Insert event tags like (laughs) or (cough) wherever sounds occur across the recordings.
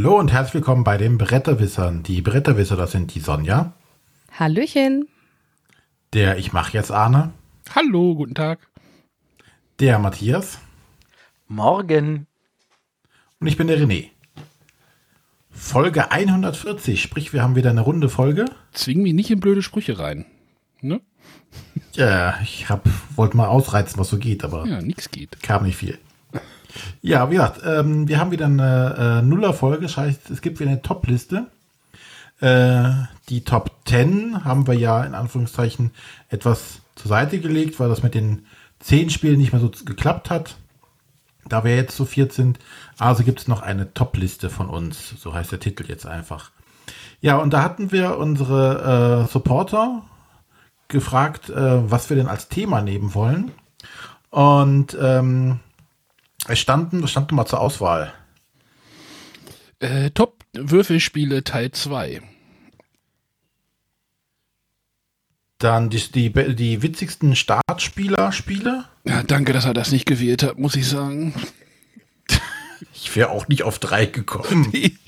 Hallo und herzlich willkommen bei den Bretterwissern. Die Bretterwisser, das sind die Sonja. Hallöchen. Der Ich mach jetzt Arne. Hallo, guten Tag. Der Matthias. Morgen. Und ich bin der René. Folge 140, sprich, wir haben wieder eine runde Folge. Zwing mich nicht in blöde Sprüche rein. Ne? Ja, ich hab, wollte mal ausreizen, was so geht, aber Ja, nichts geht. kam nicht viel. Ja, wie gesagt, ähm, wir haben wieder eine äh, Nuller-Folge, das heißt, es gibt wieder eine Top-Liste. Äh, die Top 10 haben wir ja in Anführungszeichen etwas zur Seite gelegt, weil das mit den 10 Spielen nicht mehr so geklappt hat. Da wir jetzt zu viert sind, also gibt es noch eine Top-Liste von uns, so heißt der Titel jetzt einfach. Ja, und da hatten wir unsere äh, Supporter gefragt, äh, was wir denn als Thema nehmen wollen. Und ähm, es standen, was stand mal zur Auswahl? Äh, Top-Würfelspiele Teil 2. Dann die, die, die witzigsten Startspieler-Spiele. Ja, danke, dass er das nicht gewählt hat, muss ich sagen. (laughs) Ich wäre auch nicht auf drei gekommen. (laughs) ein Ich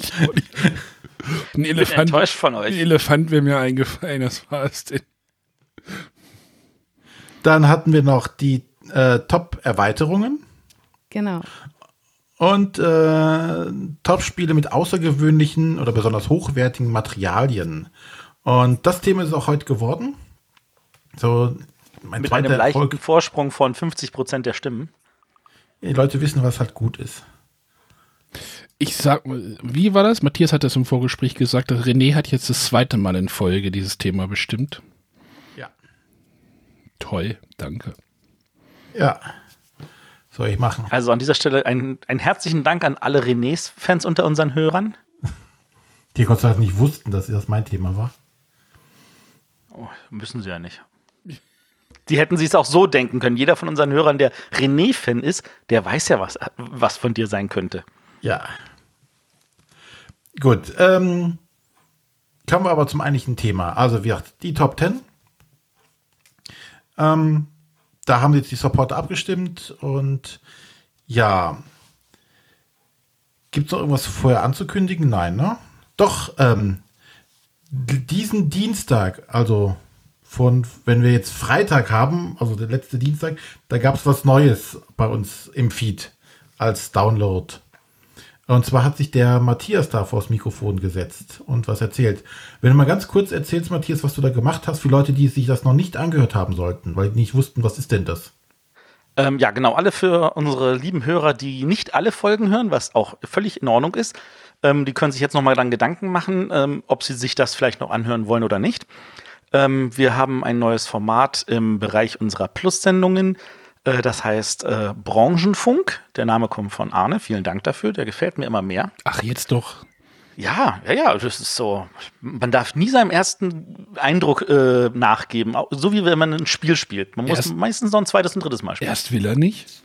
bin Elefant, enttäuscht von ein euch. Elefant wäre mir eingefallen, das war es denn. Dann hatten wir noch die äh, Top-Erweiterungen Genau. und äh, Top-Spiele mit außergewöhnlichen oder besonders hochwertigen Materialien. Und das Thema ist auch heute geworden. So, mein Mit einem zweiter leichten Erfolg. Vorsprung von 50 Prozent der Stimmen. Die Leute wissen, was halt gut ist. Ich sag mal, wie war das? Matthias hat das im Vorgespräch gesagt, dass René hat jetzt das zweite Mal in Folge dieses Thema bestimmt. Ja. Toll, danke. Ja. Soll ich machen? Also an dieser Stelle einen, einen herzlichen Dank an alle Renés-Fans unter unseren Hörern. Die Gott sei Dank nicht wussten, dass das mein Thema war. Oh, müssen sie ja nicht. Die hätten sich es auch so denken können. Jeder von unseren Hörern, der René-Fan ist, der weiß ja, was, was von dir sein könnte. Ja. Gut. Ähm, kommen wir aber zum eigentlichen Thema. Also, wie gesagt, die Top 10. Ähm, da haben jetzt die Supporter abgestimmt und ja. Gibt es noch irgendwas vorher anzukündigen? Nein, ne? Doch, ähm, diesen Dienstag, also von, wenn wir jetzt Freitag haben, also der letzte Dienstag, da gab es was Neues bei uns im Feed als Download. Und zwar hat sich der Matthias da vors Mikrofon gesetzt und was erzählt. Wenn du mal ganz kurz erzählst, Matthias, was du da gemacht hast, für Leute, die sich das noch nicht angehört haben sollten, weil die nicht wussten, was ist denn das? Ähm, ja, genau. Alle für unsere lieben Hörer, die nicht alle Folgen hören, was auch völlig in Ordnung ist, ähm, die können sich jetzt nochmal dann Gedanken machen, ähm, ob sie sich das vielleicht noch anhören wollen oder nicht. Ähm, wir haben ein neues Format im Bereich unserer Plus-Sendungen. Äh, das heißt äh, Branchenfunk. Der Name kommt von Arne. Vielen Dank dafür. Der gefällt mir immer mehr. Ach, jetzt doch. Ja, ja, ja, das ist so. Man darf nie seinem ersten Eindruck äh, nachgeben. So wie wenn man ein Spiel spielt. Man muss Erst- meistens noch ein zweites und drittes Mal spielen. Erst will er nicht.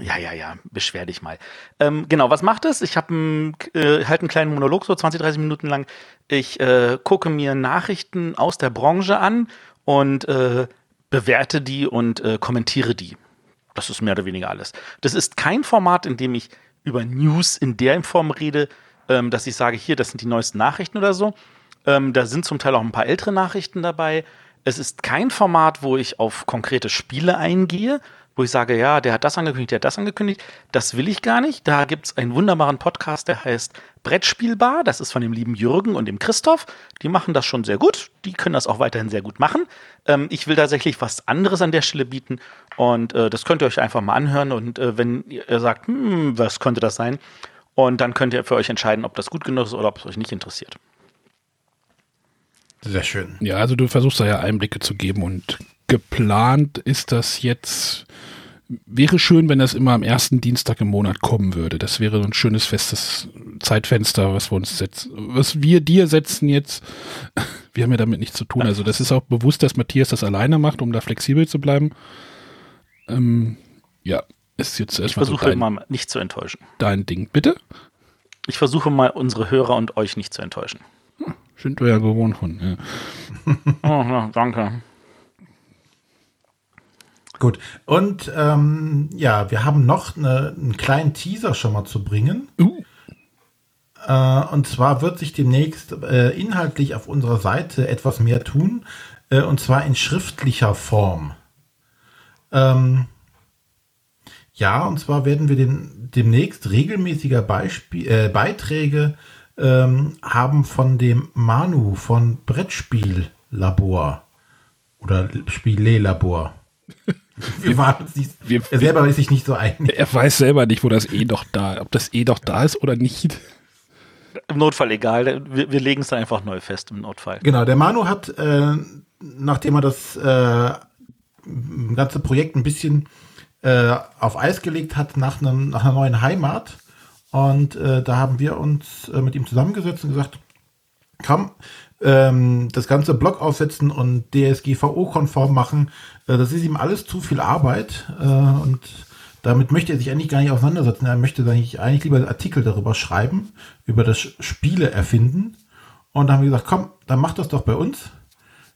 Ja, ja, ja, beschwer dich mal. Ähm, genau, was macht es? Ich habe äh, halt einen kleinen Monolog, so 20, 30 Minuten lang. Ich äh, gucke mir Nachrichten aus der Branche an und äh, bewerte die und äh, kommentiere die. Das ist mehr oder weniger alles. Das ist kein Format, in dem ich über News in der Form rede, ähm, dass ich sage, hier, das sind die neuesten Nachrichten oder so. Ähm, da sind zum Teil auch ein paar ältere Nachrichten dabei. Es ist kein Format, wo ich auf konkrete Spiele eingehe, wo ich sage, ja, der hat das angekündigt, der hat das angekündigt. Das will ich gar nicht. Da gibt es einen wunderbaren Podcast, der heißt Brettspielbar. Das ist von dem lieben Jürgen und dem Christoph. Die machen das schon sehr gut. Die können das auch weiterhin sehr gut machen. Ähm, ich will tatsächlich was anderes an der Stelle bieten. Und äh, das könnt ihr euch einfach mal anhören. Und äh, wenn ihr sagt, hm, was könnte das sein? Und dann könnt ihr für euch entscheiden, ob das gut genug ist oder ob es euch nicht interessiert. Sehr schön. Ja, also du versuchst da ja Einblicke zu geben und geplant ist das jetzt. Wäre schön, wenn das immer am ersten Dienstag im Monat kommen würde. Das wäre ein schönes festes Zeitfenster, was wir uns setzen, was wir dir setzen jetzt. (laughs) Wir haben ja damit nichts zu tun. Also das ist auch bewusst, dass Matthias das alleine macht, um da flexibel zu bleiben. Ähm, ja, ist jetzt Ich erstmal so versuche dein, mal nicht zu enttäuschen. dein Ding. Bitte? Ich versuche mal unsere Hörer und euch nicht zu enttäuschen. Sind wir ja gewohnt von. Ja. (laughs) Oh, ja, danke. Gut. Und ähm, ja, wir haben noch eine, einen kleinen Teaser schon mal zu bringen. Uh. Äh, und zwar wird sich demnächst äh, inhaltlich auf unserer Seite etwas mehr tun, äh, und zwar in schriftlicher Form. Ähm, ja, und zwar werden wir den, demnächst regelmäßiger Beispiel, äh, Beiträge ähm, haben von dem Manu von Brettspiellabor oder Spiellabor. (laughs) (laughs) Wir waren uns nicht, Wir- er selber ist sich nicht so einig. Er weiß selber nicht, wo das E doch da, ob das E doch da ist oder nicht. Im Notfall egal, wir, wir legen es dann einfach neu fest im Notfall. Genau, der Manu hat, äh, nachdem er das äh, ganze Projekt ein bisschen äh, auf Eis gelegt hat, nach, einem, nach einer neuen Heimat. Und äh, da haben wir uns äh, mit ihm zusammengesetzt und gesagt, komm, ähm, das ganze Blog aufsetzen und DSGVO-konform machen, äh, das ist ihm alles zu viel Arbeit äh, und damit möchte er sich eigentlich gar nicht auseinandersetzen. Er möchte eigentlich, eigentlich lieber Artikel darüber schreiben, über das Spiele erfinden. Und da haben wir gesagt, komm, dann mach das doch bei uns.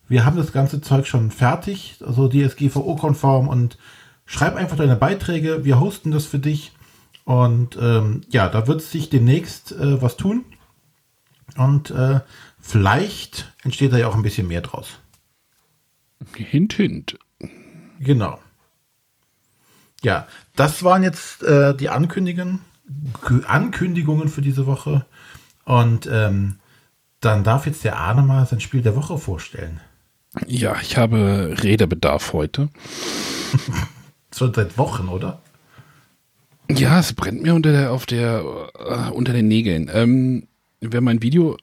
Wir haben das ganze Zeug schon fertig, also DSGVO-konform und schreib einfach deine Beiträge, wir hosten das für dich. Und ähm, ja, da wird sich demnächst äh, was tun. Und äh, vielleicht entsteht da ja auch ein bisschen mehr draus. Hint, hint. Genau. Ja, das waren jetzt äh, die Ankündigungen, Ankündigungen für diese Woche. Und ähm, dann darf jetzt der Arne mal sein Spiel der Woche vorstellen. Ja, ich habe Redebedarf heute. (laughs) Schon seit Wochen, oder? Ja, es brennt mir unter der, auf der, äh, unter den Nägeln. Ähm, wer mein Video,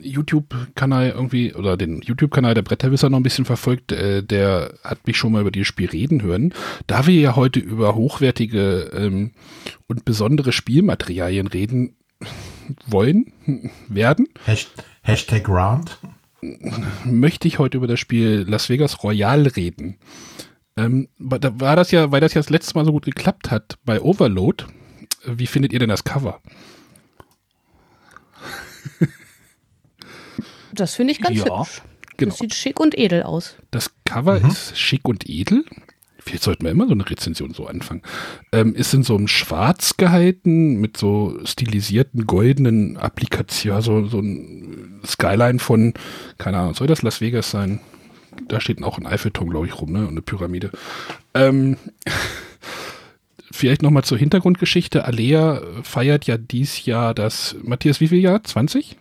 YouTube-Kanal irgendwie, oder den YouTube-Kanal der Bretterwisser noch ein bisschen verfolgt, äh, der hat mich schon mal über dieses Spiel reden hören. Da wir ja heute über hochwertige ähm, und besondere Spielmaterialien reden wollen, werden, Hasht Hashtag Grant. möchte ich heute über das Spiel Las Vegas Royale reden. Ähm, da war das ja, weil das ja das letzte Mal so gut geklappt hat bei Overload. Wie findet ihr denn das Cover? Das finde ich ganz Ja, hübsch. genau. Das sieht schick und edel aus. Das Cover ist schick und edel. Vielleicht sollten wir immer so eine Rezension so anfangen. Ähm, ist in so einem Schwarz gehalten mit so stilisierten goldenen Applikationen, so, so ein Skyline von, keine Ahnung, soll das Las Vegas sein? Da steht auch ein Eiffelturm, glaube ich, rum, ne? Und eine Pyramide. Ähm, (laughs) vielleicht nochmal zur Hintergrundgeschichte. Alea feiert ja dies Jahr das, Matthias, wie viel Jahr? 20?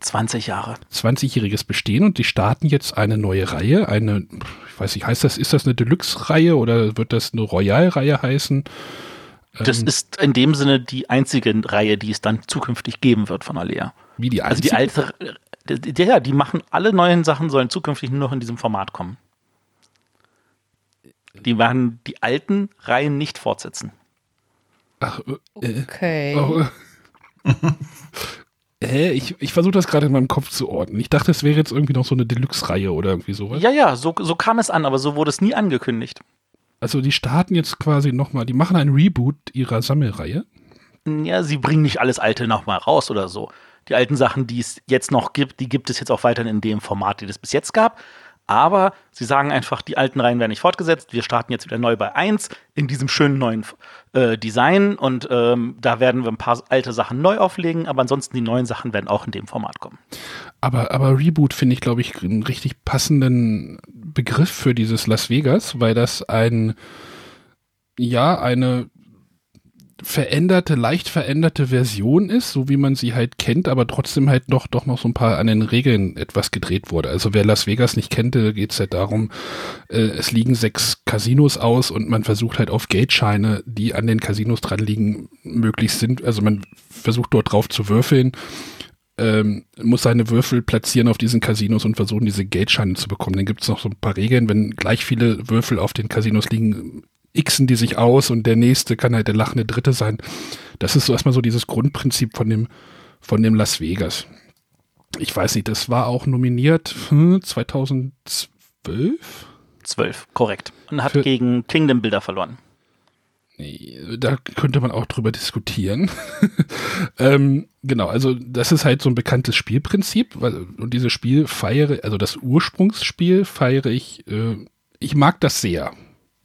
20 Jahre. 20-jähriges Bestehen und die starten jetzt eine neue Reihe, eine, ich weiß nicht, heißt das, ist das eine Deluxe-Reihe oder wird das eine Royal-Reihe heißen? Das ist in dem Sinne die einzige Reihe, die es dann zukünftig geben wird von Alea. Wie die Also die einzige- alte, die- ja, die machen alle neuen Sachen sollen zukünftig nur noch in diesem Format kommen. Die werden die alten Reihen nicht fortsetzen. Ach, äh, Okay. oh, äh. (laughs) Hä? Ich, ich versuche das gerade in meinem Kopf zu ordnen. Ich dachte, es wäre jetzt irgendwie noch so eine Deluxe-Reihe oder irgendwie sowas. Ja, ja, so, so kam es an, aber so wurde es nie angekündigt. Also die starten jetzt quasi nochmal, die machen ein Reboot ihrer Sammelreihe. Ja, sie bringen nicht alles Alte nochmal raus oder so. Die alten Sachen, die es jetzt noch gibt, die gibt es jetzt auch weiterhin in dem Format, die es bis jetzt gab. Aber sie sagen einfach, die alten Reihen werden nicht fortgesetzt. Wir starten jetzt wieder neu bei 1 in diesem schönen neuen äh, Design. Und ähm, da werden wir ein paar alte Sachen neu auflegen. Aber ansonsten die neuen Sachen werden auch in dem Format kommen. Aber, aber Reboot finde ich, glaube ich, einen richtig passenden Begriff für dieses Las Vegas, weil das ein, ja, eine veränderte, leicht veränderte Version ist, so wie man sie halt kennt, aber trotzdem halt doch, doch noch so ein paar an den Regeln etwas gedreht wurde. Also wer Las Vegas nicht kennt, geht es halt darum, äh, es liegen sechs Casinos aus und man versucht halt auf Geldscheine, die an den Casinos dran liegen, möglichst sind. Also man versucht dort drauf zu würfeln ähm, muss seine Würfel platzieren auf diesen Casinos und versuchen, diese Geldscheine zu bekommen. Dann gibt es noch so ein paar Regeln, wenn gleich viele Würfel auf den Casinos liegen, xen die sich aus und der nächste kann halt der lachende Dritte sein. Das ist so erstmal so dieses Grundprinzip von dem, von dem Las Vegas. Ich weiß nicht, das war auch nominiert hm, 2012? 12, korrekt. Und hat Für- gegen Kingdom Builder verloren. Nee, Da könnte man auch drüber diskutieren. (laughs) ähm, genau, also das ist halt so ein bekanntes Spielprinzip. Und dieses Spiel feiere, also das Ursprungsspiel feiere ich, äh, ich mag das sehr.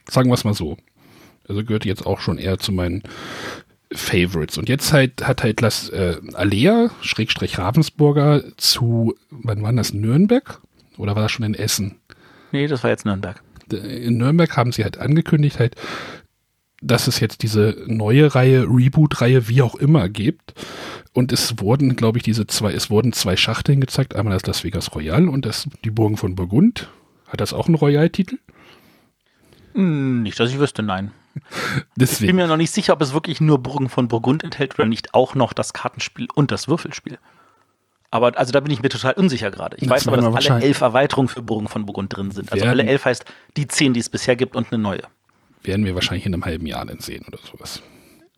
Sagen wir es mal so. Also gehört jetzt auch schon eher zu meinen Favorites. Und jetzt halt hat halt Las äh, Alea, Schrägstrich Ravensburger, zu, wann war das, Nürnberg? Oder war das schon in Essen? Nee, das war jetzt Nürnberg. In Nürnberg haben sie halt angekündigt, halt, dass es jetzt diese neue Reihe, Reboot-Reihe, wie auch immer gibt. Und es wurden, glaube ich, diese zwei, es wurden zwei Schachteln gezeigt. Einmal das Las Vegas Royal und das, die Burgen von Burgund. Hat das auch einen Royal-Titel? Hm, Nicht, dass ich wüsste, nein. (laughs) Ich Deswegen. bin mir noch nicht sicher, ob es wirklich nur Burgen von Burgund enthält oder nicht auch noch das Kartenspiel und das Würfelspiel. Aber also da bin ich mir total unsicher gerade. Ich Das weiß aber, dass alle elf Erweiterungen für Burgen von Burgund drin sind. Also Werden- alle elf heißt die zehn, die es bisher gibt und eine neue. Werden wir wahrscheinlich in einem halben Jahr dann sehen oder sowas.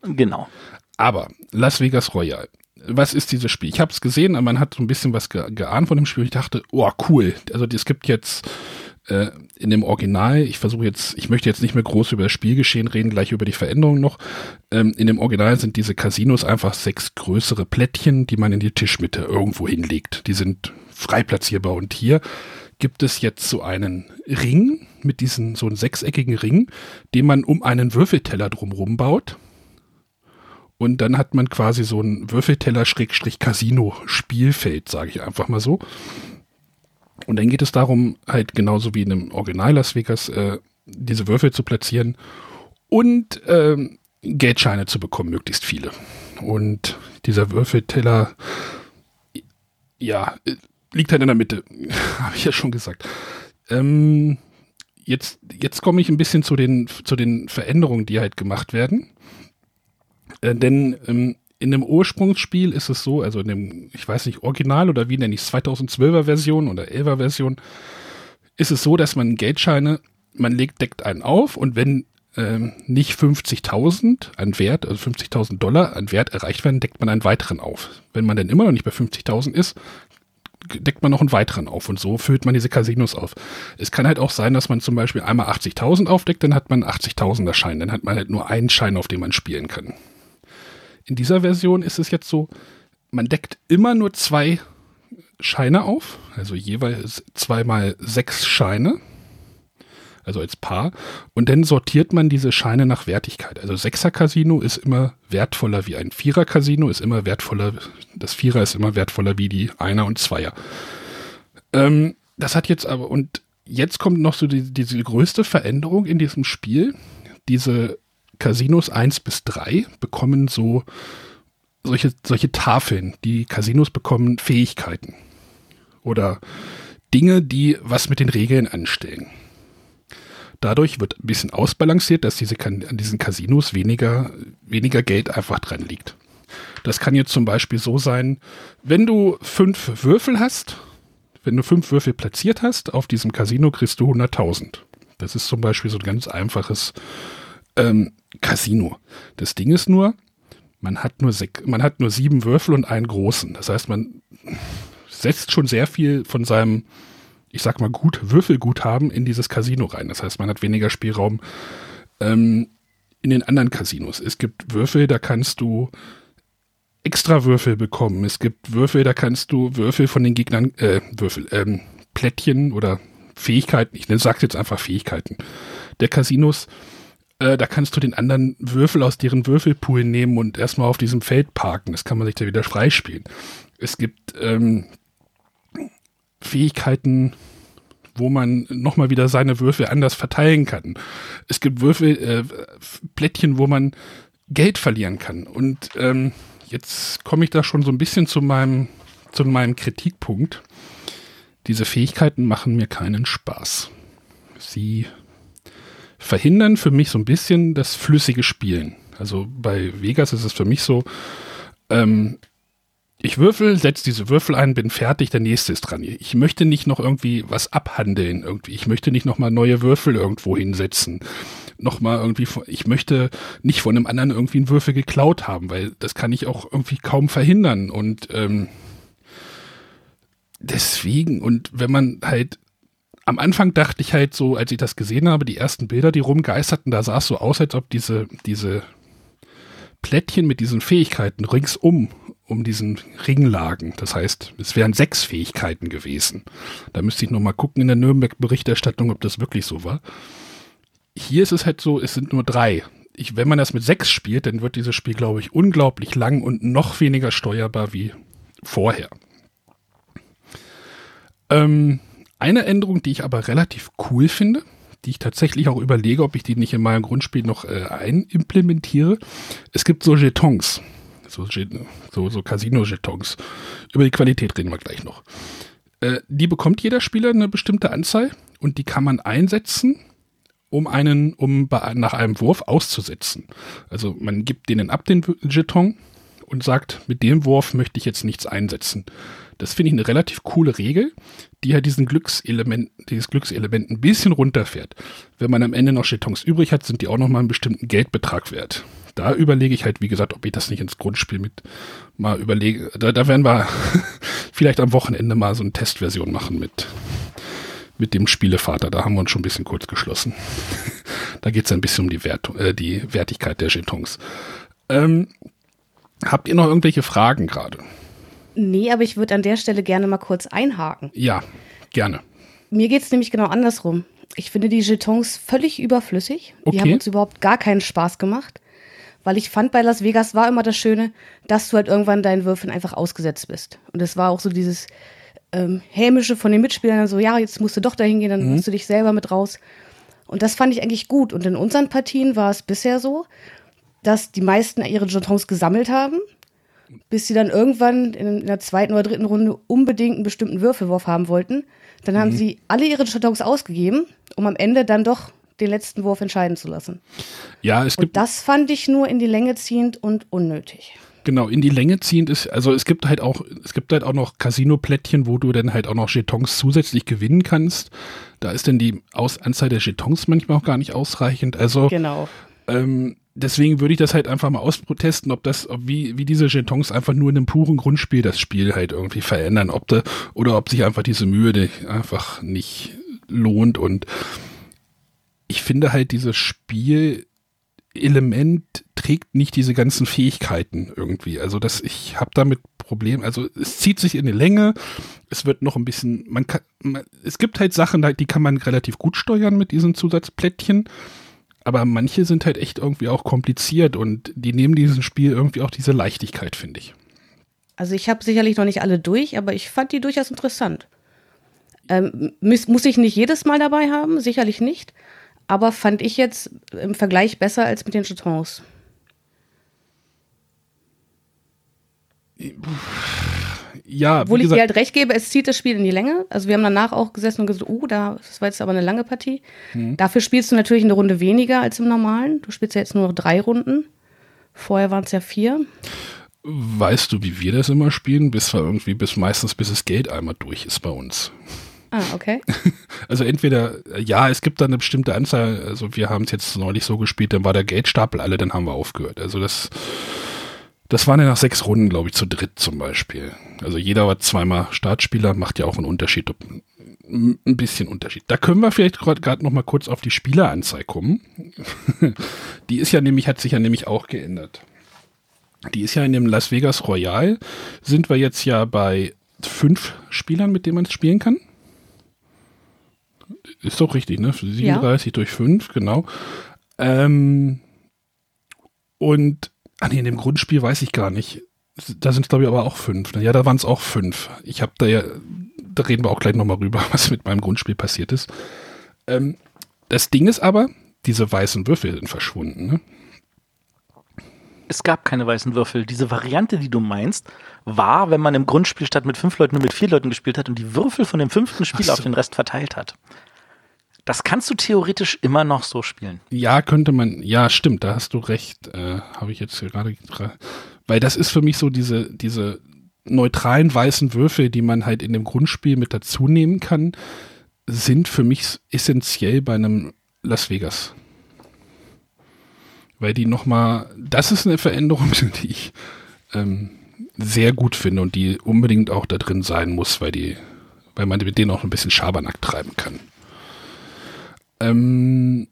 Genau. Aber Las Vegas Royal. Was ist dieses Spiel? Ich habe es gesehen, aber man hat so ein bisschen was ge geahnt von dem Spiel. Ich dachte, oh cool. Also es gibt jetzt äh, in dem Original, ich versuche jetzt, ich möchte jetzt nicht mehr groß über das Spielgeschehen reden, gleich über die Veränderungen noch. Ähm, in dem Original sind diese Casinos einfach sechs größere Plättchen, die man in die Tischmitte irgendwo hinlegt. Die sind frei platzierbar. Und hier gibt es jetzt so einen Ring mit diesen, so einen sechseckigen Ring, den man um einen Würfelteller drumherum baut. Und dann hat man quasi so ein Würfelteller-Casino-Spielfeld, sage ich einfach mal so. Und dann geht es darum, halt genauso wie in einem Original Las Vegas, äh, diese Würfel zu platzieren und ähm, Geldscheine zu bekommen, möglichst viele. Und dieser Würfelteller, ja, äh, liegt halt in der Mitte, (laughs) habe ich ja schon gesagt. Ähm, jetzt jetzt komme ich ein bisschen zu den, zu den Veränderungen, die halt gemacht werden. Äh, denn ähm, in dem Ursprungsspiel ist es so, also in dem, ich weiß nicht, Original oder wie nenne ich es, 2012er Version oder 11er Version, ist es so, dass man Geldscheine, man legt, deckt einen auf und wenn ähm, nicht 50.000 an Wert, also 50.000 Dollar an Wert erreicht werden, deckt man einen weiteren auf. Wenn man dann immer noch nicht bei 50.000 ist, deckt man noch einen weiteren auf und so füllt man diese Casinos auf. Es kann halt auch sein, dass man zum Beispiel einmal 80.000 aufdeckt, dann hat man 80.000er Schein, dann hat man halt nur einen Schein, auf den man spielen kann. In dieser Version ist es jetzt so, man deckt immer nur zwei Scheine auf, also jeweils zweimal sechs Scheine, also als Paar, und dann sortiert man diese Scheine nach Wertigkeit. Also Sechser-Casino ist immer wertvoller wie ein Vierer-Casino, ist immer wertvoller, das Vierer ist immer wertvoller wie die Einer und Zweier. Ähm, das hat jetzt aber, und jetzt kommt noch so die, diese größte Veränderung in diesem Spiel. Diese Casinos 1 bis 3 bekommen so solche, solche Tafeln. Die Casinos bekommen Fähigkeiten oder Dinge, die was mit den Regeln anstellen. Dadurch wird ein bisschen ausbalanciert, dass diese, an diesen Casinos weniger, weniger Geld einfach dran liegt. Das kann jetzt zum Beispiel so sein, wenn du fünf Würfel hast, wenn du fünf Würfel platziert hast, auf diesem Casino kriegst du 100.000. Das ist zum Beispiel so ein ganz einfaches ähm, Casino. Das Ding ist nur, man hat nur, man hat nur sieben Würfel und einen großen. Das heißt, man setzt schon sehr viel von seinem, ich sag mal, gut Würfelguthaben in dieses Casino rein. Das heißt, man hat weniger Spielraum ähm, in den anderen Casinos. Es gibt Würfel, da kannst du extra Würfel bekommen. Es gibt Würfel, da kannst du Würfel von den Gegnern, äh, Würfel, ähm, Plättchen oder Fähigkeiten, ich sage jetzt einfach Fähigkeiten der Casinos, äh, da kannst du den anderen Würfel aus deren Würfelpool nehmen und erstmal auf diesem Feld parken. Das kann man sich da wieder freispielen. Es gibt ähm, Fähigkeiten, wo man nochmal wieder seine Würfel anders verteilen kann. Es gibt Würfel, äh, Plättchen, wo man Geld verlieren kann. Und ähm, jetzt komme ich da schon so ein bisschen zu meinem, zu meinem Kritikpunkt. Diese Fähigkeiten machen mir keinen Spaß. Sie verhindern für mich so ein bisschen das flüssige Spielen. Also bei Vegas ist es für mich so, ähm, ich würfel, setze diese Würfel ein, bin fertig, der nächste ist dran. Ich möchte nicht noch irgendwie was abhandeln irgendwie. Ich möchte nicht noch mal neue Würfel irgendwo hinsetzen. Noch mal irgendwie, ich möchte nicht von einem anderen irgendwie einen Würfel geklaut haben, weil das kann ich auch irgendwie kaum verhindern. Und ähm, deswegen, und wenn man halt am Anfang dachte ich halt so, als ich das gesehen habe, die ersten Bilder, die rumgeisterten, da sah es so aus, als ob diese, diese Plättchen mit diesen Fähigkeiten ringsum um diesen Ring lagen. Das heißt, es wären sechs Fähigkeiten gewesen. Da müsste ich nochmal gucken in der Nürnberg-Berichterstattung, ob das wirklich so war. Hier ist es halt so, es sind nur drei. ich, wenn man das mit sechs spielt, dann wird dieses Spiel, glaube ich, unglaublich lang und noch weniger steuerbar wie vorher. Ähm, eine Änderung, die ich aber relativ cool finde, die ich tatsächlich auch überlege, ob ich die nicht in meinem Grundspiel noch äh, einimplementiere. Es gibt so Jetons, so, so, so Casino-Jetons. Über die Qualität reden wir gleich noch. Äh, die bekommt jeder Spieler eine bestimmte Anzahl und die kann man einsetzen, um einen, um bei, nach einem Wurf auszusetzen. Also man gibt denen ab den Jeton und sagt, mit dem Wurf möchte ich jetzt nichts einsetzen. Das finde ich eine relativ coole Regel, die ja diesen Glückselement, dieses Glückselement ein bisschen runterfährt. Wenn man am Ende noch Jetons übrig hat, sind die auch nochmal einen bestimmten Geldbetrag wert. Da überlege ich halt, wie gesagt, ob ich das nicht ins Grundspiel mit mal überlege. Da, da werden wir (laughs) vielleicht am Wochenende mal so eine Testversion machen mit, mit dem Spielevater. Da haben wir uns schon ein bisschen kurz geschlossen. (laughs) da geht es ein bisschen um die, Wert, äh, die Wertigkeit der Jetons. Ähm, habt ihr noch irgendwelche Fragen gerade? Nee, aber ich würde an der Stelle gerne mal kurz einhaken. Ja, gerne. Mir geht es nämlich genau andersrum. Ich finde die Jetons völlig überflüssig. Okay. Die haben uns überhaupt gar keinen Spaß gemacht. Weil ich fand, bei Las Vegas war immer das Schöne, dass du halt irgendwann deinen Würfeln einfach ausgesetzt bist. Und es war auch so dieses ähm, hämische von den Mitspielern, so, ja, jetzt musst du doch dahin gehen, dann mhm. musst du dich selber mit raus. Und das fand ich eigentlich gut. Und in unseren Partien war es bisher so, dass die meisten ihre Jetons gesammelt haben bis sie dann irgendwann in, der zweiten oder dritten Runde unbedingt einen bestimmten Würfelwurf haben wollten. Dann haben mhm. sie alle ihre Chatons ausgegeben, um am Ende dann doch den letzten Wurf entscheiden zu lassen. Ja, es gibt. Und das fand ich nur in die Länge ziehend und unnötig. Genau, in die Länge ziehend ist, also es gibt halt auch, es gibt halt auch noch Casino-Plättchen, wo du dann halt auch noch Jetons zusätzlich gewinnen kannst. Da ist dann die Aus Anzahl der Jetons manchmal auch gar nicht ausreichend. Also genau. Ähm, deswegen würde ich das halt einfach mal ausprotesten, ob das, ob wie, wie diese Jetons einfach nur in einem puren Grundspiel das Spiel halt irgendwie verändern, ob da, oder ob sich einfach diese Mühe einfach nicht lohnt und ich finde halt dieses Spielelement trägt nicht diese ganzen Fähigkeiten irgendwie. Also dass ich habe damit Problem. Also es zieht sich in die Länge. Es wird noch ein bisschen. Man kann. Man, es gibt halt Sachen, die kann man relativ gut steuern mit diesen Zusatzplättchen aber manche sind halt echt irgendwie auch kompliziert und die nehmen diesem Spiel irgendwie auch diese Leichtigkeit, finde ich. Also ich habe sicherlich noch nicht alle durch, aber ich fand die durchaus interessant. Ähm, muss, muss ich nicht jedes Mal dabei haben? Sicherlich nicht. Aber fand ich jetzt im Vergleich besser als mit den Jetons. Ja, Obwohl ich dir halt recht gebe, es zieht das Spiel in die Länge. Also wir haben danach auch gesessen und gesagt, oh, da, das war jetzt aber eine lange Partie. Mhm. Dafür spielst du natürlich eine Runde weniger als im normalen. Du spielst ja jetzt nur noch drei Runden. Vorher waren es ja vier. Weißt du, wie wir das immer spielen? Bis wir irgendwie, bis meistens bis das Geld einmal durch ist bei uns. Ah, okay. (laughs) Also entweder, ja, es gibt da eine bestimmte Anzahl, also wir haben es jetzt neulich so gespielt, dann war der Geldstapel alle, dann haben wir aufgehört. Also das das waren ja nach sechs Runden, glaube ich, zu dritt zum Beispiel. Also jeder war zweimal Startspieler, macht ja auch einen Unterschied, ein bisschen Unterschied. Da können wir vielleicht gerade noch mal kurz auf die Spieleranzahl kommen. (laughs) die ist ja nämlich, hat sich ja nämlich auch geändert. Die ist ja in dem Las Vegas Royal, sind wir jetzt ja bei fünf Spielern, mit denen man es spielen kann. Ist doch richtig, ne? 37 ja. durch 5, genau. Ähm, und Ah nee, in dem Grundspiel weiß ich gar nicht. Da sind es, glaube ich, aber auch fünf. Ne? Ja, da waren es auch fünf. Ich habe da ja, da reden wir auch gleich nochmal rüber, (laughs) was mit meinem Grundspiel passiert ist. Ähm, das Ding ist aber, diese weißen Würfel sind verschwunden. Ne? Es gab keine weißen Würfel. Diese Variante, die du meinst, war, wenn man im Grundspiel statt mit fünf Leuten nur mit vier Leuten gespielt hat und die Würfel von dem fünften Spiel so. auf den Rest verteilt hat. Das kannst du theoretisch immer noch so spielen. Ja, könnte man. Ja, stimmt, da hast du recht. Äh, Habe ich jetzt gerade. Weil das ist für mich so diese, diese neutralen weißen Würfel, die man halt in dem Grundspiel mit dazu nehmen kann, sind für mich essentiell bei einem Las Vegas. Weil die nochmal, das ist eine Veränderung, (laughs) die ich ähm, sehr gut finde und die unbedingt auch da drin sein muss, weil die, weil man mit denen auch ein bisschen Schabernack treiben kann. Ähm,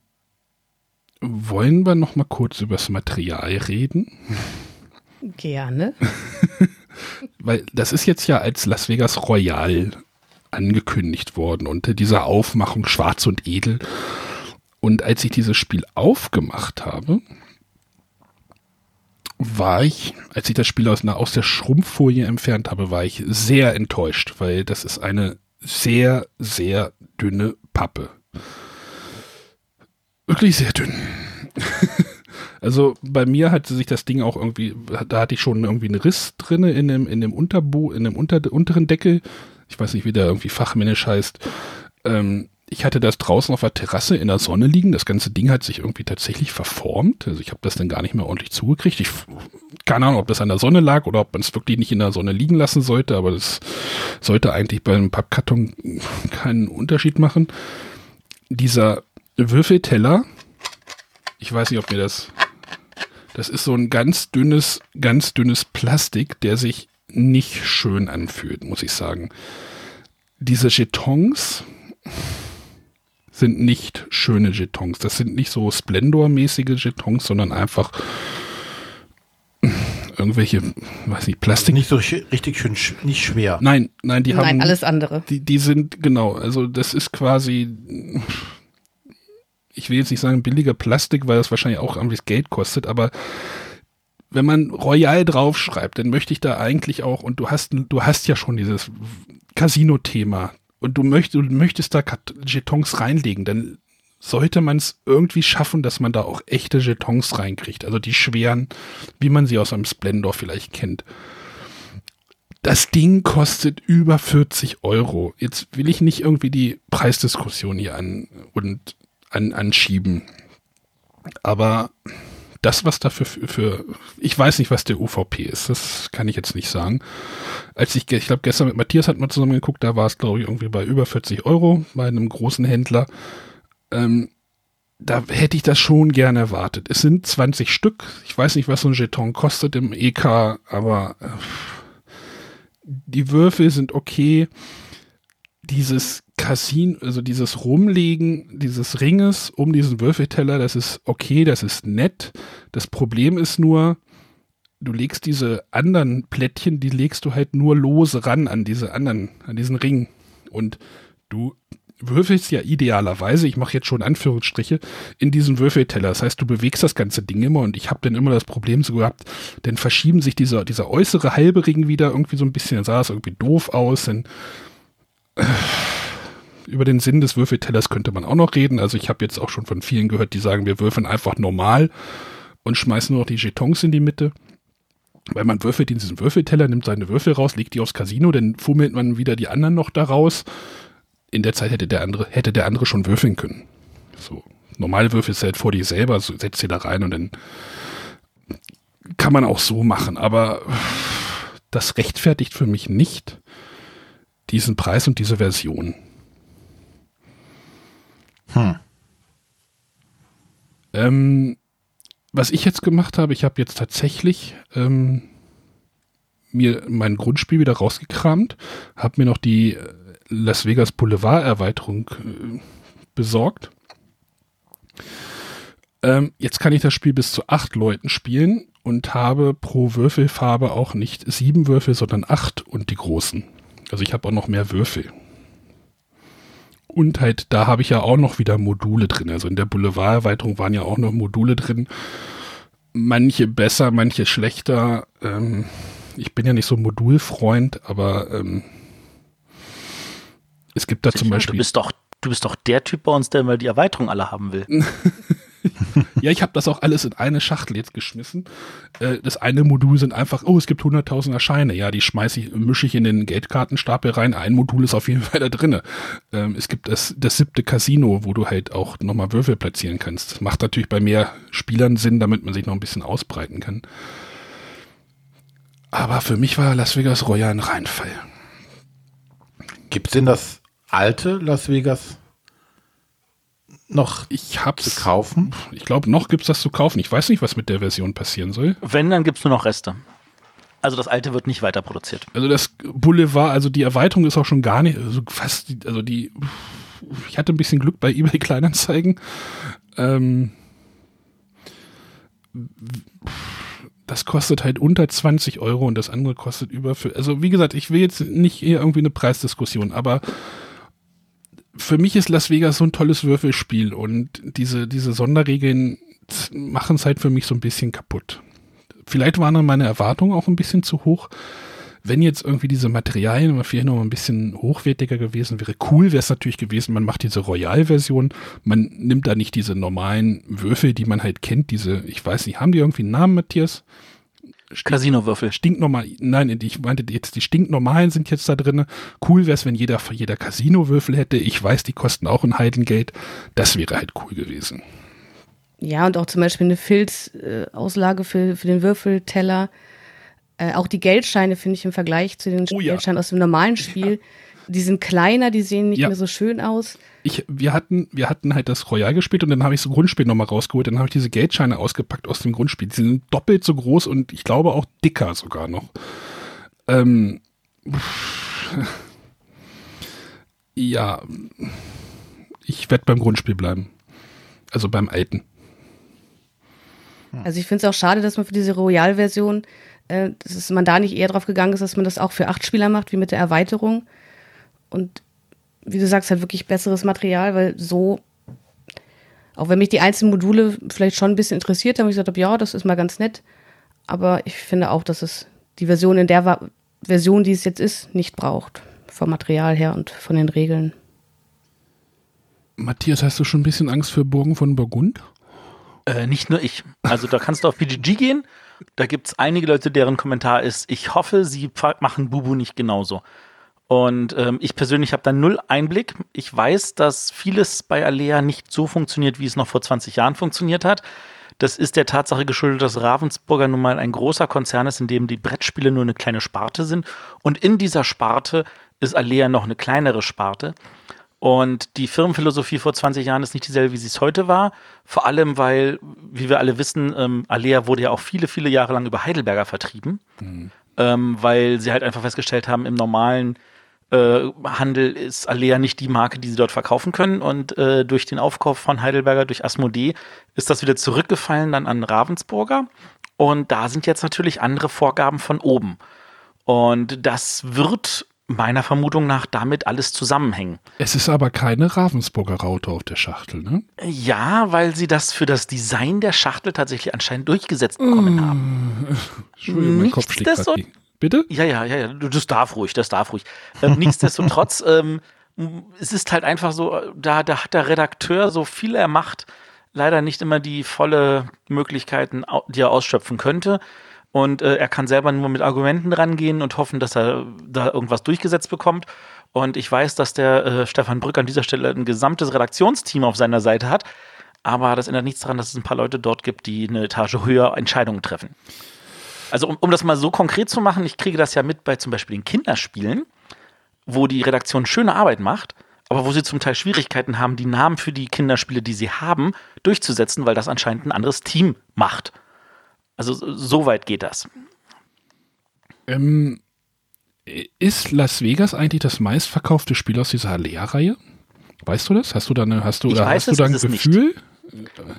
wollen wir noch mal kurz über das Material reden? Gerne. (laughs) Weil das ist jetzt ja als Las Vegas Royal angekündigt worden unter dieser Aufmachung schwarz und edel. Und als ich dieses Spiel aufgemacht habe, war ich, als ich das Spiel aus, aus der Schrumpffolie entfernt habe, war ich sehr enttäuscht, weil das ist eine sehr, sehr dünne Pappe. Wirklich sehr dünn. (laughs) also bei mir hat sich das Ding auch irgendwie, da hatte ich schon irgendwie einen Riss drinne in dem, in dem Unterbo, in dem unter, unteren Deckel. Ich weiß nicht, wie der irgendwie fachmännisch heißt. Ähm, ich hatte das draußen auf der Terrasse in der Sonne liegen. Das ganze Ding hat sich irgendwie tatsächlich verformt. Also ich habe das dann gar nicht mehr ordentlich zugekriegt. Ich keine Ahnung, ob das an der Sonne lag oder ob man es wirklich nicht in der Sonne liegen lassen sollte, aber das sollte eigentlich bei einem Pappkarton keinen Unterschied machen. Dieser Würfelteller, ich weiß nicht, ob mir das, das ist so ein ganz dünnes, ganz dünnes Plastik, der sich nicht schön anfühlt, muss ich sagen. Diese Jetons, sind nicht schöne Jetons. Das sind nicht so Splendor-mäßige Jetons, sondern einfach irgendwelche, weiß nicht, Plastik. Nicht so richtig schön, nicht schwer. Nein, nein, die Nein, haben. alles andere. Die, die sind, genau, also das ist quasi, ich will jetzt nicht sagen billiger Plastik, weil das wahrscheinlich auch irgendwie Geld kostet, aber wenn man Royal draufschreibt, dann möchte ich da eigentlich auch, und du hast, du hast ja schon dieses Casino-Thema und du, möcht, du möchtest da Jetons reinlegen, dann sollte man es irgendwie schaffen, dass man da auch echte Jetons reinkriegt. Also die schweren, wie man sie aus einem Splendor vielleicht kennt. Das Ding kostet über 40 Euro. Jetzt will ich nicht irgendwie die Preisdiskussion hier an und an, anschieben. Aber das, was dafür für, für, ich weiß nicht, was der UVP ist, das kann ich jetzt nicht sagen. Als ich, ich glaube, gestern mit Matthias hat man zusammen geguckt, da war es, glaube ich, irgendwie bei über 40 Euro bei einem großen Händler. Ähm, da hätte ich das schon gerne erwartet. Es sind 20 Stück. Ich weiß nicht, was so ein Jeton kostet im EK, aber äh, die Würfel sind okay dieses Casino, also dieses Rumlegen dieses Ringes um diesen Würfelteller, das ist okay, das ist nett. Das Problem ist nur, du legst diese anderen Plättchen, die legst du halt nur lose ran an diese anderen, an diesen Ring. Und du würfelst ja idealerweise, ich mache jetzt schon Anführungsstriche, in diesen Würfelteller. Das heißt, du bewegst das ganze Ding immer und ich habe dann immer das Problem so gehabt, dann verschieben sich dieser, dieser äußere halbe Ring wieder irgendwie so ein bisschen, dann sah es irgendwie doof aus, dann über den Sinn des Würfeltellers könnte man auch noch reden. Also ich habe jetzt auch schon von vielen gehört, die sagen, wir würfeln einfach normal und schmeißen nur noch die Jetons in die Mitte. Weil man würfelt in diesen Würfelteller, nimmt seine Würfel raus, legt die aufs Casino, dann fummelt man wieder die anderen noch da raus. In der Zeit hätte der andere, hätte der andere schon würfeln können. So. Normal würfelst du halt vor dir selber, so setzt sie da rein und dann kann man auch so machen. Aber das rechtfertigt für mich nicht, diesen Preis und diese Version. Hm. Ähm, was ich jetzt gemacht habe, ich habe jetzt tatsächlich ähm, mir mein Grundspiel wieder rausgekramt, habe mir noch die äh, Las Vegas Boulevard Erweiterung äh, besorgt. Ähm, jetzt kann ich das Spiel bis zu acht Leuten spielen und habe pro Würfelfarbe auch nicht sieben Würfel, sondern acht und die großen. Also ich habe auch noch mehr Würfel. Und halt, da habe ich ja auch noch wieder Module drin. Also in der Boulevard-Erweiterung waren ja auch noch Module drin. Manche besser, manche schlechter. Ähm, ich bin ja nicht so Modulfreund, aber ähm, es gibt da Sicher, zum Beispiel. Du bist doch, du bist doch der Typ bei uns, der mal die Erweiterung alle haben will. (laughs) (laughs) ja, ich habe das auch alles in eine Schachtel jetzt geschmissen. Äh, das eine Modul sind einfach, oh, es gibt 100.000er Scheine. Ja, die schmeiße ich, mische ich in den Geldkartenstapel rein. Ein Modul ist auf jeden Fall da drinne. Ähm, es gibt das, das siebte Casino, wo du halt auch nochmal Würfel platzieren kannst. Das macht natürlich bei mehr Spielern Sinn, damit man sich noch ein bisschen ausbreiten kann. Aber für mich war Las Vegas Royal ein Reinfall. Gibt es denn das alte Las Vegas noch ich hab's, zu kaufen? Ich glaube, noch gibt es das zu kaufen. Ich weiß nicht, was mit der Version passieren soll. Wenn, dann gibt es nur noch Reste. Also das alte wird nicht weiter produziert. Also das Boulevard, also die Erweiterung ist auch schon gar nicht, also fast, also die, ich hatte ein bisschen Glück bei eBay (laughs) Kleinanzeigen. Ähm, das kostet halt unter 20 Euro und das andere kostet über, für, also wie gesagt, ich will jetzt nicht hier irgendwie eine Preisdiskussion, aber für mich ist Las Vegas so ein tolles Würfelspiel und diese, diese Sonderregeln machen es halt für mich so ein bisschen kaputt. vielleicht waren dann meine Erwartungen auch ein bisschen zu hoch. Wenn jetzt irgendwie diese Materialien vielleicht noch ein bisschen hochwertiger gewesen wäre, cool wäre es natürlich gewesen, man macht diese Royal-Version, man nimmt da nicht diese normalen Würfel, die man halt kennt, diese, ich weiß nicht, haben die irgendwie einen Namen, Matthias? Casino-Würfel. Stinknormal, nein, ich meinte jetzt, die stinknormalen sind jetzt da drin. Cool wäre es, wenn jeder, jeder Casino-Würfel hätte. Ich weiß, die kosten auch ein Heidengeld. Das wäre halt cool gewesen. Ja, und auch zum Beispiel eine Filzauslage äh, für, für den Würfelteller. Äh, auch die Geldscheine finde ich im Vergleich zu den Oh ja. Geldscheinen aus dem normalen Spiel, die sind kleiner, die sehen nicht Ja. mehr so schön aus. Ich, wir hatten, wir hatten halt das Royal gespielt und dann habe ich das Grundspiel nochmal rausgeholt. Dann habe ich diese Geldscheine ausgepackt aus dem Grundspiel. Die sind doppelt so groß und ich glaube auch dicker sogar noch. Ähm, (laughs) ja, ich werde beim Grundspiel bleiben. Also beim alten. Also ich finde es auch schade, dass man für diese Royal-Version, äh, dass man da nicht eher drauf gegangen ist, dass man das auch für acht Spieler macht, wie mit der Erweiterung. Und wie du sagst, halt wirklich besseres Material, weil so, auch wenn mich die einzelnen Module vielleicht schon ein bisschen interessiert haben, ich gesagt habe, ja, das ist mal ganz nett. Aber ich finde auch, dass es die Version in der Va Version, die es jetzt ist, nicht braucht. Vom Material her und von den Regeln. Matthias, hast du schon ein bisschen Angst für Burgen von Burgund? Äh, nicht nur ich. Also da kannst du auf BGG gehen. Da gibt es einige Leute, deren Kommentar ist, ich hoffe, sie machen Bubu nicht genauso. Und ähm, ich persönlich habe da null Einblick. Ich weiß, dass vieles bei Alea nicht so funktioniert, wie es noch vor 20 Jahren funktioniert hat. Das ist der Tatsache geschuldet, dass Ravensburger nun mal ein großer Konzern ist, in dem die Brettspiele nur eine kleine Sparte sind. Und in dieser Sparte ist Alea noch eine kleinere Sparte. Und die Firmenphilosophie vor 20 Jahren ist nicht dieselbe, wie sie es heute war. Vor allem, weil, wie wir alle wissen, ähm, Alea wurde ja auch viele, viele Jahre lang über Heidelberger vertrieben, ähm, weil sie halt einfach festgestellt haben, im normalen äh, Handel ist Alea nicht die Marke, die sie dort verkaufen können. Und äh, durch den Aufkauf von Heidelberger durch Asmodee ist das wieder zurückgefallen dann an Ravensburger. Und da sind jetzt natürlich andere Vorgaben von oben. Und das wird meiner Vermutung nach damit alles zusammenhängen. Es ist aber keine Ravensburger Raute auf der Schachtel, ne? Ja, weil sie das für das Design der Schachtel tatsächlich anscheinend durchgesetzt bekommen haben. (laughs) Entschuldigung, mein Kopf schlägt Bitte? Ja, ja, ja, ja, das darf ruhig, das darf ruhig. Ähm, (laughs) nichtsdestotrotz, ähm, es ist halt einfach so, äh, da, da hat der Redakteur, so viel er macht, leider nicht immer die volle Möglichkeiten, die er ausschöpfen könnte. Und äh, er kann selber nur mit Argumenten rangehen und hoffen, dass er da irgendwas durchgesetzt bekommt. Und ich weiß, dass der äh, Stefan Brück an dieser Stelle ein gesamtes Redaktionsteam auf seiner Seite hat. Aber das ändert nichts daran, dass es ein paar Leute dort gibt, die eine Etage höher Entscheidungen treffen. Also um, um das mal so konkret zu machen, ich kriege das ja mit bei zum Beispiel den Kinderspielen, wo die Redaktion schöne Arbeit macht, aber wo sie zum Teil Schwierigkeiten haben, die Namen für die Kinderspiele, die sie haben, durchzusetzen, weil das anscheinend ein anderes Team macht. Also so- weit geht das. Ähm, ist Las Vegas eigentlich das meistverkaufte Spiel aus dieser Alea-Reihe? Weißt du das? Hast du da eine, hast du, Ich oder weiß hast du es, da ein ist nicht. Gefühl?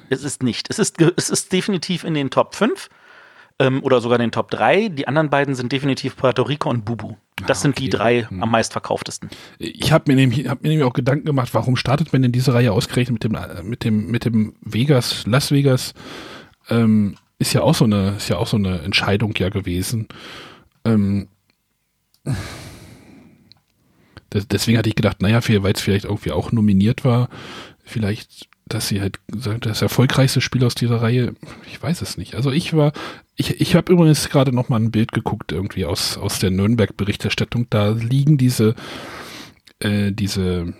Es ist nicht. Es ist, es ist definitiv in den Top 5 ähm, oder sogar den Top 3. Die anderen beiden sind definitiv Puerto Rico und Bubu. Das Ah, sind die okay. drei Hm. am meistverkauftesten. Ich habe mir, nämlich- hab mir nämlich auch Gedanken gemacht, warum startet man denn diese Reihe ausgerechnet mit dem, äh, mit dem, mit dem Vegas, Las Vegas? Ähm, ist ja auch so eine, ist ja auch so eine Entscheidung ja gewesen. Ähm, das, deswegen hatte ich gedacht, naja, weil es vielleicht irgendwie auch nominiert war, vielleicht, dass sie halt das erfolgreichste Spiel aus dieser Reihe, ich weiß es nicht. Also ich war, ich, ich habe übrigens gerade noch mal ein Bild geguckt, irgendwie aus, aus der Nürnberg-Berichterstattung. Da liegen diese, äh, diese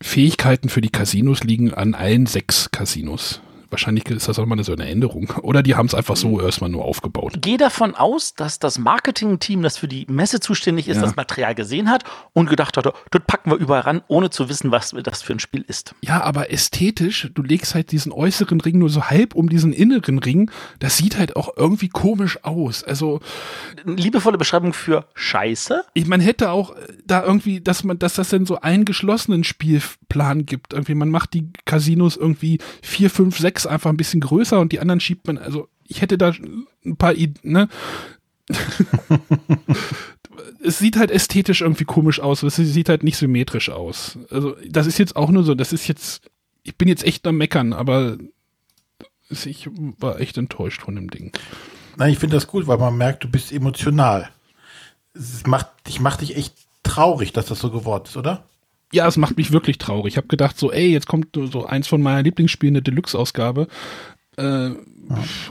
Fähigkeiten für die Casinos liegen an allen sechs Casinos. Wahrscheinlich ist das auch mal so eine Änderung. Oder die haben es einfach so erstmal nur aufgebaut. gehe davon aus, dass das Marketing-Team, das für die Messe zuständig ist, Ja. das Material gesehen hat und gedacht hat, das packen wir überall ran, ohne zu wissen, was das für ein Spiel ist. Ja, aber ästhetisch, du legst halt diesen äußeren Ring nur so halb um diesen inneren Ring. Das sieht halt auch irgendwie komisch aus. Also, Eine liebevolle Beschreibung für Scheiße. ich, man hätte auch äh, da irgendwie, dass man, dass das dann so einen geschlossenen Spielplan gibt. Irgendwie, man macht die Casinos irgendwie vier, fünf, sechs einfach ein bisschen größer und die anderen schiebt man, also ich hätte da ein paar, Id- ne? (laughs) es sieht halt ästhetisch irgendwie komisch aus, es sieht halt nicht symmetrisch aus. Also, das ist jetzt auch nur so, das ist jetzt, ich bin jetzt echt am Meckern, aber ich war echt enttäuscht von dem Ding. Nein, ich finde das gut, weil man merkt, du bist emotional. Es macht, dich macht dich echt traurig, dass das so geworden ist, oder? Ja, es macht mich wirklich traurig. Ich habe gedacht, so, ey, jetzt kommt so eins von meiner Lieblingsspielen, eine Deluxe-Ausgabe. Äh,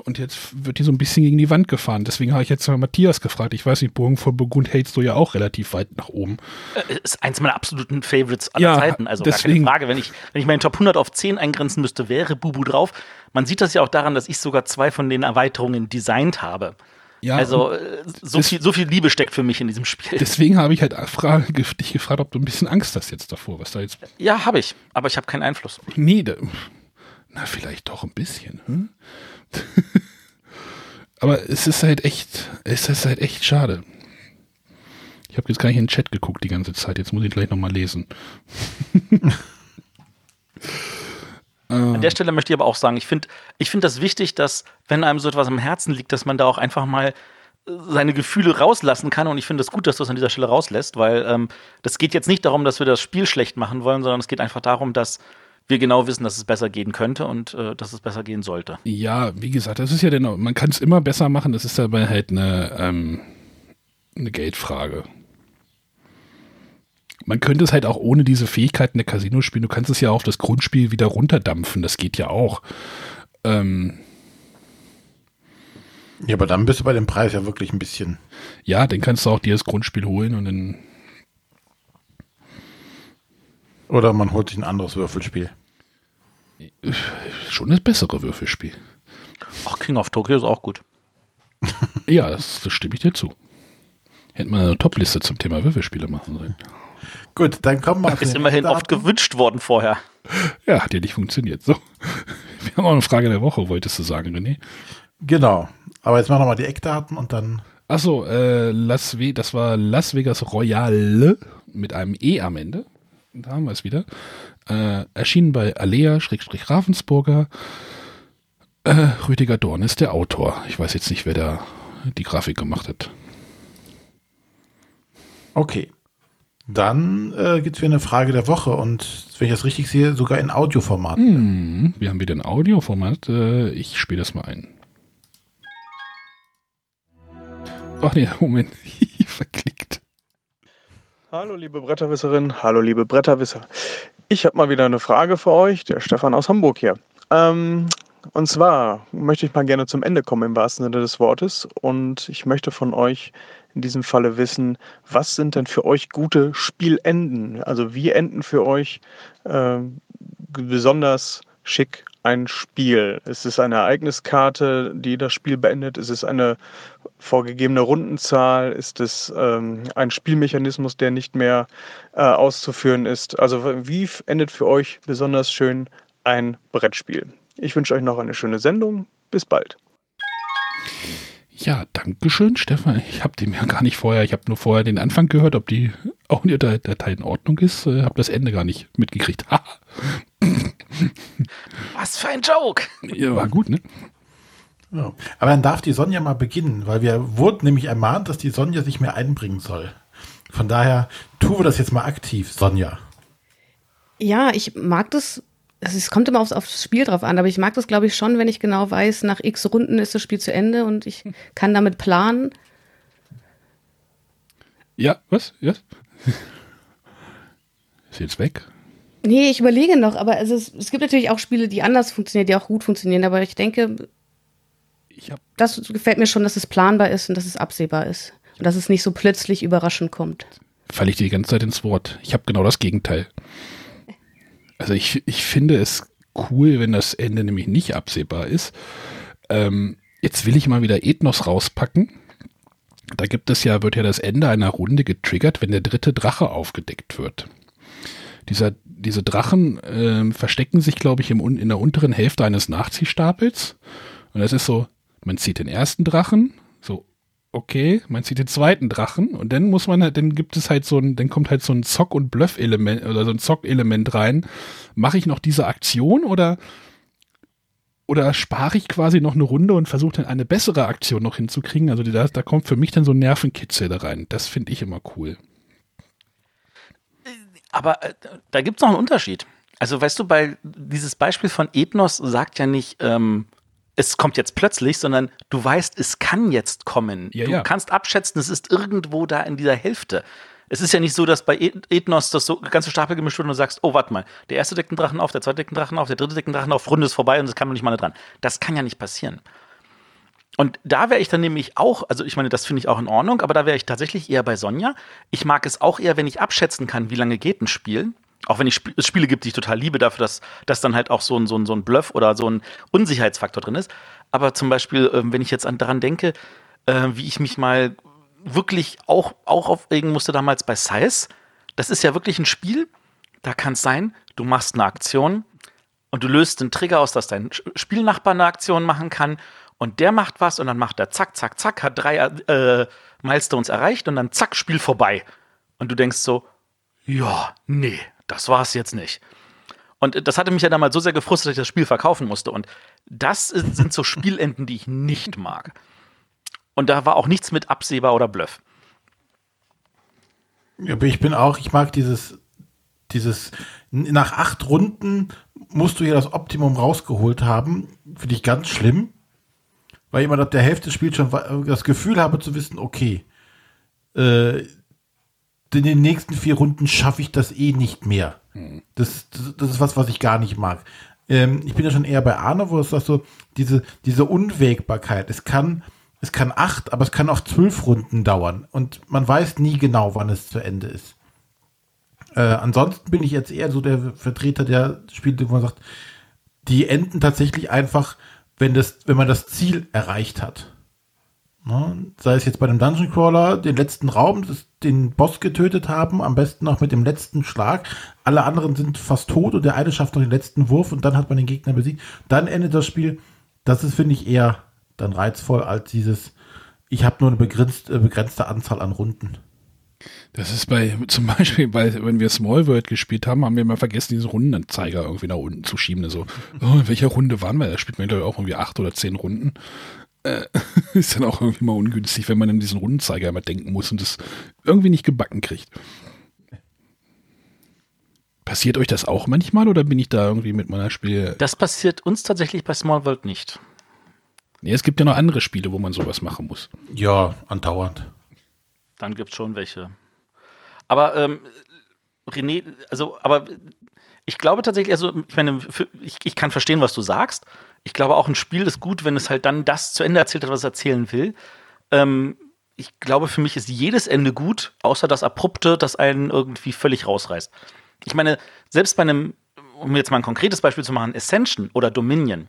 Und jetzt wird die so ein bisschen gegen die Wand gefahren. Deswegen habe ich jetzt mal Matthias gefragt. Ich weiß nicht, Burgen von Burgund hältst du ja auch relativ weit nach oben. Äh, ist eins meiner absoluten Favorites aller Ja, Zeiten. Also deswegen- gar keine Frage. Wenn ich, wenn ich meinen Top 100 auf 10 eingrenzen müsste, wäre Bubu drauf. Man sieht das ja auch daran, dass ich sogar zwei von den Erweiterungen designt habe. Ja, also äh, so viel, so viel Liebe steckt für mich in diesem Spiel. deswegen habe ich halt fra- ge- dich gefragt, ob du ein bisschen Angst hast jetzt davor, was da jetzt. ja, habe ich. Aber ich habe keinen Einfluss. Nee, da, na, vielleicht doch ein bisschen. Hm? (laughs) Aber es ist halt echt, es ist halt echt schade. Ich habe jetzt gar nicht in den Chat geguckt die ganze Zeit. Jetzt muss ich gleich nochmal lesen. (laughs) An der Stelle möchte ich aber auch sagen, ich finde ich find das wichtig, dass, wenn einem so etwas am Herzen liegt, dass man da auch einfach mal äh, seine Gefühle rauslassen kann. Und ich finde es das gut, dass du es an dieser Stelle rauslässt, weil ähm, das geht jetzt nicht darum, dass wir das Spiel schlecht machen wollen, sondern es geht einfach darum, dass wir genau wissen, dass es besser gehen könnte und äh, dass es besser gehen sollte. Ja, wie gesagt, das ist ja genau, man kann es immer besser machen, das ist aber halt eine, ähm, eine Geldfrage. Man könnte es halt auch ohne diese Fähigkeiten der Casino spielen. Du kannst es ja auf das Grundspiel wieder runterdampfen, das geht ja auch. Ähm, Ja, aber dann bist du bei dem Preis ja wirklich ein bisschen. ja, dann kannst du auch dir das Grundspiel holen und dann, Oder man holt sich ein anderes Würfelspiel. schon das bessere Würfelspiel. Ach, King of Tokyo ist auch gut. Ja, das, das stimme ich dir zu. Hätten wir eine Topliste zum Thema Würfelspiele machen sollen. Gut, dann kommen wir. Ist immerhin oft gewünscht worden vorher. Ja, hat ja nicht funktioniert. So. Wir haben auch eine Frage der Woche, wolltest du sagen, René? Genau. Aber jetzt machen wir mal die Eckdaten und dann. Achso, äh, Las Ve das war Las Vegas Royale mit einem E am Ende. Da haben wir es wieder. Äh, erschienen bei Alea, Schrägstrich Ravensburger. Äh, Rüdiger Dorn ist der Autor. Ich weiß jetzt nicht, wer da die Grafik gemacht hat. Okay. Dann äh, gibt es wieder eine Frage der Woche und wenn ich das richtig sehe, sogar in Audioformat. Hm, wir haben wieder ein Audioformat. Äh, ich spiele das mal ein. Ach nee, Moment. (laughs) Verklickt. Hallo liebe Bretterwisserin, hallo liebe Bretterwisser. Ich habe mal wieder eine Frage für euch, der Stefan aus Hamburg hier. Ähm, und zwar möchte ich mal gerne zum Ende kommen im wahrsten Sinne des Wortes und ich möchte von euch in diesem Falle wissen, was sind denn für euch gute Spielenden? Also wie enden für euch äh, besonders schick ein Spiel? Ist es eine Ereigniskarte, die das Spiel beendet? Ist es eine vorgegebene Rundenzahl? Ist es ähm, ein Spielmechanismus, der nicht mehr äh, auszuführen ist? Also wie endet für euch besonders schön ein Brettspiel? Ich wünsche euch noch eine schöne Sendung. Bis bald. Ja, dankeschön, Stefan. Ich habe dem ja (laughs) gar nicht vorher, ich habe nur vorher den Anfang gehört, ob die (laughs) Audiodatei in Ordnung ist. Äh, habe das Ende gar nicht mitgekriegt. Ha, (laughs) Was für ein Joke! ja, war gut, ne? Ja. Aber dann darf die Sonja mal beginnen, weil wir wurden nämlich ermahnt, dass die Sonja sich mehr einbringen soll. Von daher tun wir das jetzt mal aktiv, Sonja. Ja, ich mag das. Also es kommt immer aufs, aufs Spiel drauf an, aber ich mag das, glaube ich, schon, wenn ich genau weiß, nach x Runden ist das Spiel zu Ende und ich (laughs) kann damit planen. Ja, was? Ja? (laughs) Ist jetzt weg? Nee, ich überlege noch, aber also es, es gibt natürlich auch Spiele, die anders funktionieren, die auch gut funktionieren, aber ich denke, Ich das gefällt mir schon, dass es planbar ist und dass es absehbar ist. Und dass es nicht so plötzlich überraschend kommt. falle ich dir die ganze Zeit ins Wort. Ich habe genau das Gegenteil. Also ich, ich finde es cool, wenn das Ende nämlich nicht absehbar ist. Ähm, jetzt will ich mal wieder Ethnos rauspacken. Da gibt es ja, wird ja das Ende einer Runde getriggert, wenn der dritte Drache aufgedeckt wird. Dieser, diese Drachen ähm, verstecken sich, glaube ich, im, in der unteren Hälfte eines Nachziehstapels. Und das ist so, man zieht den ersten Drachen, okay, man zieht den zweiten Drachen und dann muss man halt, dann gibt es halt so ein, dann kommt halt so ein Zock- und Bluff-Element oder so ein Zock-Element rein. Mache ich noch diese Aktion oder oder spare ich quasi noch eine Runde und versuche dann eine bessere Aktion noch hinzukriegen? Also da, da kommt für mich dann so ein Nervenkitzel da rein. Das finde ich immer cool. Aber äh, da gibt es noch einen Unterschied. Also, weißt du, bei dieses Beispiel von Ethnos sagt ja nicht, ähm, es kommt jetzt plötzlich, sondern du weißt, es kann jetzt kommen. Ja, du ja. kannst abschätzen, es ist irgendwo da in dieser Hälfte. Es ist ja nicht so, dass bei Eth- Ethnos das so ganze Stapel gemischt wird und du sagst, oh, warte mal, der erste deckt einen Drachen auf, der zweite deckt einen Drachen auf, der dritte deckt einen Drachen auf, Runde ist vorbei und es kann noch nicht mal dran. Das kann ja nicht passieren. Und da wäre ich dann nämlich auch, also ich meine, das finde ich auch in Ordnung, aber da wäre ich tatsächlich eher bei Sonja. Ich mag es auch eher, wenn ich abschätzen kann, wie lange geht ein Spiel. Auch wenn ich Sp es Spiele gibt, die ich total liebe, dafür, dass, dass dann halt auch so ein, so, ein, so ein Bluff oder so ein Unsicherheitsfaktor drin ist. Aber zum Beispiel, ähm, wenn ich jetzt an, daran denke, äh, wie ich mich mal wirklich auch, auch aufregen musste damals bei Size, das ist ja wirklich ein Spiel, da kann es sein, du machst eine Aktion und du löst den Trigger aus, dass dein Spielnachbar eine Aktion machen kann und der macht was und dann macht er zack, zack, zack, hat drei äh, Milestones erreicht und dann zack, Spiel vorbei. Und du denkst so, ja, nee, das war's jetzt nicht. Und das hatte mich ja damals so sehr gefrustet, dass ich das Spiel verkaufen musste. Und das sind so Spielenden, die ich nicht mag. Und da war auch nichts mit absehbar oder Bluff. Ja, aber ich bin auch, ich mag dieses, dieses, nach acht Runden musst du hier das Optimum rausgeholt haben. Finde ich ganz schlimm. Weil immer nach der Hälfte des Spiels schon das Gefühl habe zu wissen, okay, äh, in den nächsten vier Runden schaffe ich das eh nicht mehr. Das, das, das ist was, was ich gar nicht mag. Ähm, ich bin ja schon eher bei Arne, wo es sagt so, diese, diese Unwägbarkeit. Es kann, es kann acht, aber es kann auch zwölf Runden dauern. Und man weiß nie genau, wann es zu Ende ist. Äh, ansonsten bin ich jetzt eher so der Vertreter der Spiele, wo man sagt, die enden tatsächlich einfach, wenn, das, wenn man das Ziel erreicht hat. Ne? Sei es jetzt bei einem Dungeon Crawler, den letzten Raum, das, den Boss getötet haben, am besten auch mit dem letzten Schlag. Alle anderen sind fast tot und der eine schafft noch den letzten Wurf und dann hat man den Gegner besiegt. Dann endet das Spiel. Das ist, finde ich, eher dann reizvoll als dieses, ich habe nur eine begrenzt, äh, begrenzte Anzahl an Runden. Das ist bei, zum Beispiel, bei, wenn wir Small World gespielt haben, haben wir mal vergessen, diesen Rundenanzeiger irgendwie nach unten zu schieben. So, (laughs) oh, in welcher Runde waren wir? Da spielt man, glaube ich, auch irgendwie acht oder zehn Runden. Äh, (laughs) ist dann auch irgendwie mal ungünstig, wenn man an diesen Rundenzeiger immer denken muss und das irgendwie nicht gebacken kriegt. Passiert euch das auch manchmal oder bin ich da irgendwie mit meiner Spiel? Das passiert uns tatsächlich bei Small World nicht. Nee, es gibt ja noch andere Spiele, wo man sowas machen muss. Ja, andauernd. Dann gibt es schon welche. Aber ähm, René, also, aber ich glaube tatsächlich, also ich meine, ich, ich kann verstehen, was du sagst. Ich glaube auch, ein Spiel ist gut, wenn es halt dann das zu Ende erzählt hat, was es erzählen will. Ähm, ich glaube, für mich ist jedes Ende gut, außer das Abrupte, das einen irgendwie völlig rausreißt. Ich meine, selbst bei einem, um jetzt mal ein konkretes Beispiel zu machen, Ascension oder Dominion.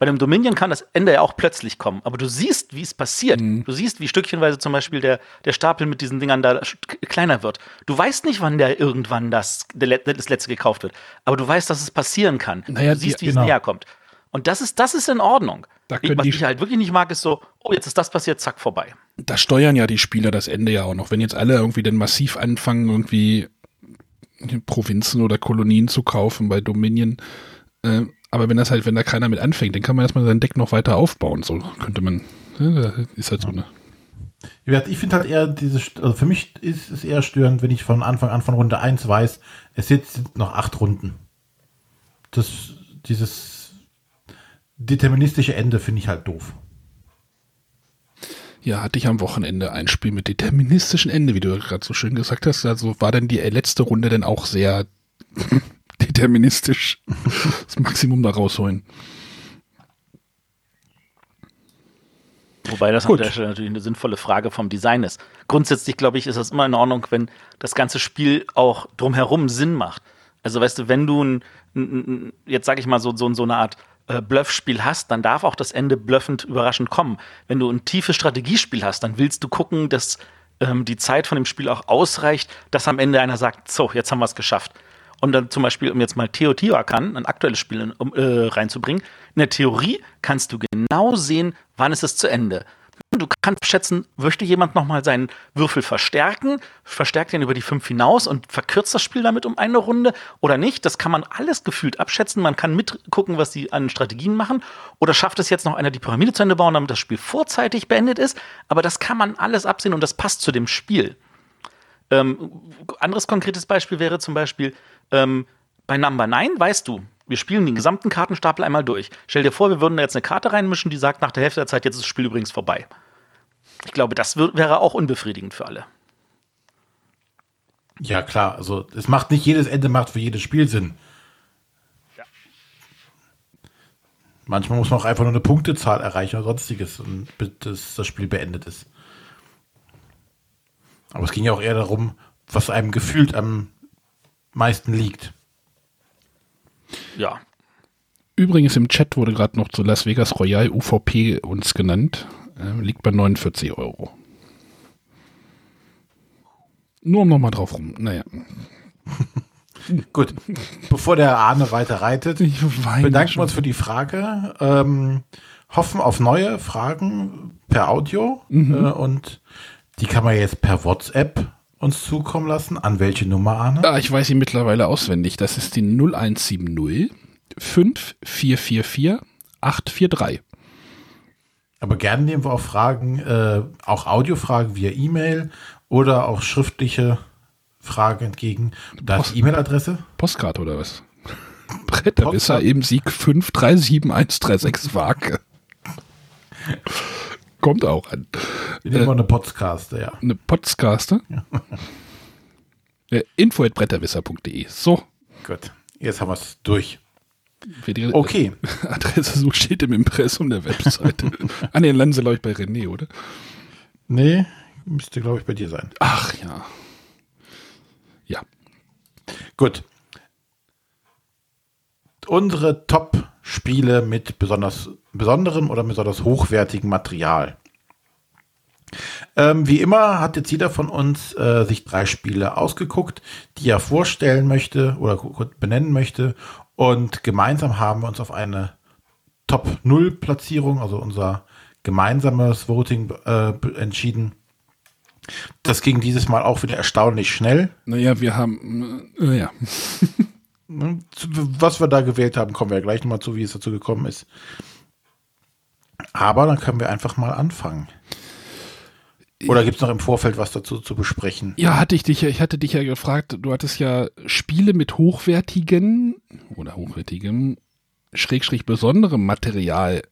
Bei dem Dominion kann das Ende ja auch plötzlich kommen, aber du siehst, wie es passiert. Du siehst, wie stückchenweise zum Beispiel der, der Stapel mit diesen Dingern da kleiner wird. Du weißt nicht, wann der irgendwann das, der, das letzte gekauft wird, aber du weißt, dass es passieren kann. Naja, du siehst, wie genau. es näher kommt. Und das ist, das ist in Ordnung. Da Ich, können was die- ich halt wirklich nicht mag, ist so, oh, jetzt ist das passiert, zack, vorbei. Da steuern ja die Spieler das Ende ja auch noch. Wenn jetzt alle irgendwie dann massiv anfangen, irgendwie Provinzen oder Kolonien zu kaufen bei Dominion, äh, aber wenn das halt, wenn da keiner mit anfängt, dann kann man erstmal sein Deck noch weiter aufbauen. So könnte man, ja, ist halt so eine. Ich finde halt eher diese, also für mich ist es eher störend, wenn ich von Anfang an von Runde 1 weiß, es jetzt sind noch acht Runden. Das, dieses deterministische Ende finde ich halt doof. Ja, hatte ich am Wochenende ein Spiel mit deterministischem Ende, wie du gerade so schön gesagt hast. Also war dann die letzte Runde dann auch sehr (laughs) deterministisch (laughs) das Maximum da rausholen. Wobei das Gut. an der Stelle natürlich eine sinnvolle Frage vom Design ist. Grundsätzlich, glaube ich, ist das immer in Ordnung, wenn das ganze Spiel auch drumherum Sinn macht. Also, weißt du, wenn du ein, ein, ein jetzt sage ich mal so, so, so eine Art äh, Bluffspiel hast, dann darf auch das Ende bluffend überraschend kommen. Wenn du ein tiefes Strategiespiel hast, dann willst du gucken, dass ähm, die Zeit von dem Spiel auch ausreicht, dass am Ende einer sagt, so, jetzt haben wir es geschafft. Und dann zum Beispiel, um jetzt mal Teotihuacan, ein aktuelles Spiel um, äh, reinzubringen, in der Theorie kannst du genau sehen, wann ist es zu Ende. Du kannst schätzen, möchte jemand nochmal seinen Würfel verstärken, verstärkt ihn über die fünf hinaus und verkürzt das Spiel damit um eine Runde oder nicht. Das kann man alles gefühlt abschätzen. Man kann mitgucken, was die an Strategien machen. Oder schafft es jetzt noch einer, die Pyramide zu Ende bauen, damit das Spiel vorzeitig beendet ist. Aber das kann man alles absehen und das passt zu dem Spiel. Ähm, anderes konkretes Beispiel wäre zum Beispiel ähm, bei Number 9, weißt du, Wir spielen den gesamten Kartenstapel einmal durch. Stell dir vor, wir würden da jetzt eine Karte reinmischen, die sagt nach der Hälfte der Zeit, jetzt ist das Spiel übrigens vorbei. Ich glaube, das wär, wäre auch unbefriedigend für alle. Ja, klar. Also, es macht nicht jedes Ende macht für jedes Spiel Sinn. Manchmal muss man auch einfach nur eine Punktezahl erreichen oder sonstiges, bis das Spiel beendet ist. Aber es ging ja auch eher darum, was einem gefühlt am meisten liegt. Ja. Übrigens im Chat wurde gerade noch zu Las Vegas Royal UVP uns genannt. Liegt bei 49 Euro. Nur um nochmal drauf rum. Naja. (laughs) Gut, bevor der Arne weiter reitet, bedanken wir uns für die Frage. Ähm, hoffen auf neue Fragen per Audio mhm. äh, und die kann man jetzt per WhatsApp uns zukommen lassen. An welche Nummer, Arne? Ah, ich weiß sie mittlerweile auswendig. Das ist die 0170 5444 843. Aber gerne nehmen wir auch Fragen, äh, auch Audiofragen via E-Mail oder auch schriftliche Fragen entgegen. Da ist E-Mail-Adresse? Postkarte oder was? (laughs) Bretterwisser eben Sieg 537136 Waage. Kommt auch an. Wir nehmen äh, eine Podcaster, ja. Eine Podcaster? Ja. (laughs) äh, info at bretterwisser.de. So. Gut. Jetzt haben wir es durch. Die, okay. (laughs) Adresse so steht im Impressum der Webseite. (laughs) ah, nee, landen sie, glaube ich, bei René, oder? Nee, müsste, glaube ich, bei dir sein. Ach ja. Ja. Gut. Unsere Top-Spiele mit besonders besonderem oder besonders hochwertigem Material. Ähm, wie immer hat jetzt jeder von uns äh, sich drei Spiele ausgeguckt, die er vorstellen möchte oder benennen möchte. Und gemeinsam haben wir uns auf eine Top-0-Platzierung, also unser gemeinsames Voting, äh, entschieden. Das ging dieses Mal auch wieder erstaunlich schnell. Naja, wir haben, äh, ja. (laughs) Was wir da gewählt haben, kommen wir ja gleich nochmal zu, wie es dazu gekommen ist. Aber dann können wir einfach mal anfangen. Oder gibt es noch im Vorfeld was dazu zu besprechen? Ja, hatte ich dich ja, ich hatte dich ja gefragt, du hattest ja Spiele mit hochwertigen oder hochwertigem, schrägstrich besonderem Material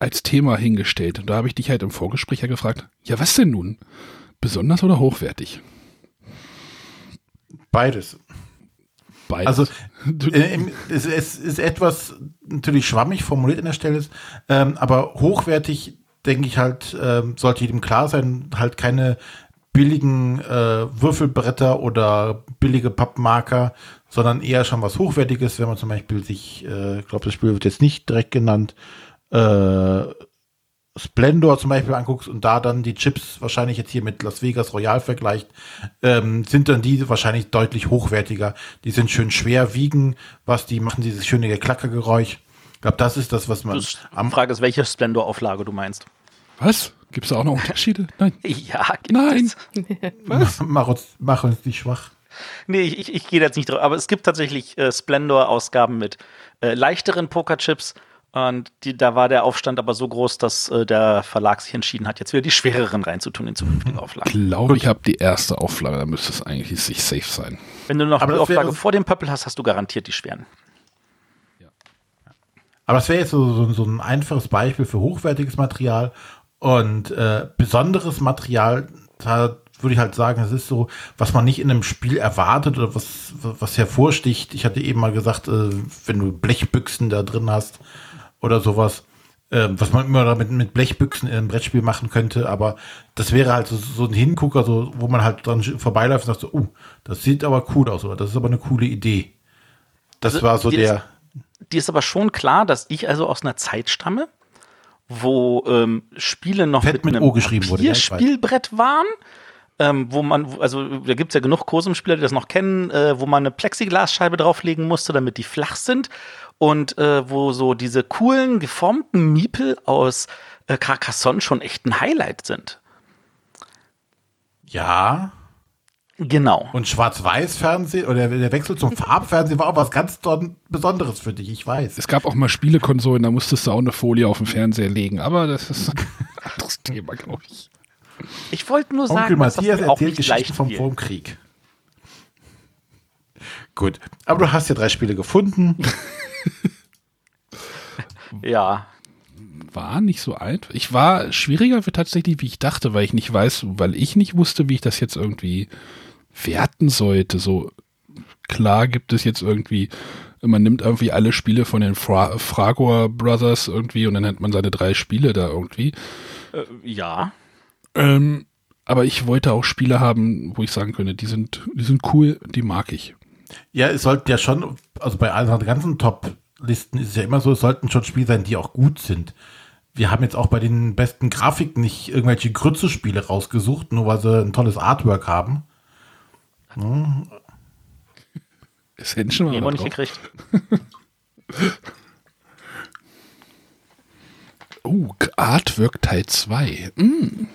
als Thema hingestellt. Und da habe ich dich halt im Vorgespräch ja gefragt, ja, was denn nun? Besonders oder hochwertig? Beides. Beides. Also (laughs) äh, es, es, ist etwas natürlich schwammig formuliert an der Stelle, ähm, aber hochwertig denke ich halt, ähm, sollte jedem klar sein, halt keine billigen äh, Würfelbretter oder billige Pappmarker, sondern eher schon was Hochwertiges, wenn man zum Beispiel sich, äh, ich glaube, das Spiel wird jetzt nicht direkt genannt, äh, Splendor zum Beispiel anguckst und da dann die Chips wahrscheinlich jetzt hier mit Las Vegas Royal vergleicht, ähm, sind dann die wahrscheinlich deutlich hochwertiger. Die sind schön schwer, wiegen, was die machen dieses schöne Geklackergeräusch. Ich glaube, das ist das, was man. Das am Frage ist, welche Splendor-Auflage du meinst. Was? Gibt es da auch noch Unterschiede? Nein. (laughs) Ja, gibt Nein. (laughs) Was? Mach uns, mach uns nicht schwach. Nee, ich, ich, ich gehe jetzt nicht drauf. Aber es gibt tatsächlich äh, Splendor-Ausgaben mit äh, leichteren Pokerchips und die, da war der Aufstand aber so groß, dass äh, der Verlag sich entschieden hat, jetzt wieder die schwereren reinzutun in zukünftige Auflagen. Ich glaube, ich habe die erste Auflage, da müsste es eigentlich sich safe sein. Wenn du noch aber die Auflage vor dem Pöppel hast, hast du garantiert die schweren. Aber das wäre jetzt so, so, so, ein einfaches Beispiel für hochwertiges Material und äh, besonderes Material. Da würde ich halt sagen, es ist so, was man nicht in einem Spiel erwartet oder was, was hervorsticht. Ich hatte eben mal gesagt, äh, wenn du Blechbüchsen da drin hast, oder sowas, äh, was man immer damit mit Blechbüchsen in einem Brettspiel machen könnte, aber das wäre halt so, so ein Hingucker, so, wo man halt dran vorbeiläuft und sagt so, uh, das sieht aber cool aus, oder das ist aber eine coole Idee. Das also, war so der. Die ist aber schon klar, dass ich also aus einer Zeit stamme, wo ähm, Spiele noch Fett mit, mit einem Papierspielbrett waren. Ähm, wo man, also da gibt es ja genug Kosum-Spieler, die das noch kennen, äh, wo man eine Plexiglasscheibe drauflegen musste, damit die flach sind und äh, wo so diese coolen, geformten Miepel aus äh, Carcassonne schon echt ein Highlight sind. Ja. Genau. Und Schwarz-Weiß-Fernsehen oder der Wechsel zum (laughs) Farbfernsehen war auch was ganz Besonderes für dich, ich weiß. Es gab auch mal Spielekonsolen, da musstest du auch eine Folie auf den Fernseher legen, aber das ist ein (laughs) anderes Thema, glaube ich. Ich wollte nur sagen, Onkel Matthias dass das erzählt Geschichten vom Vorkrieg. Gut, aber du hast ja drei Spiele gefunden. (laughs) Ja. War nicht so alt. Ich war schwieriger für tatsächlich, wie ich dachte, weil ich nicht weiß, weil ich nicht wusste, wie ich das jetzt irgendwie werten sollte. So klar gibt es jetzt irgendwie, man nimmt irgendwie alle Spiele von den Fra Fragor Brothers irgendwie und dann hat man seine drei Spiele da irgendwie. Äh, ja. Ähm, aber ich wollte auch Spiele haben, wo ich sagen könnte, die sind, die sind cool, die mag ich. Ja, es sollten ja schon, also bei allen ganzen Top-Listen ist es ja immer so, es sollten schon Spiele sein, die auch gut sind. Wir haben jetzt auch bei den besten Grafiken nicht irgendwelche Grütze-Spiele rausgesucht, nur weil sie ein tolles Artwork haben. Hm. Ascension war da nicht drauf. (laughs) gekriegt. Oh, Artwork Teil 2. Mm.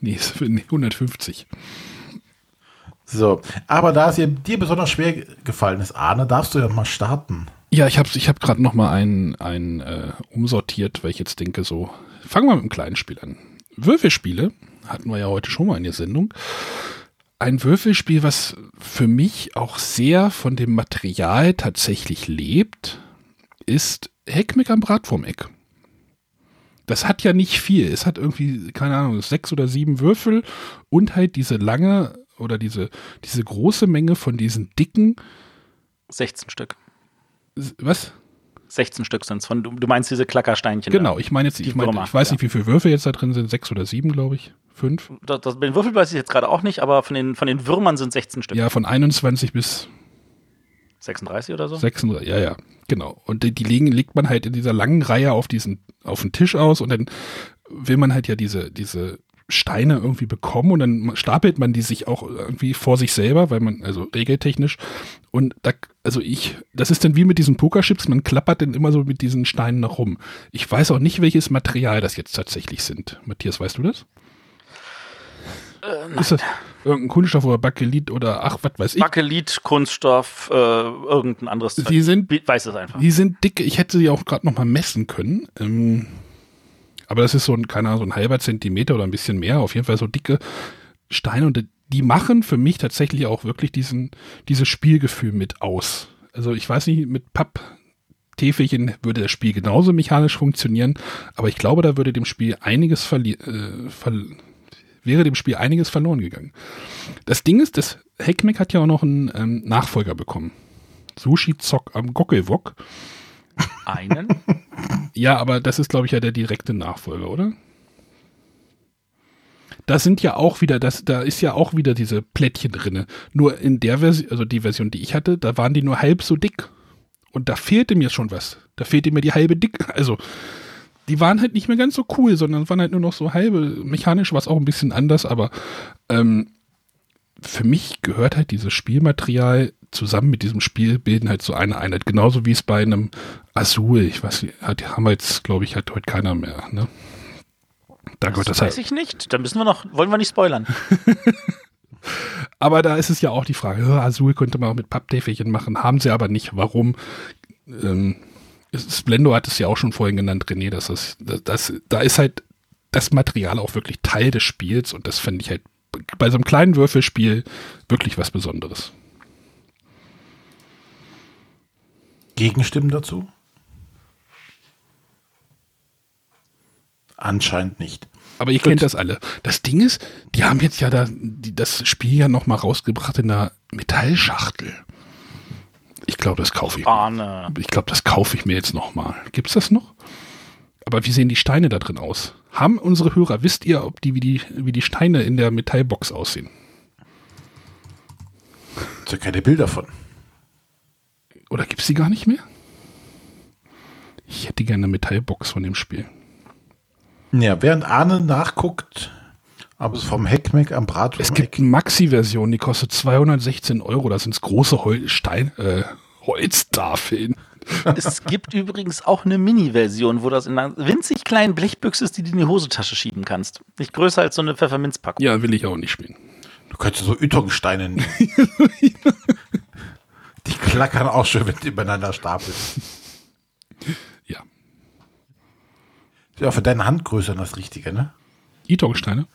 nee, ist für- nee, 150. So, aber da es dir, besonders schwer gefallen ist, Arne, darfst du ja mal starten. Ja, ich habe ich hab gerade noch mal ein, ein äh, umsortiert, weil ich jetzt denke, so, fangen wir mit einem kleinen Spiel an. Würfelspiele hatten wir ja heute schon mal in der Sendung. Ein Würfelspiel, was für mich auch sehr von dem Material tatsächlich lebt, ist Heckmeck am Bratwurmeck. Das hat ja nicht viel. Es hat irgendwie, keine Ahnung, sechs oder sieben Würfel und halt diese lange oder diese, diese große Menge von diesen dicken, 16 Stück. was? 16 Stück sind es. Du, du meinst diese Klackersteinchen. Genau, ich meine jetzt, ich, Würmer, ich weiß ja. nicht, wie viele Würfel jetzt da drin sind, sechs oder sieben, glaube ich. Fünf. Da. Das, das, den Würfel weiß ich jetzt gerade auch nicht, aber von den, von den Würmern sind 16 Stück. Ja, von 21 bis 36 oder so? 36, ja, ja, genau. Und die, die legen, legt man halt in dieser langen Reihe auf diesen, auf den Tisch aus und dann will man halt ja diese, diese Steine irgendwie bekommen und dann stapelt man die sich auch irgendwie vor sich selber, weil man, also regeltechnisch. Und da, also ich, das ist dann wie mit diesen Pokerchips, man klappert dann immer so mit diesen Steinen noch rum. Ich weiß auch nicht, welches Material das jetzt tatsächlich sind. Matthias, weißt du das? Ist das irgendein Kunststoff oder Bakelit oder ach, was weiß ich? Bakelit, Kunststoff, äh, irgendein anderes Zeug. Die sind Wie- Weiß es einfach. Die sind dick. Ich hätte sie auch gerade noch mal messen können. Ähm, aber das ist so ein, keine Ahnung, so ein halber Zentimeter oder ein bisschen mehr. Auf jeden Fall so dicke Steine. Und die machen für mich tatsächlich auch wirklich diesen, dieses Spielgefühl mit aus. Also ich weiß nicht, mit Papptäfelchen würde das Spiel genauso mechanisch funktionieren. Aber ich glaube, da würde dem Spiel einiges verli äh, ver wäre dem Spiel einiges verloren gegangen. Das Ding ist, das Heckmeck hat ja auch noch einen ähm, Nachfolger bekommen. Sushi Zock am Gockelwok. Einen? Ja, aber das ist, glaube ich, ja der direkte Nachfolger, oder? Da sind ja auch wieder, das, da ist ja auch wieder diese Plättchen drinne. Nur in der Version, also die Version, die ich hatte, da waren die nur halb so dick. Und da fehlte mir schon was. Da fehlte mir die halbe dick. Also, die waren halt nicht mehr ganz so cool, sondern waren halt nur noch so halbe. Mechanisch war es auch ein bisschen anders, aber ähm, für mich gehört halt dieses Spielmaterial zusammen mit diesem Spiel bilden halt so eine Einheit. Genauso wie es bei einem Azul, ich weiß nicht, hat, haben wir jetzt, glaube ich, hat heute keiner mehr, ne? Da gehört das, Das weiß halt. ich nicht. Da müssen wir noch, wollen wir nicht spoilern. (laughs) Aber da ist es ja auch die Frage, ja, Azul könnte man auch mit Papptäfelchen machen, haben sie aber nicht. Warum? Ähm, Splendor hat es ja auch schon vorhin genannt, René, dass das, das, das, da ist halt das Material auch wirklich Teil des Spiels und das finde ich halt bei so einem kleinen Würfelspiel wirklich was Besonderes. Gegenstimmen dazu? Anscheinend nicht. Aber ihr kennt das alle. Das Ding ist, die haben jetzt ja da, die, das Spiel ja noch mal rausgebracht in einer Metallschachtel. Ich glaube, das kaufe ich. mir. Arne. Ich glaube, das kaufe ich mir jetzt noch mal. Gibt's das noch? Aber wie sehen die Steine da drin aus? Haben unsere Hörer, wisst ihr, ob die wie die, wie die Steine in der Metallbox aussehen? Ja keine Bilder von. Oder gibt's die gar nicht mehr? Ich hätte gerne eine Metallbox von dem Spiel. Ja, während Arne nachguckt, ob es vom Heckmeck am Bratwurm Es gibt eine Maxi-Version, die kostet 216 Euro. Da sind große Hol Stein, äh, Holztafeln. (laughs) Es gibt übrigens auch eine Mini-Version, wo das in einer winzig kleinen Blechbüchse ist, die du in die Hosentasche schieben kannst. Nicht größer als so eine Pfefferminzpackung. Ja, will ich auch nicht spielen. Du könntest so Ytongsteine nehmen. (laughs) Die klackern auch schön, wenn du übereinander stapelst. Ja. Ja, für deine Handgröße das Richtige, ne? Itongsteine?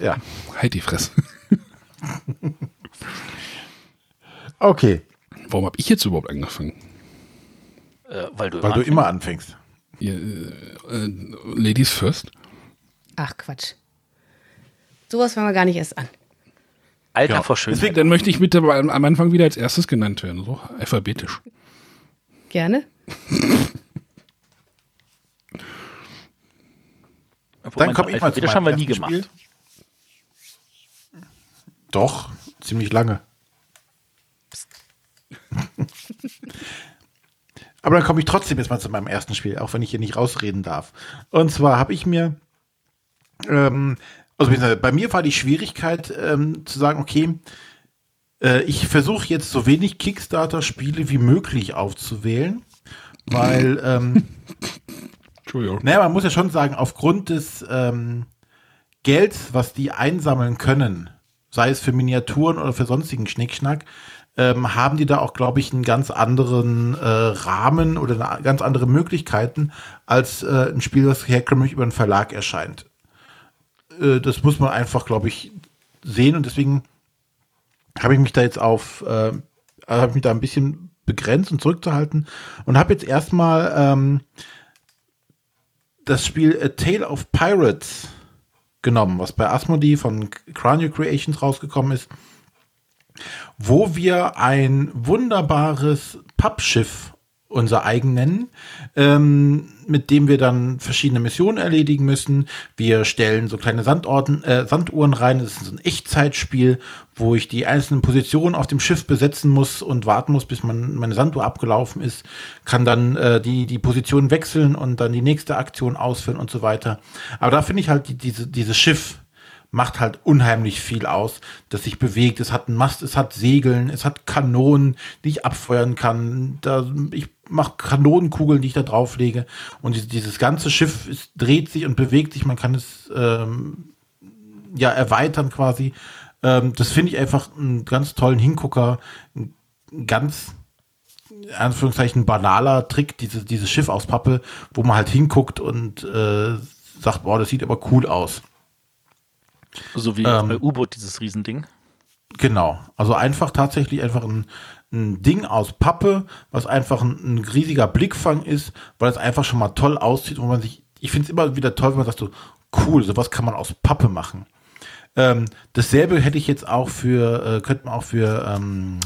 Ja. Halt die Fresse. (laughs) Okay. Warum habe ich jetzt überhaupt angefangen? Äh, weil du Weil du anfängst. immer anfängst. Ihr, äh, Ladies first. Ach Quatsch. Sowas fangen wir gar nicht erst an. Alter Ja. vor Schönheit. Deswegen, dann möchte ich mit dabei am Anfang wieder als erstes genannt werden, so alphabetisch. Gerne. (laughs) Dann komme ich mal zu Das meinem haben wir nie gemacht. Spiel. Doch, ziemlich lange. (laughs) Aber dann komme ich trotzdem jetzt mal zu meinem ersten Spiel, auch wenn ich hier nicht rausreden darf. Und zwar habe ich mir, ähm, also bei mir war die Schwierigkeit ähm, zu sagen, okay, äh, ich versuche jetzt so wenig Kickstarter-Spiele wie möglich aufzuwählen, weil ähm, (laughs) Entschuldigung. naja, man muss ja schon sagen, aufgrund des ähm, Gelds, was die einsammeln können, sei es für Miniaturen oder für sonstigen Schnickschnack, ähm, haben die da auch, glaube ich, einen ganz anderen äh, Rahmen oder eine, ganz andere Möglichkeiten als äh, ein Spiel, das herkömmlich über einen Verlag erscheint. Äh, das muss man einfach, glaube ich, sehen und deswegen habe ich mich da jetzt auf, äh, habe mich da ein bisschen begrenzt und zurückzuhalten und habe jetzt erstmal ähm, das Spiel A Tale of Pirates genommen, was bei Asmodee von Cranio Creations rausgekommen ist, wo wir ein wunderbares Pappschiff unser eigen nennen, ähm, mit dem wir dann verschiedene Missionen erledigen müssen. Wir stellen so kleine Sandorten, äh, Sanduhren rein. Das ist so ein Echtzeitspiel, wo ich die einzelnen Positionen auf dem Schiff besetzen muss und warten muss, bis man, meine Sanduhr abgelaufen ist. Kann dann äh, die, die Position wechseln und dann die nächste Aktion ausführen und so weiter. Aber da finde ich halt die, diese, dieses Schiff macht halt unheimlich viel aus, das sich bewegt. Es hat einen Mast, es hat Segeln, es hat Kanonen, die ich abfeuern kann. Da, ich mache Kanonenkugeln, die ich da drauflege. Und dieses, dieses ganze Schiff es dreht sich und bewegt sich. Man kann es ähm, ja erweitern quasi. Ähm, das finde ich einfach einen ganz tollen Hingucker. Ein ganz in Anführungszeichen banaler Trick, dieses, dieses Schiff aus Pappe, wo man halt hinguckt und äh, sagt, boah, das sieht aber cool aus. So wie Ähm. bei U-Boot, dieses Riesending. Genau. Also einfach tatsächlich einfach ein, ein Ding aus Pappe, was einfach ein, ein riesiger Blickfang ist, weil es einfach schon mal toll aussieht, wo man sich, ich finde es immer wieder toll, wenn man sagt so, cool, sowas kann man aus Pappe machen. Ähm, dasselbe hätte ich jetzt auch für, äh, könnte man auch für ähm,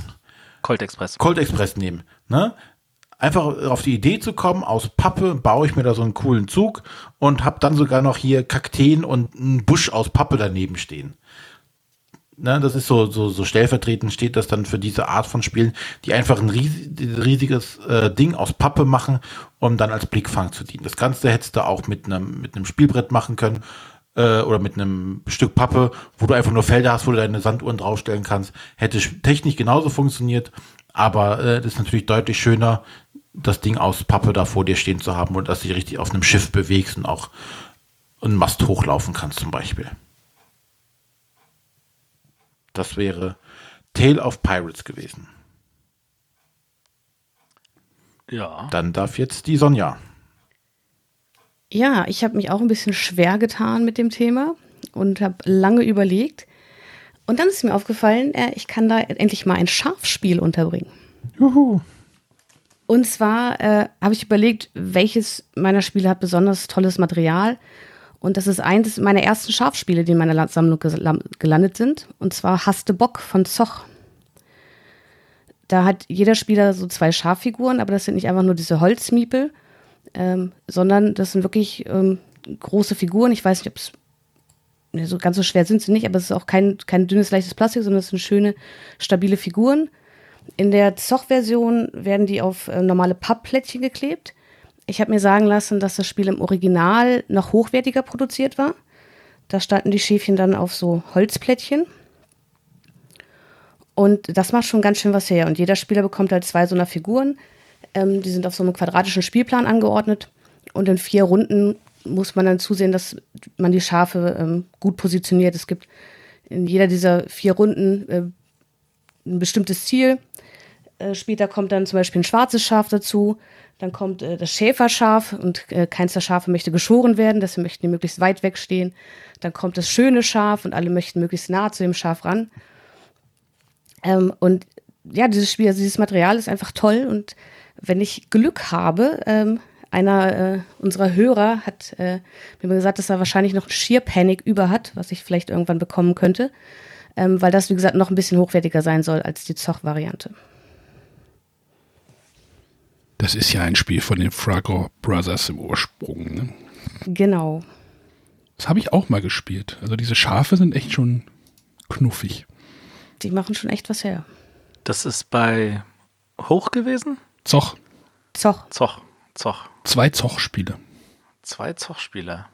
Colt Express. Cold Express nehmen. Ne? Einfach auf die Idee zu kommen, aus Pappe baue ich mir da so einen coolen Zug und habe dann sogar noch hier Kakteen und einen Busch aus Pappe daneben stehen. Ne, das ist so, so, so stellvertretend steht das dann für diese Art von Spielen, die einfach ein ries riesiges äh, Ding aus Pappe machen, um dann als Blickfang zu dienen. Das Ganze hättest du auch mit einem mit Spielbrett machen können äh, oder mit einem Stück Pappe, wo du einfach nur Felder hast, wo du deine Sanduhren draufstellen kannst. Hätte sch- technisch genauso funktioniert, aber äh, das ist natürlich deutlich schöner, das Ding aus Pappe da vor dir stehen zu haben und dass du dich richtig auf einem Schiff bewegst und auch einen Mast hochlaufen kannst zum Beispiel. Das wäre Tale of Pirates gewesen. Ja. Dann darf jetzt die Sonja. Ja, ich habe mich auch ein bisschen schwer getan mit dem Thema und habe lange überlegt. Und dann ist mir aufgefallen, äh, ich kann da endlich mal ein Schafspiel unterbringen. Juhu. Und zwar äh, habe ich überlegt, welches meiner Spiele hat besonders tolles Material. Und das ist eines meiner ersten Schafspiele, die in meiner Sammlung gesla- gelandet sind. Und zwar Haste Bock von Zoch. Da hat jeder Spieler so zwei Schaffiguren, aber das sind nicht einfach nur diese Holzmiepel, ähm, sondern das sind wirklich ähm, große Figuren. Ich weiß nicht, ob es so ganz so schwer sind sie nicht, aber es ist auch kein, kein dünnes, leichtes Plastik, sondern es sind schöne, stabile Figuren. In der Zoch-Version werden die auf äh, normale Pappplättchen geklebt. Ich habe mir sagen lassen, dass das Spiel im Original noch hochwertiger produziert war. Da standen die Schäfchen dann auf so Holzplättchen. Und das macht schon ganz schön was her. Und jeder Spieler bekommt halt zwei so einer Figuren. Ähm, die sind auf so einem quadratischen Spielplan angeordnet. Und in vier Runden muss man dann zusehen, dass man die Schafe ähm, gut positioniert. Es gibt in jeder dieser vier Runden äh, ein bestimmtes Ziel. Äh, später kommt dann zum Beispiel ein schwarzes Schaf dazu. Dann kommt äh, das Schäferschaf und äh, keins der Schafe möchte geschoren werden, deswegen möchten die möglichst weit wegstehen. Dann kommt das schöne Schaf und alle möchten möglichst nah zu dem Schaf ran. Ähm, und ja, dieses Spiel, also dieses Material ist einfach toll und wenn ich Glück habe, ähm, einer äh, unserer Hörer hat äh, mir gesagt, dass er wahrscheinlich noch Sheer Panic über hat, was ich vielleicht irgendwann bekommen könnte, ähm, weil das, wie gesagt, noch ein bisschen hochwertiger sein soll als die Zoch-Variante. Das ist ja ein Spiel von den Fragor Brothers im Ursprung. Ne? Genau. Das habe ich auch mal gespielt. Also diese Schafe sind echt schon knuffig. Die machen schon echt was her. Das ist bei Hoch gewesen? Zoch. Zoch. Zoch. Zoch. Zwei Zoch-Spiele. Zwei Zoch-Spiele.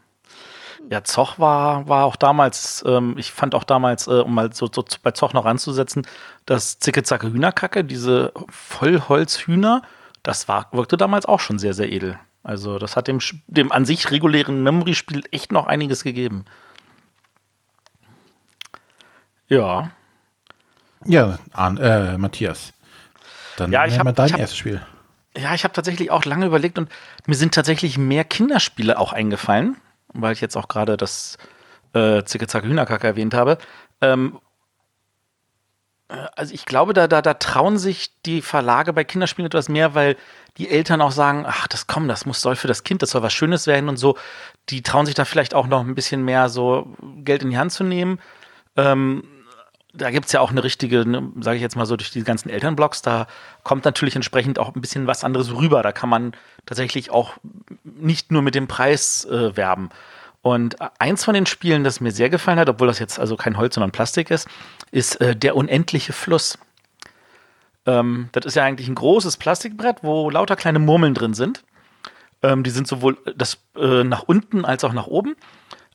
Ja, Zoch war, war auch damals, ähm, ich fand auch damals, äh, um mal so, so bei Zoch noch anzusetzen, das Zicke-Zacke Hühnerkacke, diese Vollholzhühner, das war, wirkte damals auch schon sehr, sehr edel. Also das hat dem, dem an sich regulären Memory-Spiel echt noch einiges gegeben. Ja. Ja, Arn, äh, Matthias. Dann Ja, ich hab- wir dein ich hab- erstes Spiel. Ja, ich habe tatsächlich auch lange überlegt und mir sind tatsächlich mehr Kinderspiele auch eingefallen, weil ich jetzt auch gerade das äh, Zicke Zacke Hühnerkacke erwähnt habe. Ähm, äh, also ich glaube, da, da, da trauen sich die Verlage bei Kinderspielen etwas mehr, weil die Eltern auch sagen, ach, das komm, das muss soll für das Kind, das soll was Schönes werden und so. Die trauen sich da vielleicht auch noch ein bisschen mehr so Geld in die Hand zu nehmen. Ähm, da gibt es ja auch eine richtige, ne, sage ich jetzt mal so, durch die ganzen Elternblogs, da kommt natürlich entsprechend auch ein bisschen was anderes rüber. Da kann man tatsächlich auch nicht nur mit dem Preis äh, werben. Und eins von den Spielen, das mir sehr gefallen hat, obwohl das jetzt also kein Holz, sondern Plastik ist, ist äh, Der unendliche Fluss. Ähm, das ist ja eigentlich ein großes Plastikbrett, wo lauter kleine Murmeln drin sind. Ähm, die sind sowohl das äh, nach unten als auch nach oben.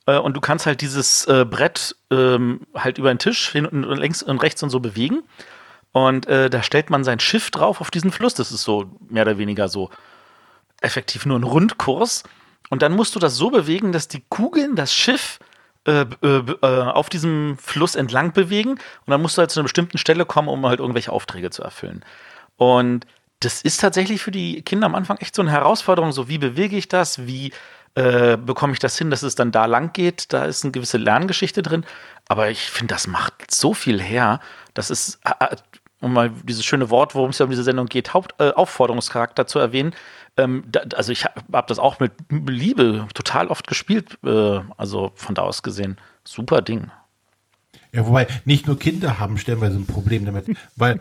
Äh, und du kannst halt dieses äh, Brett ähm, halt über den Tisch hin und, links und rechts und so bewegen. Und äh, da stellt man sein Schiff drauf auf diesen Fluss. Das ist so mehr oder weniger so effektiv nur ein Rundkurs. Und dann musst du das so bewegen, dass die Kugeln das Schiff äh, äh, äh, auf diesem Fluss entlang bewegen. Und dann musst du halt zu einer bestimmten Stelle kommen, um halt irgendwelche Aufträge zu erfüllen. Und das ist tatsächlich für die Kinder am Anfang echt so eine Herausforderung. So, wie bewege ich das? Wie äh, bekomme ich das hin, dass es dann da lang geht? Da ist eine gewisse Lerngeschichte drin. Aber ich finde, das macht so viel her. Das ist, äh, um mal dieses schöne Wort, worum es ja um diese Sendung geht, Haupt, äh, Aufforderungscharakter zu erwähnen. Ähm, da, also ich habe hab das auch mit Liebe total oft gespielt. Äh, also von da aus gesehen, super Ding. Ja, wobei nicht nur Kinder haben stellenweise ein Problem damit, (laughs) weil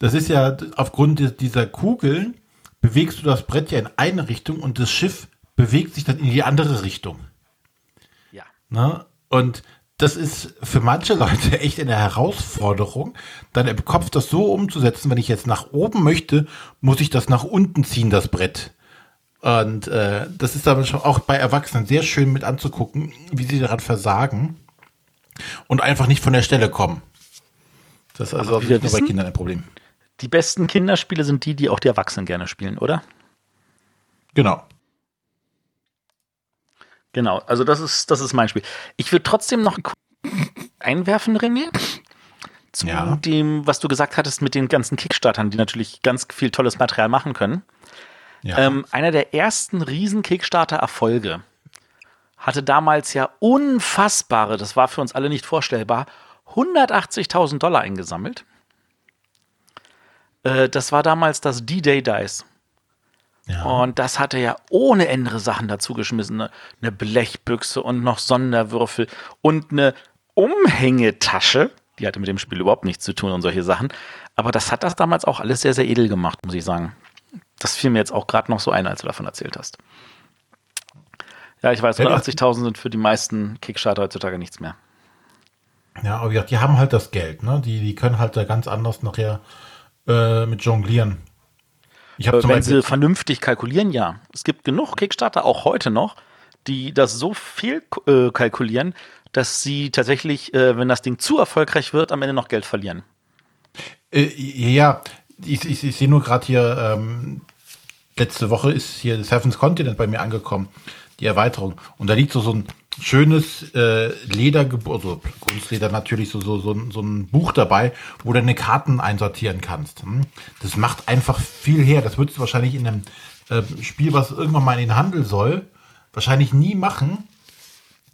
das ist ja aufgrund di- dieser Kugeln bewegst du das Brett ja in eine Richtung und das Schiff bewegt sich dann in die andere Richtung. Ja. Ne? Und das ist für manche Leute (laughs) echt eine Herausforderung, dann im Kopf das so umzusetzen, wenn ich jetzt nach oben möchte, muss ich das nach unten ziehen, das Brett. Und äh, das ist aber schon auch bei Erwachsenen sehr schön mit anzugucken, wie sie daran versagen und einfach nicht von der Stelle kommen. Das ist also nicht nur bei Kindern ein Problem. Die besten Kinderspiele sind die, die auch die Erwachsenen gerne spielen, oder? Genau. Genau, also das ist, das ist mein Spiel. Ich würde trotzdem noch einwerfen, René, zu Ja. dem, was du gesagt hattest mit den ganzen Kickstartern, die natürlich ganz viel tolles Material machen können. Ja. Ähm, einer der ersten riesen Kickstarter-Erfolge hatte damals ja unfassbare, das war für uns alle nicht vorstellbar, 180.000 Dollar eingesammelt. Äh, das war damals das D-Day Dice. Ja. Und das hatte ja ohne Ende Sachen dazugeschmissen. Eine, eine Blechbüchse und noch Sonderwürfel und eine Umhängetasche. Die hatte mit dem Spiel überhaupt nichts zu tun und solche Sachen. Aber das hat das damals auch alles sehr, sehr edel gemacht, muss ich sagen. Das fiel mir jetzt auch gerade noch so ein, als du davon erzählt hast. Ja, ich weiß, Ja, 180.000 sind für die meisten Kickstarter heutzutage nichts mehr. Ja, aber wie gesagt, die haben halt das Geld, ne? Die, die können halt da ganz anders nachher äh, mit jonglieren. Ich Äh, Wenn Beispiel, sie vernünftig kalkulieren, ja. Es gibt genug Kickstarter, auch heute noch, die das so viel äh, kalkulieren, dass sie tatsächlich, äh, wenn das Ding zu erfolgreich wird, am Ende noch Geld verlieren. äh, ja, ich, ich, ich sehe nur gerade hier, ähm, letzte Woche ist hier Seven's Continent bei mir angekommen, die Erweiterung. Und da liegt so, so ein schönes äh, Ledergebäude, also Kunstleder natürlich, so, so, so, so ein Buch dabei, wo du deine Karten einsortieren kannst. Hm? Das macht einfach viel her. Das würdest du wahrscheinlich in einem äh, Spiel, was irgendwann mal in den Handel soll, wahrscheinlich nie machen,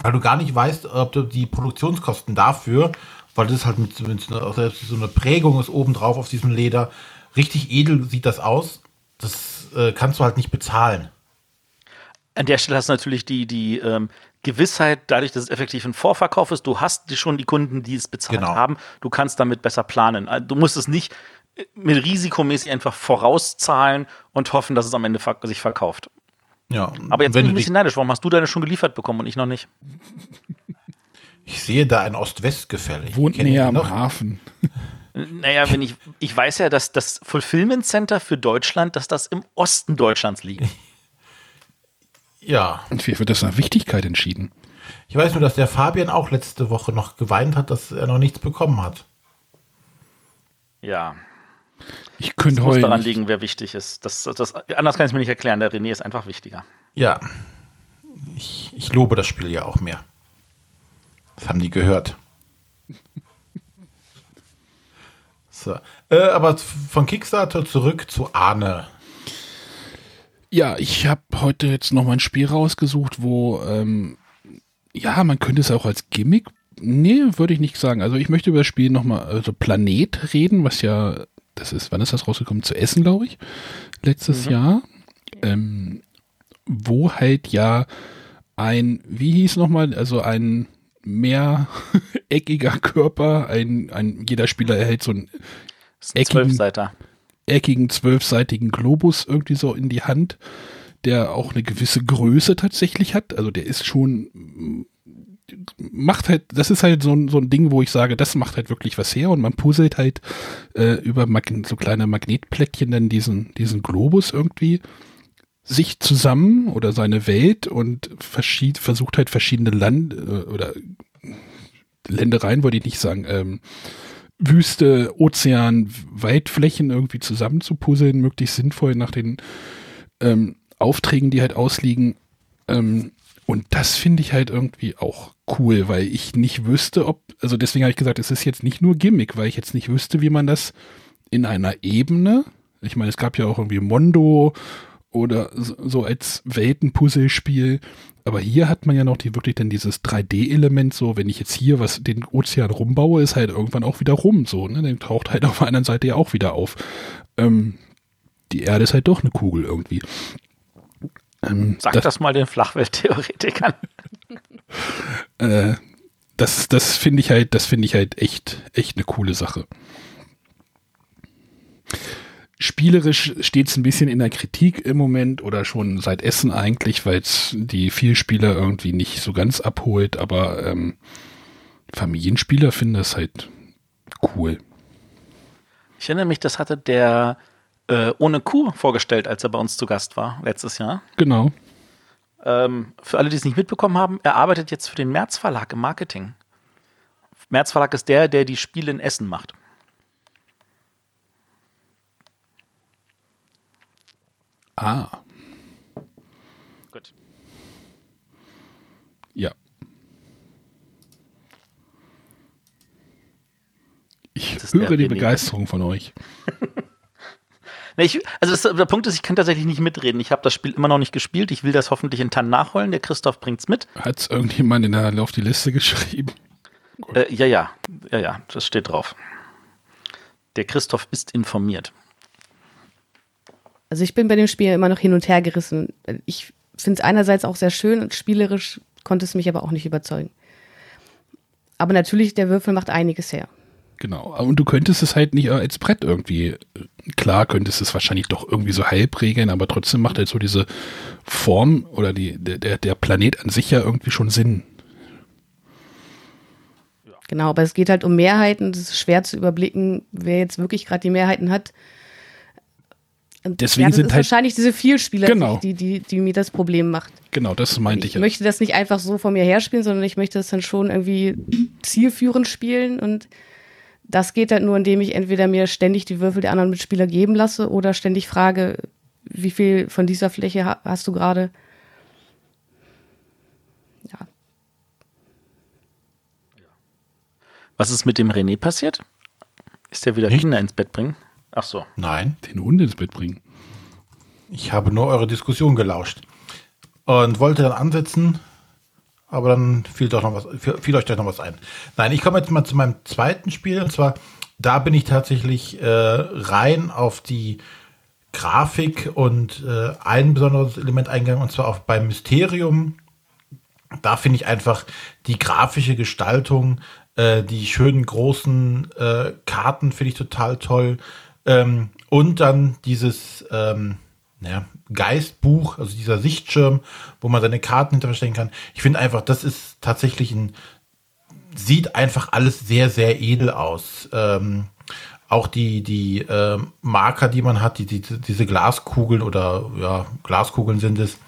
weil du gar nicht weißt, ob du die Produktionskosten dafür, weil das halt mit, mit so einer- selbst so eine Prägung ist obendrauf auf diesem Leder, richtig edel sieht das aus. Das das äh, kannst du halt nicht bezahlen. An der Stelle hast du natürlich die, die ähm, Gewissheit, dadurch, dass es effektiv ein Vorverkauf ist, du hast schon die Kunden, die es bezahlt Genau. haben, du kannst damit besser planen. Also Du musst es nicht äh, mit risikomäßig einfach vorauszahlen und hoffen, dass es am Ende sich verkauft. Ja, Aber jetzt wenn bin ich du ein bisschen neidisch. Warum hast du deine schon geliefert bekommen und ich noch nicht? (laughs) ich sehe da ein Ost-West-Gefälle. Ich Wohnt näher am noch. Hafen. Naja, wenn ich, ich weiß ja, dass das Fulfillment Center für Deutschland, dass das im Osten Deutschlands liegt. Ja, Und wie wird das nach Wichtigkeit entschieden? ich weiß nur, dass der Fabian auch letzte Woche noch geweint hat, dass er noch nichts bekommen hat. Ja, Ich könnte es muss heute. daran liegen, wer wichtig ist. Das, das, anders kann ich es mir nicht erklären. Der René ist einfach wichtiger. Ja, ich, ich lobe das Spiel ja auch mehr. Das haben die gehört. So. Äh, aber von Kickstarter zurück zu Arne. Ja, ich habe heute jetzt noch mal ein Spiel rausgesucht, wo, ähm, ja, man könnte es auch als Gimmick, nee, würde ich nicht sagen. Also ich möchte über das Spiel noch mal, also Planet reden, was ja, das ist, wann ist das rausgekommen? Zu Essen, glaube ich, letztes Jahr. Ähm, wo halt ja ein, wie hieß noch mal, also ein mehreckiger (laughs) Körper, ein, ein, jeder Spieler erhält so ein Eckigen- Zwölfseiter. Eckigen zwölfseitigen Globus irgendwie so in die Hand, der auch eine gewisse Größe tatsächlich hat. Also der ist schon macht halt, das ist halt so ein, so ein Ding, wo ich sage, das macht halt wirklich was her und man puzzelt halt äh, über Mag so kleine Magnetplättchen dann diesen, diesen Globus irgendwie sich zusammen oder seine Welt und versucht halt verschiedene Land äh, oder Ländereien, wollte ich nicht sagen, ähm, Wüste, Ozean, Waldflächen irgendwie zusammenzupuzzeln, möglichst sinnvoll nach den ähm, Aufträgen, die halt ausliegen. Ähm, und das finde ich halt irgendwie auch cool, weil ich nicht wüsste, ob, also deswegen habe ich gesagt, es ist jetzt nicht nur Gimmick, weil ich jetzt nicht wüsste, wie man das in einer Ebene, ich meine, es gab ja auch irgendwie Mondo oder so, als Weltenpuzzlespiel, aber hier hat man ja noch die wirklich dann dieses 3D-Element, so wenn ich jetzt hier was den Ozean rumbaue, ist halt irgendwann auch wieder rum, so, ne? Dann taucht halt auf der anderen Seite ja auch wieder auf. Ähm, die Erde ist halt doch eine Kugel irgendwie. Ähm, Sag das, mal den Flachwelttheoretikern. (laughs) äh, das, das finde ich halt, das finde ich halt echt, echt eine coole Sache. Spielerisch steht es ein bisschen in der Kritik im Moment oder schon seit Essen eigentlich, weil es die Vielspieler irgendwie nicht so ganz abholt, aber ähm, Familienspieler finden das halt cool. Ich erinnere mich, das hatte der äh, ohne Kuh vorgestellt, als er bei uns zu Gast war, letztes Jahr. Genau. Ähm, für alle, die es nicht mitbekommen haben, er arbeitet jetzt für den März Verlag im Marketing. März Verlag ist der, der die Spiele in Essen macht. Ah, Gut. ja. Ich höre die. Begeisterung von euch. (laughs) Ich, also das, der Punkt ist, ich kann tatsächlich nicht mitreden. Ich habe das Spiel immer noch nicht gespielt. Ich will das hoffentlich in Tann nachholen. Der Christoph bringt's mit. Hat es irgendjemand in der, auf die Liste geschrieben? Äh, ja, ja, ja, ja, das steht drauf. Der Christoph ist informiert. Also ich bin bei dem Spiel immer noch hin und her gerissen. Ich finde es einerseits auch sehr schön und spielerisch konnte es mich aber auch nicht überzeugen. Aber natürlich, der Würfel macht einiges her. Genau. Und du könntest es halt nicht als Brett irgendwie, äh, klar könntest es wahrscheinlich doch irgendwie so halb regeln, aber trotzdem macht halt so diese Form oder die, der, der Planet an sich ja irgendwie schon Sinn. Genau, aber es geht halt um Mehrheiten. Es ist schwer zu überblicken, wer jetzt wirklich gerade die Mehrheiten hat. Und Deswegen ja, das sind ist halt- wahrscheinlich diese Vielspieler, Genau. die, die, die mir das Problem macht. Genau, das meinte Ich ich ja. möchte das nicht einfach so vor mir herspielen, sondern ich möchte das dann schon irgendwie zielführend spielen. Und das geht halt nur, indem ich entweder mir ständig die Würfel der anderen Mitspieler geben lasse oder ständig frage, wie viel von dieser Fläche ha hast du gerade? Ja, Was ist mit dem René passiert? Ist der wieder? Kinder ins Bett bringen? Ach so. Nein, Den Hund ins Bett bringen. ich habe nur eure Diskussion gelauscht und wollte dann ansetzen, aber dann fiel doch noch was, fiel euch doch noch was ein. Nein, ich komme jetzt mal zu meinem zweiten Spiel und zwar da bin ich tatsächlich äh, rein auf die Grafik und äh, ein besonderes Element eingegangen, und zwar auch beim Mysterium. Da finde ich einfach die grafische Gestaltung, äh, die schönen großen äh, Karten finde ich total toll. Ähm, und dann dieses ähm, ja, Geistbuch, also dieser Sichtschirm, wo man seine Karten hinter kann. Ich finde einfach, das ist tatsächlich ein, sieht einfach alles sehr, sehr edel aus. Ähm, auch die, die äh, Marker, die man hat, die, die, diese Glaskugeln oder ja, Glaskugeln sind es,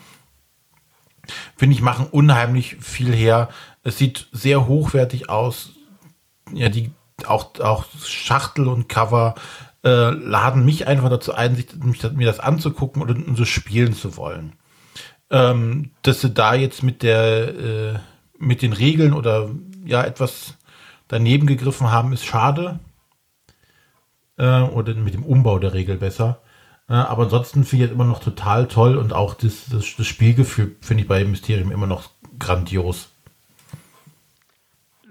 finde ich, machen unheimlich viel her. Es sieht sehr hochwertig aus. Ja, die auch, auch Schachtel und Cover äh, laden mich einfach dazu ein, sich, mich, mir das anzugucken und, und so spielen zu wollen. Ähm, dass sie da jetzt mit der äh, mit den Regeln oder ja etwas daneben gegriffen haben, ist schade äh, oder mit dem Umbau der Regel besser. Äh, aber ansonsten finde ich es immer noch total toll und auch das, das, das Spielgefühl finde ich bei Mysterium immer noch grandios.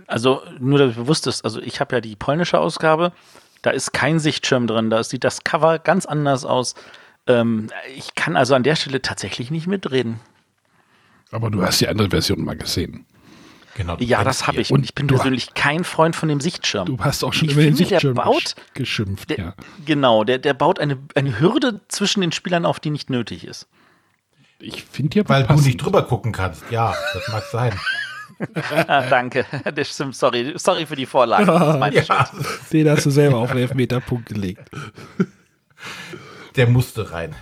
Also nur, dass bewusst ist, also ich habe ja die polnische Ausgabe, da ist kein Sichtschirm drin, da sieht das Cover ganz anders aus. Ähm, ich kann also an der Stelle tatsächlich nicht mitreden. Aber du hast die andere Version mal gesehen. Genau, ja, das habe ich. Und ich bin persönlich kein Freund von dem Sichtschirm. Du hast auch schon ich über den Sichtschirm der baut, geschimpft. Der, ja. Genau, der, der baut eine, eine Hürde zwischen den Spielern auf, die nicht nötig ist. Ich finde ja Weil passend. du nicht drüber gucken kannst. Ja, das mag sein. (laughs) ah, danke. Das stimmt, sorry. Sorry für die Vorlage. Das ja. Den hast du selber auf den Elfmeterpunkt gelegt. Der musste rein.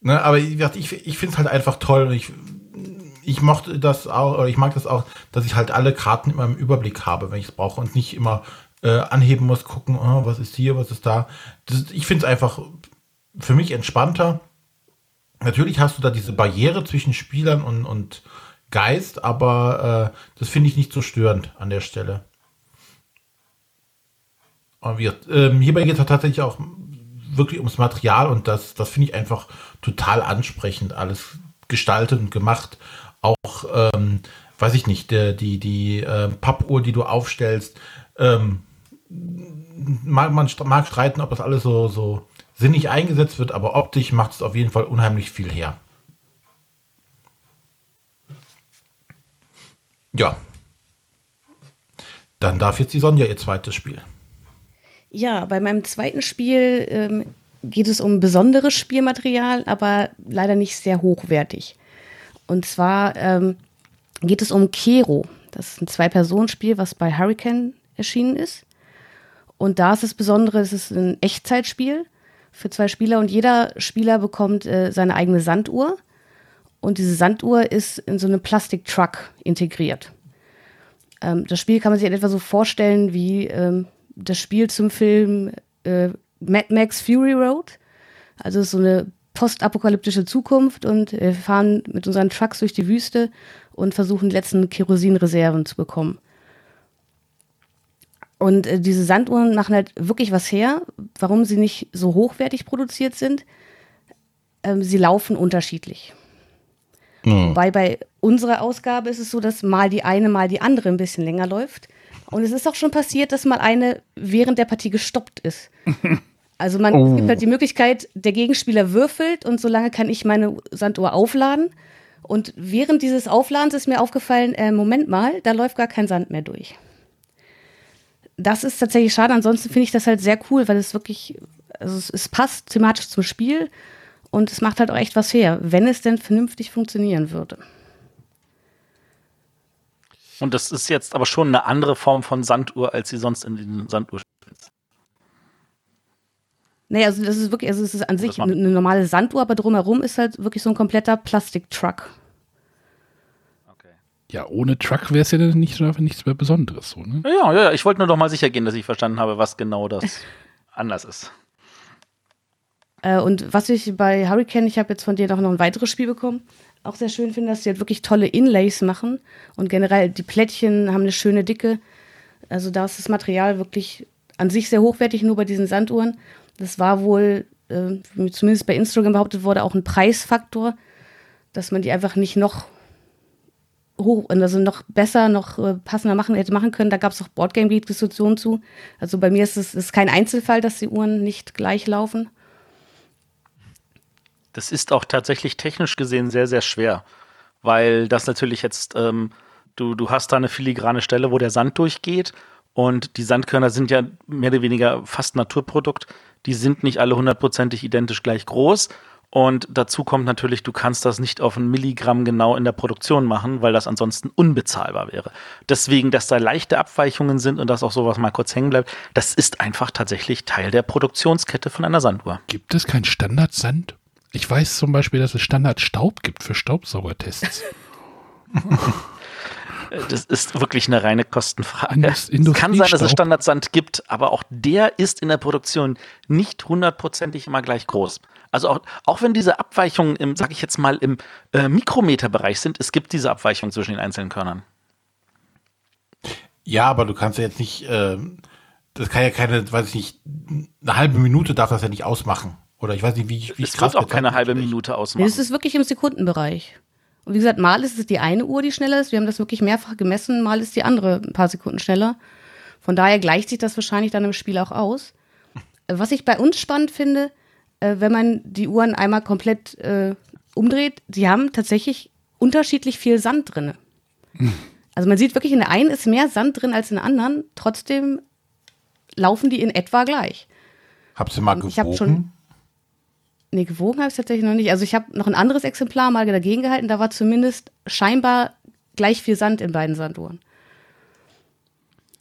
Ne, aber ich, ich finde es halt einfach toll. Ich ich mochte das auch, oder ich mag das auch, dass ich halt alle Karten immer im Überblick habe, wenn ich es brauche und nicht immer äh, anheben muss, gucken, oh, was ist hier, was ist da. Das, ich finde es einfach für mich entspannter. Natürlich hast du da diese Barriere zwischen Spielern und, und Geist, aber äh, das finde ich nicht so störend an der Stelle. Und wir, ähm, hierbei geht es tatsächlich auch wirklich ums Material und das, das finde ich einfach total ansprechend, alles gestaltet und gemacht auch, ähm, weiß ich nicht, der, die, die äh, Pappuhr, die du aufstellst, ähm, mag, man mag streiten, ob das alles so, so sinnig eingesetzt wird, aber optisch macht es auf jeden Fall unheimlich viel her. Ja. Dann darf jetzt die Sonja ihr zweites Spiel. Ja, bei meinem zweiten Spiel ähm, geht es um besonderes Spielmaterial, aber leider nicht sehr hochwertig. Und zwar ähm, geht es um Kero. Das ist ein Zwei-Personen-Spiel, was bei Hurricane erschienen ist. Und da ist das Besondere, es ist ein Echtzeitspiel für zwei Spieler und jeder Spieler bekommt äh, seine eigene Sanduhr. Und diese Sanduhr ist in so einen Plastik-Truck integriert. Ähm, das Spiel kann man sich in etwa so vorstellen wie ähm, das Spiel zum Film äh, Mad Max Fury Road. Also so eine postapokalyptische Zukunft und wir fahren mit unseren Trucks durch die Wüste und versuchen die letzten Kerosinreserven zu bekommen. Und äh, diese Sanduhren machen halt wirklich was her, warum sie nicht so hochwertig produziert sind. Ähm, sie laufen unterschiedlich. Mhm. Wobei bei unserer Ausgabe ist es so, dass mal die eine, mal die andere ein bisschen länger läuft. Und es ist auch schon passiert, dass mal eine während der Partie gestoppt ist. (laughs) Also man oh. gibt halt die Möglichkeit, der Gegenspieler würfelt und solange kann ich meine Sanduhr aufladen. Und während dieses Aufladens ist mir aufgefallen, äh, Moment mal, da läuft gar kein Sand mehr durch. Das ist tatsächlich schade. Ansonsten finde ich das halt sehr cool, weil es wirklich, also es, es passt thematisch zum Spiel und es macht halt auch echt was her, wenn es denn vernünftig funktionieren würde. Und das ist jetzt aber schon eine andere Form von Sanduhr, als sie sonst in den Sanduhr Nee, also das ist wirklich, also es ist an sich eine, eine normale Sanduhr, aber drumherum ist halt wirklich so ein kompletter Plastiktruck. Okay. Ja, ohne Truck wäre es ja dann nicht, nichts mehr Besonderes. So, ne? Ja, ja, ja, ich wollte nur doch mal sicher gehen, dass ich verstanden habe, was genau das (laughs) anders ist. Äh, und was ich bei Hurricane, ich habe jetzt von dir noch ein weiteres Spiel bekommen, auch sehr schön finde, dass sie halt wirklich tolle Inlays machen und generell die Plättchen haben eine schöne Dicke. Also da ist das Material wirklich an sich sehr hochwertig, nur bei diesen Sanduhren. Das war wohl, äh, zumindest bei Instagram behauptet wurde, auch ein Preisfaktor, dass man die einfach nicht noch hoch, also noch besser, noch äh, passender machen hätte machen können. Da gab es auch Boardgame Geek Diskussionen zu. Also bei mir ist es ist kein Einzelfall, dass die Uhren nicht gleich laufen. Das ist auch tatsächlich technisch gesehen sehr, sehr schwer, weil das natürlich jetzt, ähm, du, du hast da eine filigrane Stelle, wo der Sand durchgeht und die Sandkörner sind ja mehr oder weniger fast Naturprodukt. Die sind nicht alle hundertprozentig identisch gleich groß. Und dazu kommt natürlich, du kannst das nicht auf ein Milligramm genau in der Produktion machen, weil das ansonsten unbezahlbar wäre. Deswegen, dass da leichte Abweichungen sind und dass auch sowas mal kurz hängen bleibt, das ist einfach tatsächlich Teil der Produktionskette von einer Sanduhr. Gibt es kein Standardsand? Ich weiß zum Beispiel, dass es Standardstaub gibt für Staubsaugertests. (laughs) Das ist wirklich eine reine Kostenfrage. Indus- es kann sein, dass es. Standardsand gibt, aber auch der ist in der Produktion nicht hundertprozentig immer gleich groß. Also auch, auch wenn diese Abweichungen im, sag ich jetzt mal, im äh, Mikrometerbereich sind, es gibt diese Abweichung zwischen den einzelnen Körnern. Ja, aber du kannst ja jetzt nicht, ähm, das kann ja keine, weiß ich nicht, eine halbe Minute darf das ja nicht ausmachen. Oder ich weiß nicht, wie, wie Es wird auch keine halbe. Minute ausmachen. Es ist wirklich im Sekundenbereich. Und wie gesagt, mal ist es die eine Uhr, die schneller ist. Wir haben das wirklich mehrfach gemessen, mal ist die andere ein paar Sekunden schneller. Von daher gleicht sich das wahrscheinlich dann im Spiel auch aus. Was ich bei uns spannend finde, äh, wenn man die Uhren einmal komplett äh, umdreht, die haben tatsächlich unterschiedlich viel Sand drin. Also man sieht wirklich, in der einen ist mehr Sand drin als in der anderen. Trotzdem laufen die in etwa gleich. Habt ihr mal Ich hab gewogen? schon- Nee, gewogen habe ich tatsächlich noch nicht. Also ich habe noch ein anderes Exemplar mal dagegen gehalten. Da war zumindest scheinbar gleich viel Sand in beiden Sanduhren.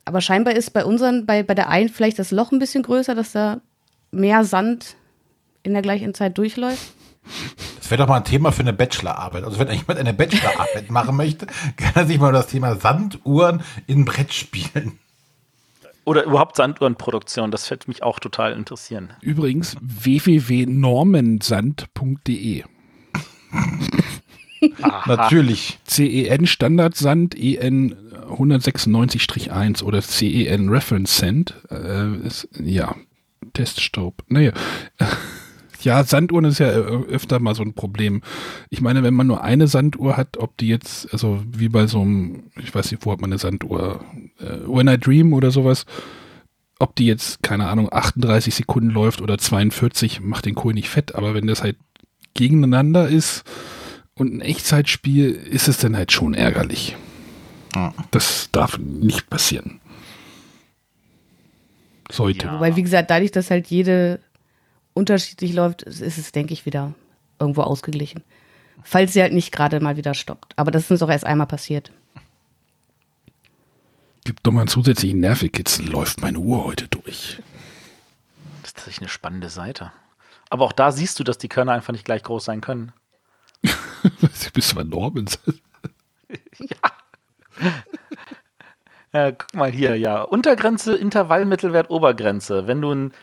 Aber scheinbar ist bei unseren, bei, bei der einen vielleicht das Loch ein bisschen größer, dass da mehr Sand in der gleichen Zeit durchläuft. Das wäre doch mal ein Thema für eine Bachelorarbeit. Also wenn jemand eine Bachelorarbeit machen möchte, (laughs) kann er sich mal das Thema Sanduhren in Brettspielen. Oder überhaupt Sanduhrenproduktion, das wird mich auch total interessieren. Übrigens www.normensand.de. Natürlich. CEN Standardsand, E EN 196-1 oder CEN Reference Sand. Äh, ist, ja, Teststaub. Naja. Ja, Sanduhren ist ja äh, öfter mal so ein Problem. Ich meine, wenn man nur eine Sanduhr hat, ob die jetzt, also wie bei so einem, ich weiß nicht, wo hat man eine Sanduhr? Äh, When I Dream oder sowas, ob die jetzt, keine Ahnung, 38 Sekunden läuft oder 42, macht den Kohl nicht fett, aber wenn das halt gegeneinander ist und ein Echtzeitspiel, ist es dann halt schon ärgerlich. Das darf nicht passieren. Sollte. Ja. Wobei, wie gesagt, dadurch, dass halt jede unterschiedlich läuft, ist es, denke ich, wieder irgendwo ausgeglichen. Falls sie halt nicht gerade mal wieder stoppt. Aber das ist uns auch erst einmal passiert. Gibt doch mal einen zusätzlichen Nervig-Kitzel. Läuft meine Uhr heute durch. Das ist tatsächlich eine spannende Seite. Aber auch da siehst du, dass die Körner einfach nicht gleich groß sein können. (laughs) Du bist bei Normans. Ja, guck mal hier, ja. Untergrenze, Intervallmittelwert, Obergrenze. Wenn du ein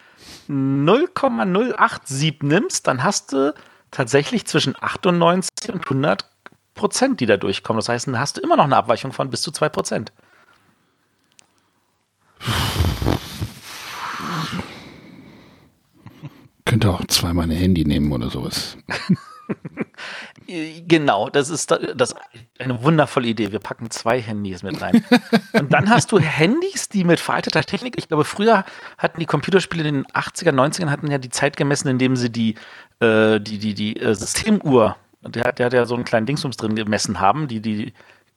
0,087 nimmst, dann hast du tatsächlich zwischen 98 und 100 Prozent, die da durchkommen. Das heißt, dann hast du immer noch eine Abweichung von bis zu 2 Prozent. Könnte auch zweimal ein Handy nehmen oder sowas. (laughs) Genau, das ist da- das eine wundervolle Idee. Wir packen zwei Handys mit rein. Und dann hast du Handys, die mit veralteter Technik, ich glaube, früher hatten die Computerspiele in den 80er, 90ern hatten ja die Zeit gemessen, indem sie die, äh, die, die, die äh, Systemuhr, der, hat- der hat ja so einen kleinen Dingsums drin gemessen haben, die, die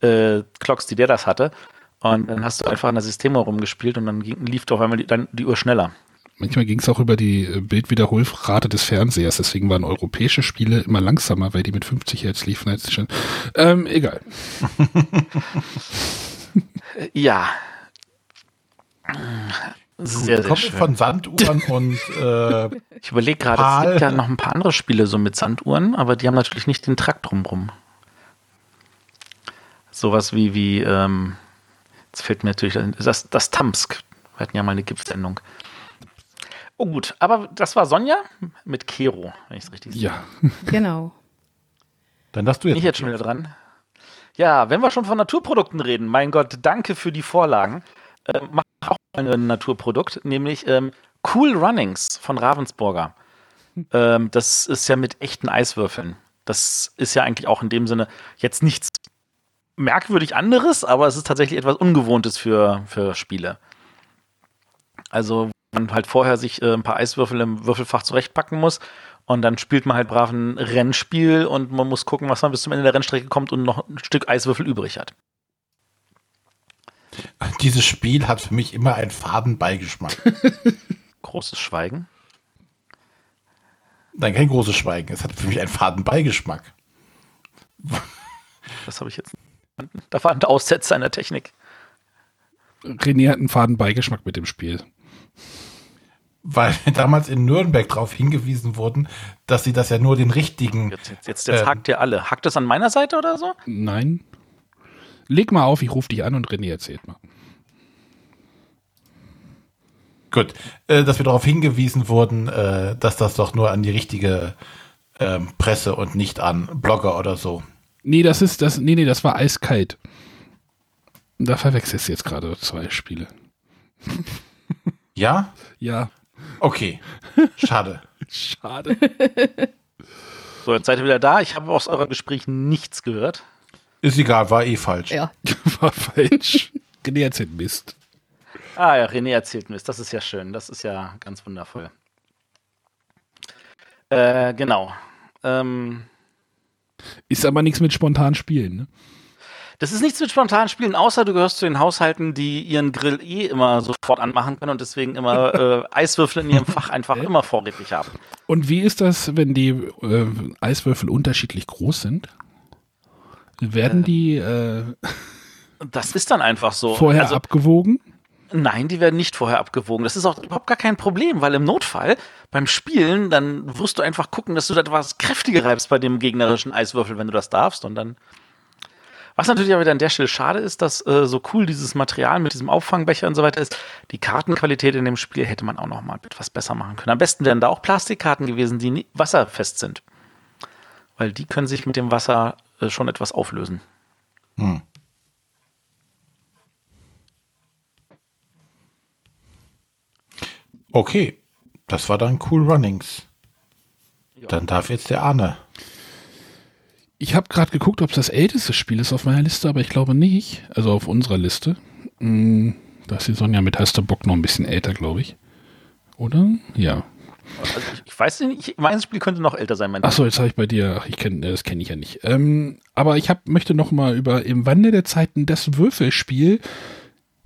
äh, Clocks, die der das hatte. Und dann hast du einfach an der Systemuhr rumgespielt und dann ging, lief doch einmal die, dann die Uhr schneller. Manchmal ging es auch über die äh, Bildwiederholrate des Fernsehers. Deswegen waren europäische Spiele immer langsamer, weil die mit 50 Hertz liefen. als schon. Ähm, egal. (laughs) Ja. Sehr, sehr schön. von Sanduhren (laughs) und äh, Ich überlege gerade, es gibt ja noch ein paar andere Spiele so mit Sanduhren, aber die haben natürlich nicht den Trakt drumrum. Sowas wie, wie, ähm, jetzt fällt mir natürlich das, das Tamsk. Wir hatten ja mal eine GIF-Sendung. Oh gut, aber das war Sonja mit Kero, wenn ich es richtig sehe. Ja. Genau. dann darfst du jetzt. Bin ich jetzt schon wieder dran? Ja, wenn wir schon von Naturprodukten reden, mein Gott, danke für die Vorlagen. Ähm, mach auch mal ein Naturprodukt, nämlich ähm, Cool Runnings von Ravensburger. Ähm, das ist ja mit echten Eiswürfeln. Das ist ja eigentlich auch in dem Sinne jetzt nichts merkwürdig anderes, aber es ist tatsächlich etwas Ungewohntes für, für Spiele. Also, man halt vorher sich äh, ein paar Eiswürfel im Würfelfach zurechtpacken muss. Und dann spielt man halt brav ein Rennspiel und man muss gucken, was man bis zum Ende der Rennstrecke kommt und noch ein Stück Eiswürfel übrig hat. Dieses Spiel hat für mich immer einen faden Beigeschmack. (laughs) Großes Schweigen. Nein, kein großes Schweigen. Es hat für mich einen faden Beigeschmack. Das habe ich jetzt. Da war ein Aussetzer einer Technik. René hat einen faden Beigeschmack mit dem Spiel. Weil wir (laughs) damals in Nürnberg darauf hingewiesen wurden, dass sie das ja nur den richtigen. Jetzt, jetzt, jetzt, jetzt Ähm. hakt ihr alle. Hakt das an meiner Seite oder so? Nein. Leg mal auf, ich rufe dich an und René erzählt mal. Gut, äh, dass wir darauf hingewiesen wurden, äh, dass das doch nur an die richtige ähm, Presse und nicht an Blogger oder so. Nee, das ist das. Nee, nee, das war eiskalt. Da verwechselst du jetzt gerade zwei Spiele. Ja? Ja. Okay. Schade. (laughs) Schade. (laughs) So, jetzt seid ihr wieder da. Ich habe aus eurem Gespräch nichts gehört. Ist egal, war eh falsch. Ja. (laughs) War falsch. René erzählt Mist. Ah ja, René erzählt mir Das ist ja schön. Das ist ja ganz wundervoll. Äh, genau. Ähm, Ist aber nichts mit spontan spielen, ne? Das ist nichts mit spontanen Spielen, außer du gehörst zu den Haushalten, die ihren Grill eh immer sofort anmachen können und deswegen immer (laughs) äh, Eiswürfel in ihrem Fach einfach immer vorrätig haben. Und wie ist das, wenn die äh, Eiswürfel unterschiedlich groß sind? Werden die äh, (laughs) Das ist dann einfach so. vorher also, abgewogen? Nein, die werden nicht vorher abgewogen. Das ist auch überhaupt gar kein Problem, weil im Notfall beim Spielen, dann wirst du einfach gucken, dass du da etwas kräftiger reibst bei dem gegnerischen Eiswürfel, wenn du das darfst. Und dann. Was natürlich aber wieder an der Stelle schade ist, dass äh, so cool dieses Material mit diesem Auffangbecher und so weiter ist, die Kartenqualität in dem Spiel hätte man auch noch mal etwas besser machen können. Am besten wären da auch Plastikkarten gewesen, die wasserfest sind. Weil die können sich mit dem Wasser äh, schon etwas auflösen. Hm. Okay, das war dann Cool Runnings. Dann darf jetzt der Arne. Ich habe gerade geguckt, ob es das älteste Spiel ist auf meiner Liste, aber ich glaube nicht. Also auf unserer Liste. Mm, Da ist die Sonja mit Hast du Bock noch ein bisschen älter, glaube ich. Oder? Ja. Also ich, ich weiß nicht, ich, mein Spiel könnte noch älter sein. Mein Achso, jetzt habe ich bei dir, ach, ich kenn, das kenne ich ja nicht. Ähm, aber ich hab, möchte noch mal über im Wandel der Zeiten das Würfelspiel,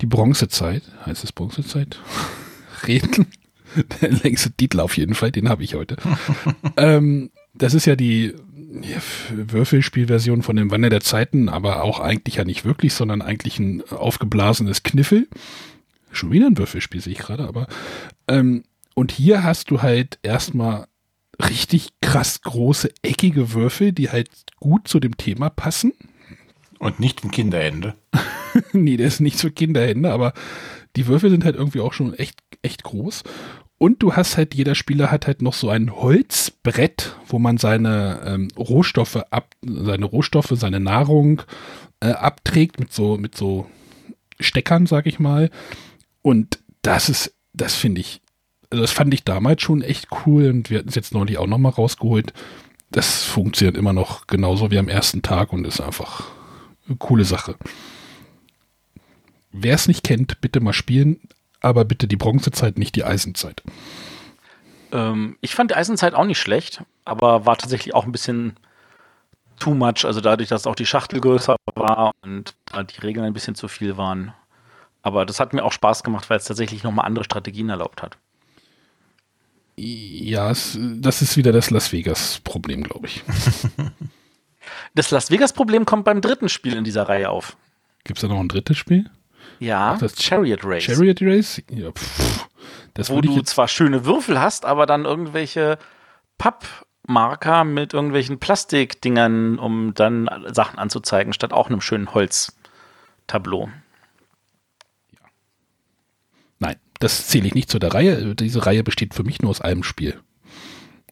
die Bronzezeit, heißt es Bronzezeit, (laughs) reden. (laughs) Der längste Titel auf jeden Fall, den habe ich heute. (laughs) ähm, das ist ja die Würfelspielversion von dem Wandel der Zeiten, aber auch eigentlich ja nicht wirklich, sondern eigentlich ein aufgeblasenes Kniffel. Schon wieder ein Würfelspiel, sehe ich gerade, aber ähm, und hier hast du halt erstmal richtig krass große, eckige Würfel, die halt gut zu dem Thema passen. Und nicht ein Kinderende. (laughs) nee, der ist nicht für Kinderhände, aber die Würfel sind halt irgendwie auch schon echt, echt groß. Und du hast halt, jeder Spieler hat halt noch so ein Holzbrett, wo man seine ähm, Rohstoffe ab, seine Rohstoffe, seine Nahrung äh, abträgt mit so, mit so Steckern, sag ich mal. Und das ist, das finde ich, also das fand ich damals schon echt cool und wir hatten es jetzt neulich auch nochmal rausgeholt. Das funktioniert immer noch genauso wie am ersten Tag und ist einfach eine coole Sache. Wer es nicht kennt, bitte mal spielen, aber bitte die Bronzezeit, nicht die Eisenzeit. Ähm, ich fand die Eisenzeit auch nicht schlecht, aber war tatsächlich auch ein bisschen too much. Also dadurch, dass auch die Schachtel größer war und die Regeln ein bisschen zu viel waren. Aber das hat mir auch Spaß gemacht, weil es tatsächlich nochmal andere Strategien erlaubt hat. Ja, es, das ist wieder das Las Vegas-Problem, glaube ich. (laughs) Das Las Vegas-Problem kommt beim dritten Spiel in dieser Reihe auf. Gibt es da noch ein drittes Spiel? Ja, Ach, das Chariot Race. Chariot Race? Ja, pff, das wo du zwar schöne Würfel hast, aber dann irgendwelche Pappmarker mit irgendwelchen Plastikdingern, um dann Sachen anzuzeigen, statt auch einem schönen Holztableau. Nein, das zähle ich nicht zu der Reihe. Diese Reihe besteht für mich nur aus einem Spiel.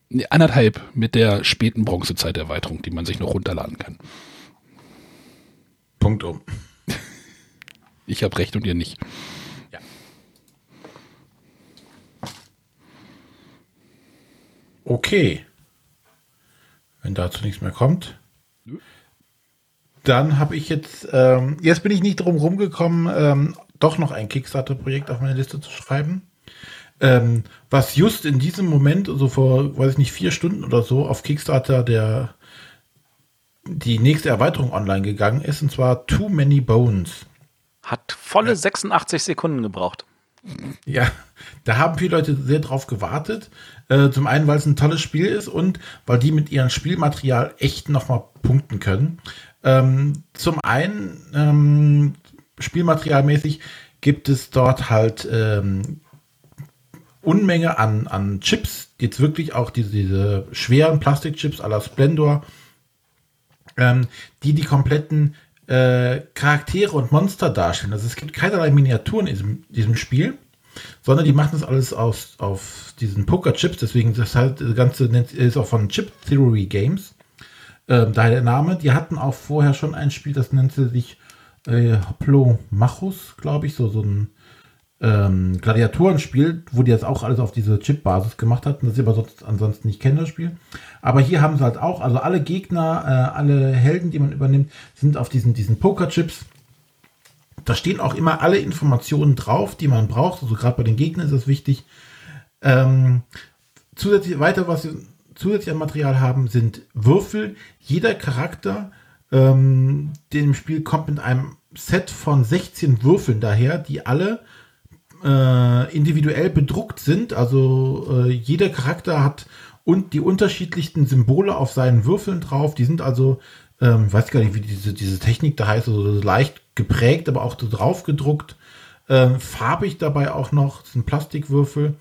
Nee, Anderthalb mit der späten Bronzezeiterweiterung, die man sich noch runterladen kann. Punkt um. Ich habe recht und ihr nicht. Okay. Wenn dazu nichts mehr kommt. Dann habe ich jetzt, ähm, jetzt bin ich nicht drum rumgekommen, ähm, doch noch ein Kickstarter-Projekt auf meine Liste zu schreiben. Ähm, was just in diesem Moment, so also vor, weiß ich nicht, vier Stunden oder so, auf Kickstarter der die nächste Erweiterung online gegangen ist, und zwar Too Many Bones. Hat volle ja. 86 Sekunden gebraucht. Ja, da haben viele Leute sehr drauf gewartet. Äh, zum einen, weil es ein tolles Spiel ist und weil die mit ihrem Spielmaterial echt nochmal punkten können. Ähm, zum einen, ähm, spielmaterialmäßig gibt es dort halt ähm, Unmenge an, an Chips, jetzt wirklich auch diese, diese schweren Plastikchips la Splendor, ähm, die die kompletten äh, Charaktere und Monster darstellen. Also es gibt keinerlei Miniaturen in diesem, diesem Spiel, sondern die machen das alles aus, auf diesen Poker-Chips, deswegen das halt, das Ganze ist auch von Chip Theory Games. Ähm, daher der Name. Die hatten auch vorher schon ein Spiel, das nannte sich äh, Machus, glaube ich, so, so ein ähm, Gladiatorenspiel, wo die jetzt auch alles auf diese Chip-Basis gemacht hatten, das ich aber sonst, ansonsten nicht kenne, das Spiel. Aber hier haben sie halt auch, also alle Gegner, äh, alle Helden, die man übernimmt, sind auf diesen, diesen Poker-Chips. Da stehen auch immer alle Informationen drauf, die man braucht. Also gerade bei den Gegnern ist das wichtig. Ähm, zusätzlich weiter, was sie zusätzlich an Material haben, sind Würfel. Jeder Charakter, ähm, dem Spiel kommt mit einem Set von 16 Würfeln daher, die alle äh, individuell bedruckt sind. Also äh, jeder Charakter hat und die unterschiedlichsten Symbole auf seinen Würfeln drauf. Die sind also, ähm, weiß gar nicht, wie diese, diese Technik da heißt, also leicht geprägt, aber auch so drauf gedruckt. Ähm, farbig dabei auch noch, das sind Plastikwürfel.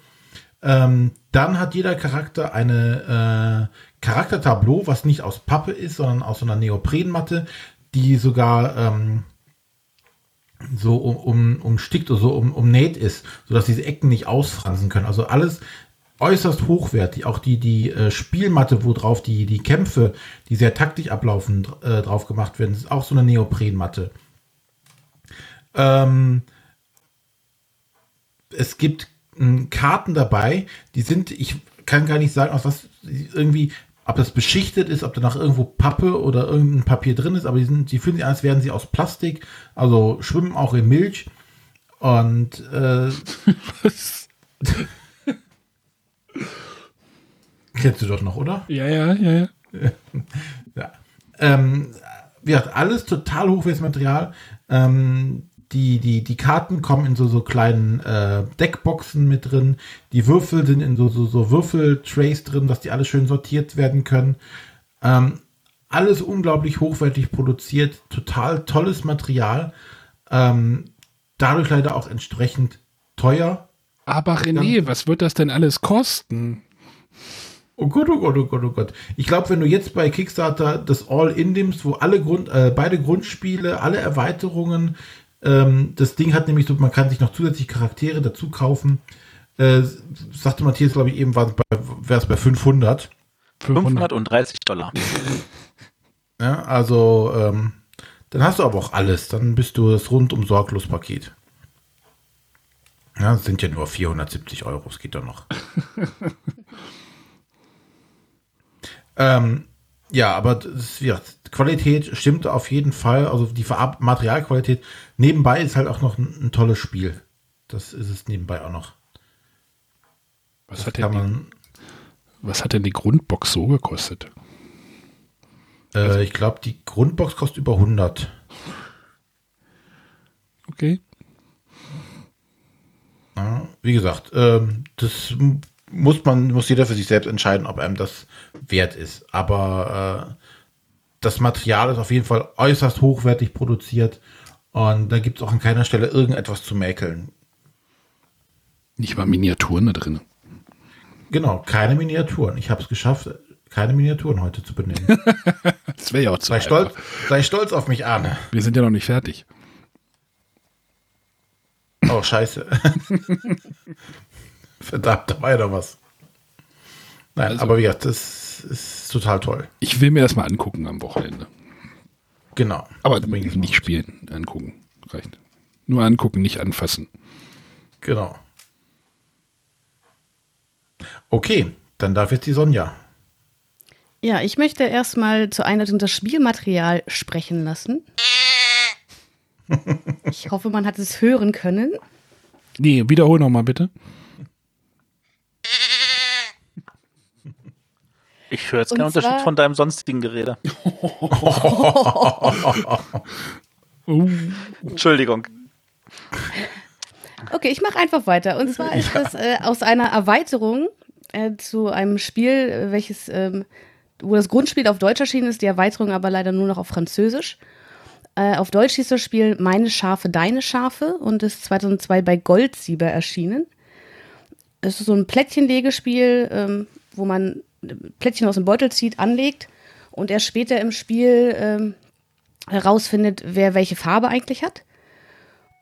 Ähm, dann hat jeder Charakter eine äh, Charaktertableau, was nicht aus Pappe ist, sondern aus so einer Neoprenmatte, die sogar ähm, so um, um, umstickt oder so um, umnäht ist, sodass diese Ecken nicht ausfransen können. Also alles äußerst hochwertig. Auch die, die äh, Spielmatte, wo drauf die, die Kämpfe, die sehr taktisch ablaufen, äh, drauf gemacht werden, ist auch so eine Neoprenmatte. Ähm, es gibt äh, Karten dabei, die sind, ich kann gar nicht sagen, aus was irgendwie ob das beschichtet ist, ob da noch irgendwo Pappe oder irgendein Papier drin ist, aber die, sind, die fühlen sich an, als wären sie aus Plastik, also schwimmen auch in Milch. Und äh, (laughs) kennst du doch noch, oder? Ja, ja, ja, ja. (laughs) ja. Ähm, wie gesagt, alles total hochwertiges Material. Ähm, die, die, die Karten kommen in so, so kleinen äh, Deckboxen mit drin. Die Würfel sind in so, so, so Würfeltrays drin, dass die alle schön sortiert werden können. Ähm, alles unglaublich hochwertig produziert, total tolles Material. Ähm, dadurch leider auch entsprechend teuer. Aber René, Dann, was wird das denn alles kosten? Oh Gott, oh Gott, oh Gott, oh Gott. Ich glaube, wenn du jetzt bei Kickstarter das All-In nimmst, wo alle Grund, äh, beide Grundspiele, alle Erweiterungen, ähm, das Ding hat nämlich so, man kann sich noch zusätzlich Charaktere dazu kaufen. Äh, sagte Matthias, glaube ich, eben, wäre es bei 500. 530 Dollar. (laughs) Ja, also, ähm, dann hast du aber auch alles. Dann bist du das rundum sorglos Paket. Ja, das sind ja nur 470 Euro, es geht doch noch. (laughs) ähm, ja, aber das, ja, Qualität stimmt auf jeden Fall. Also die Materialqualität. Nebenbei ist halt auch noch ein, ein, tolles Spiel. Das ist es nebenbei auch noch. Was hat, denn die, was hat denn die Grundbox so gekostet? Äh, also, ich glaube, die Grundbox kostet über 100. Okay. Ja, wie gesagt, ähm, das muss man, muss jeder für sich selbst entscheiden, ob einem das wert ist. Aber äh, das Material ist auf jeden Fall äußerst hochwertig produziert und da gibt es auch an keiner Stelle irgendetwas zu mäkeln. Nicht mal Miniaturen da drin. Genau, keine Miniaturen. Ich habe es geschafft, keine Miniaturen heute zu benennen. (laughs) das wäre ja auch sei stolz, sei stolz auf mich, Arne. Wir sind ja noch nicht fertig. Oh, scheiße. (laughs) Verdammt, da war ja noch was. Nein, also, aber wie gesagt, das ist total toll. Ich will mir das mal angucken am Wochenende. Genau. Aber nicht spielen, angucken. Reicht. Nur angucken, nicht anfassen. Genau. Okay, dann darf jetzt die Sonja. Ja, ich möchte erstmal zur Einleitung das Spielmaterial sprechen lassen. (laughs) Ich hoffe, man hat es hören können. Nee, wiederhol nochmal bitte. Ich höre jetzt keinen Unterschied von deinem sonstigen Gerede. (laughs) (laughs) Entschuldigung. Okay, ich mache einfach weiter. Und zwar ist (laughs) das äh, aus einer Erweiterung äh, zu einem Spiel, äh, welches, ähm, wo das Grundspiel auf Deutsch erschienen ist, die Erweiterung aber leider nur noch auf Französisch. Äh, auf Deutsch hieß das Spiel Meine Schafe, Deine Schafe und ist 2002 bei Goldsieber erschienen. Es ist so ein Plättchenlegespiel, ähm, wo man Plättchen aus dem Beutel zieht, anlegt und erst später im Spiel ähm, herausfindet, wer welche Farbe eigentlich hat.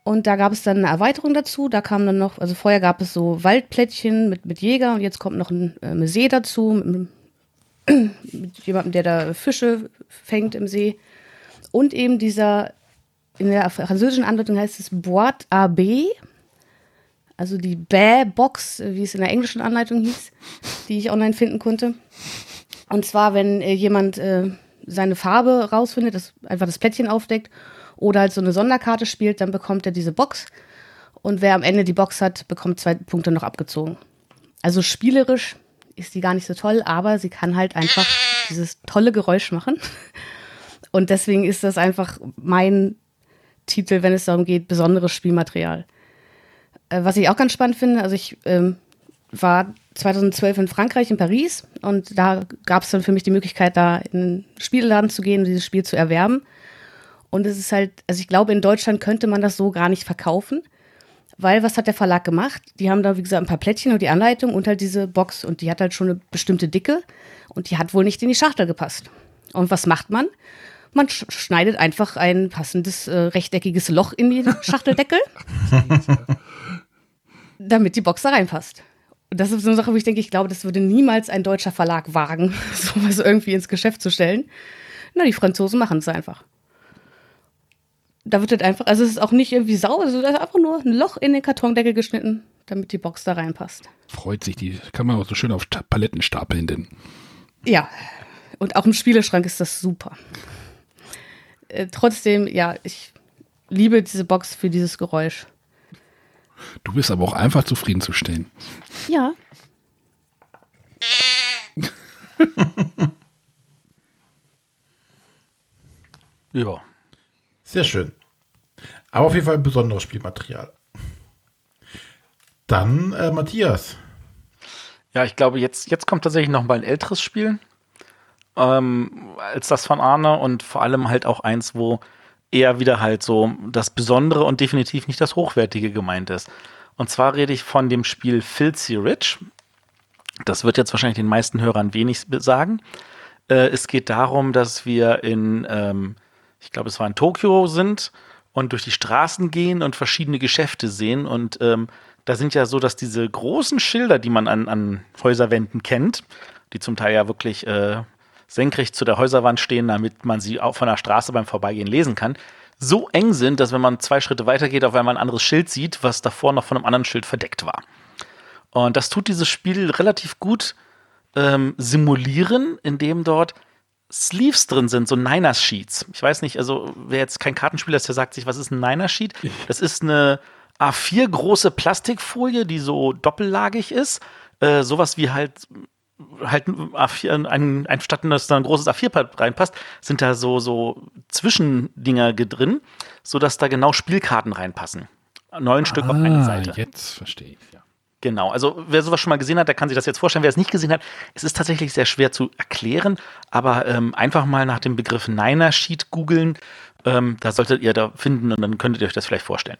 Und da gab es dann eine Erweiterung dazu. Da kam dann noch, also vorher gab es so Waldplättchen mit, mit Jäger und jetzt kommt noch ein äh, See dazu, mit, (clears throat) mit jemandem, der da Fische fängt im See. Und eben dieser, in der französischen Anleitung heißt es Boîte à B, also die Bä-Box, wie es in der englischen Anleitung hieß, (laughs) die ich online finden konnte. Und zwar, wenn äh, jemand äh, seine Farbe rausfindet, das einfach das Plättchen aufdeckt oder halt so eine Sonderkarte spielt, dann bekommt er diese Box. Und wer am Ende die Box hat, bekommt zwei Punkte noch abgezogen. Also spielerisch ist die gar nicht so toll, aber sie kann halt einfach dieses tolle Geräusch machen. (laughs) Und deswegen ist das einfach mein Titel, wenn es darum geht, besonderes Spielmaterial. Äh, was ich auch ganz spannend finde, also ich ähm, war 2012 in Frankreich, in Paris, und da gab es dann für mich die Möglichkeit, da in einen Spielladen zu gehen und dieses Spiel zu erwerben. Und es ist halt, also ich glaube, in Deutschland könnte man das so gar nicht verkaufen, weil was hat der Verlag gemacht? Die haben da, wie gesagt, ein paar Plättchen und die Anleitung und halt diese Box und die hat halt schon eine bestimmte Dicke und die hat wohl nicht in die Schachtel gepasst. Und was macht man? Man sch schneidet einfach ein passendes äh, rechteckiges Loch in den (laughs) Schachteldeckel, (laughs) damit die Box da reinpasst. Und das ist so eine Sache, wo ich denke, ich glaube, das würde niemals ein deutscher Verlag wagen, (laughs) sowas irgendwie ins Geschäft zu stellen. Na, die Franzosen machen es einfach. Da wird halt einfach, also es ist auch nicht irgendwie sauber, es ist einfach nur ein Loch in den Kartondeckel geschnitten, damit die Box da reinpasst. Freut sich, die kann man auch so schön auf Paletten stapeln, denn Ja, und auch im Spieleschrank ist das super. Äh, trotzdem, ja, ich liebe diese Box für dieses Geräusch. Du bist aber auch einfach zufriedenzustellen. Ja. (laughs) Ja. Sehr schön. Aber auf jeden Fall ein besonderes Spielmaterial. Dann äh, Matthias. Ja, ich glaube, jetzt, jetzt kommt tatsächlich noch mal ein älteres Spiel ähm, als das von Arne und vor allem halt auch eins, wo eher wieder halt so das Besondere und definitiv nicht das Hochwertige gemeint ist. Und zwar rede ich von dem Spiel Filthy Rich. Das wird jetzt wahrscheinlich den meisten Hörern wenig sagen. Äh, es geht darum, dass wir in, ähm, ich glaube, es war in Tokio sind und durch die Straßen gehen und verschiedene Geschäfte sehen. Und ähm, da sind ja so, dass diese großen Schilder, die man an, an Häuserwänden kennt, die zum Teil ja wirklich äh, senkrecht zu der Häuserwand stehen, damit man sie auch von der Straße beim Vorbeigehen lesen kann, so eng sind, dass wenn man zwei Schritte weitergeht, auf einmal ein anderes Schild sieht, was davor noch von einem anderen Schild verdeckt war. Und das tut dieses Spiel relativ gut ähm, simulieren, indem dort Sleeves drin sind, so Niners Sheets. Ich weiß nicht, also wer jetzt kein Kartenspieler ist, der sagt sich, was ist ein Niner Sheet? (laughs) Das ist eine A4 große Plastikfolie, die so doppellagig ist. Äh, sowas wie halt halt ein A4, ein, ein statt dass da ein großes A4 reinpasst, sind da so, so Zwischendinger drin, sodass da genau Spielkarten reinpassen. Neun Stück auf eine Seite. Ah, jetzt verstehe ich, ja. Genau, also wer sowas schon mal gesehen hat, der kann sich das jetzt vorstellen. Wer es nicht gesehen hat, es ist tatsächlich sehr schwer zu erklären, aber ähm, einfach mal nach dem Begriff Niner Sheet googeln, ähm, da solltet ihr da finden und dann könntet ihr euch das vielleicht vorstellen.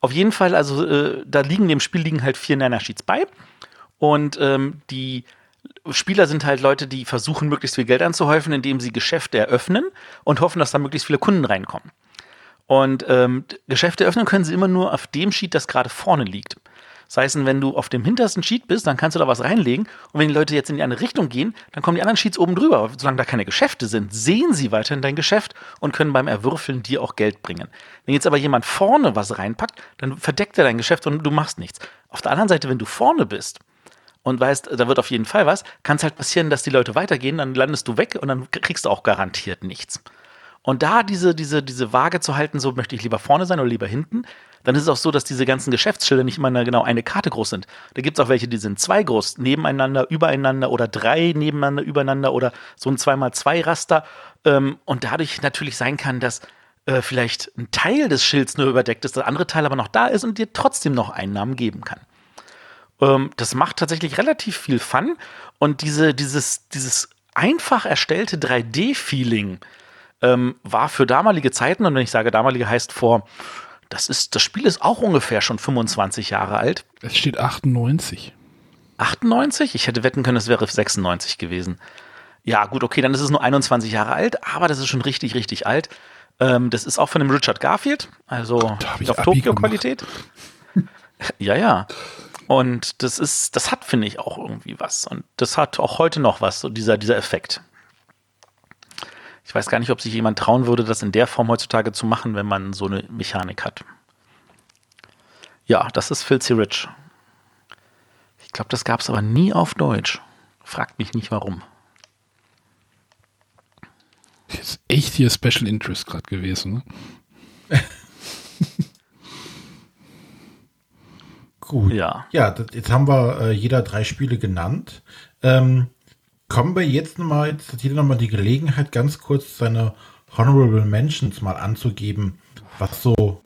Auf jeden Fall, also äh, da liegen dem Spiel liegen halt vier Niner Sheets bei und ähm, die Spieler sind halt Leute, die versuchen, möglichst viel Geld anzuhäufen, indem sie Geschäfte eröffnen und hoffen, dass da möglichst viele Kunden reinkommen. Und ähm, Geschäfte öffnen können sie immer nur auf dem Sheet, das gerade vorne liegt. Das heißt, wenn du auf dem hintersten Sheet bist, dann kannst du da was reinlegen. Und wenn die Leute jetzt in die andere Richtung gehen, dann kommen die anderen Sheets oben drüber. Solange da keine Geschäfte sind, sehen sie weiterhin dein Geschäft und können beim Erwürfeln dir auch Geld bringen. Wenn jetzt aber jemand vorne was reinpackt, dann verdeckt er dein Geschäft und du machst nichts. Auf der anderen Seite, wenn du vorne bist, und weißt, da wird auf jeden Fall was, kann es halt passieren, dass die Leute weitergehen, dann landest du weg und dann kriegst du auch garantiert nichts. Und da diese, diese, diese Waage zu halten, so möchte ich lieber vorne sein oder lieber hinten, dann ist es auch so, dass diese ganzen Geschäftsschilder nicht immer genau eine Karte groß sind. Da gibt es auch welche, die sind zwei groß, nebeneinander, übereinander oder drei nebeneinander, übereinander oder so ein 2x2-Raster. Ähm, und dadurch natürlich sein kann, dass äh, vielleicht ein Teil des Schilds nur überdeckt ist, der andere Teil aber noch da ist und dir trotzdem noch Einnahmen geben kann. Ähm, das macht tatsächlich relativ viel Fun und diese, dieses, dieses einfach erstellte 3D-Feeling ähm, war für damalige Zeiten, und wenn ich sage damalige, heißt vor das ist, das Spiel ist auch ungefähr schon 25 Jahre alt. Es steht 98. 98? Ich hätte wetten können, es wäre 96 gewesen. Ja, gut, okay, dann ist es nur 21 Jahre alt, aber das ist schon richtig, richtig alt. Ähm, das ist auch von dem Richard Garfield, also Gott, auf Tokio-Qualität. ja, ja. Und das ist, das hat, finde ich, auch irgendwie was. Und das hat auch heute noch was, so dieser, dieser Effekt. Ich weiß gar nicht, ob sich jemand trauen würde, das in der Form heutzutage zu machen, wenn man so eine Mechanik hat. Ja, das ist Filthy Rich. Ich glaube, das gab es aber nie auf Deutsch. Fragt mich nicht warum. Das ist echt hier Special Interest gerade gewesen. Ne? (laughs) Gut. Ja. Ja, das, jetzt haben wir äh, jeder drei Spiele genannt. Ähm, kommen wir jetzt nochmal, jetzt hat jeder nochmal die Gelegenheit, ganz kurz seine Honorable Mentions mal anzugeben, was so.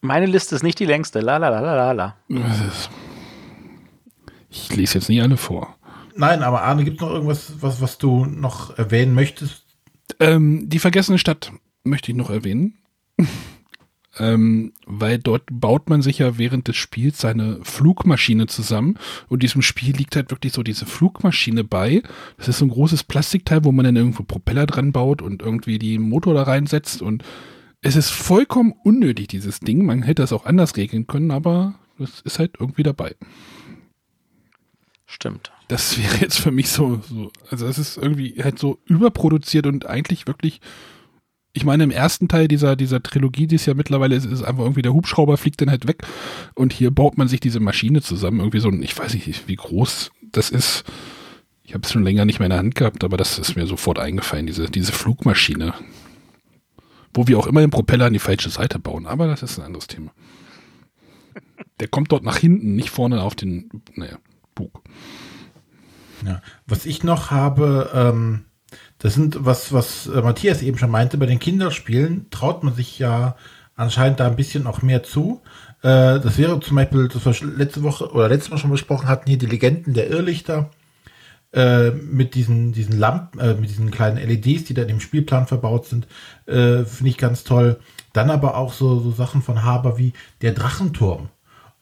Meine Liste ist nicht die längste. La la la la la Ich lese jetzt nie alle vor. Nein, aber Arne, gibt es noch irgendwas, was, was du noch erwähnen möchtest? Ähm, die vergessene Stadt möchte ich noch erwähnen. Ähm, weil dort baut man sich ja während des Spiels seine Flugmaschine zusammen und diesem Spiel liegt halt wirklich so diese Flugmaschine bei. Das ist so ein großes Plastikteil, wo man dann irgendwo Propeller dran baut und irgendwie die Motor da reinsetzt und es ist vollkommen unnötig, dieses Ding. Man hätte das auch anders regeln können, aber das ist halt irgendwie dabei. Stimmt. Das wäre jetzt für mich so, so, also es ist irgendwie halt so überproduziert und eigentlich wirklich, ich meine, im ersten Teil dieser, dieser Trilogie, die es ja mittlerweile ist, ist einfach irgendwie der Hubschrauber fliegt dann halt weg und hier baut man sich diese Maschine zusammen, irgendwie so ein, ich weiß nicht, wie groß das ist. Ich habe es schon länger nicht mehr in der Hand gehabt, aber das ist mir sofort eingefallen, diese, diese Flugmaschine. Wo wir auch immer den Propeller an die falsche Seite bauen, aber das ist ein anderes Thema. Der kommt dort nach hinten, nicht vorne auf den, naja, Bug. Ja. Was ich noch habe, ähm, das sind, was, was äh, Matthias eben schon meinte, bei den Kinderspielen traut man sich ja anscheinend da ein bisschen auch mehr zu. Äh, das wäre zum Beispiel, das wir letzte Woche oder letztes Mal schon besprochen hatten, hier die Legenden der Irrlichter äh, mit diesen, diesen Lampen, äh, mit diesen kleinen LEDs, die da in dem Spielplan verbaut sind, äh, finde ich ganz toll. Dann aber auch so, so Sachen von Haber wie der Drachenturm,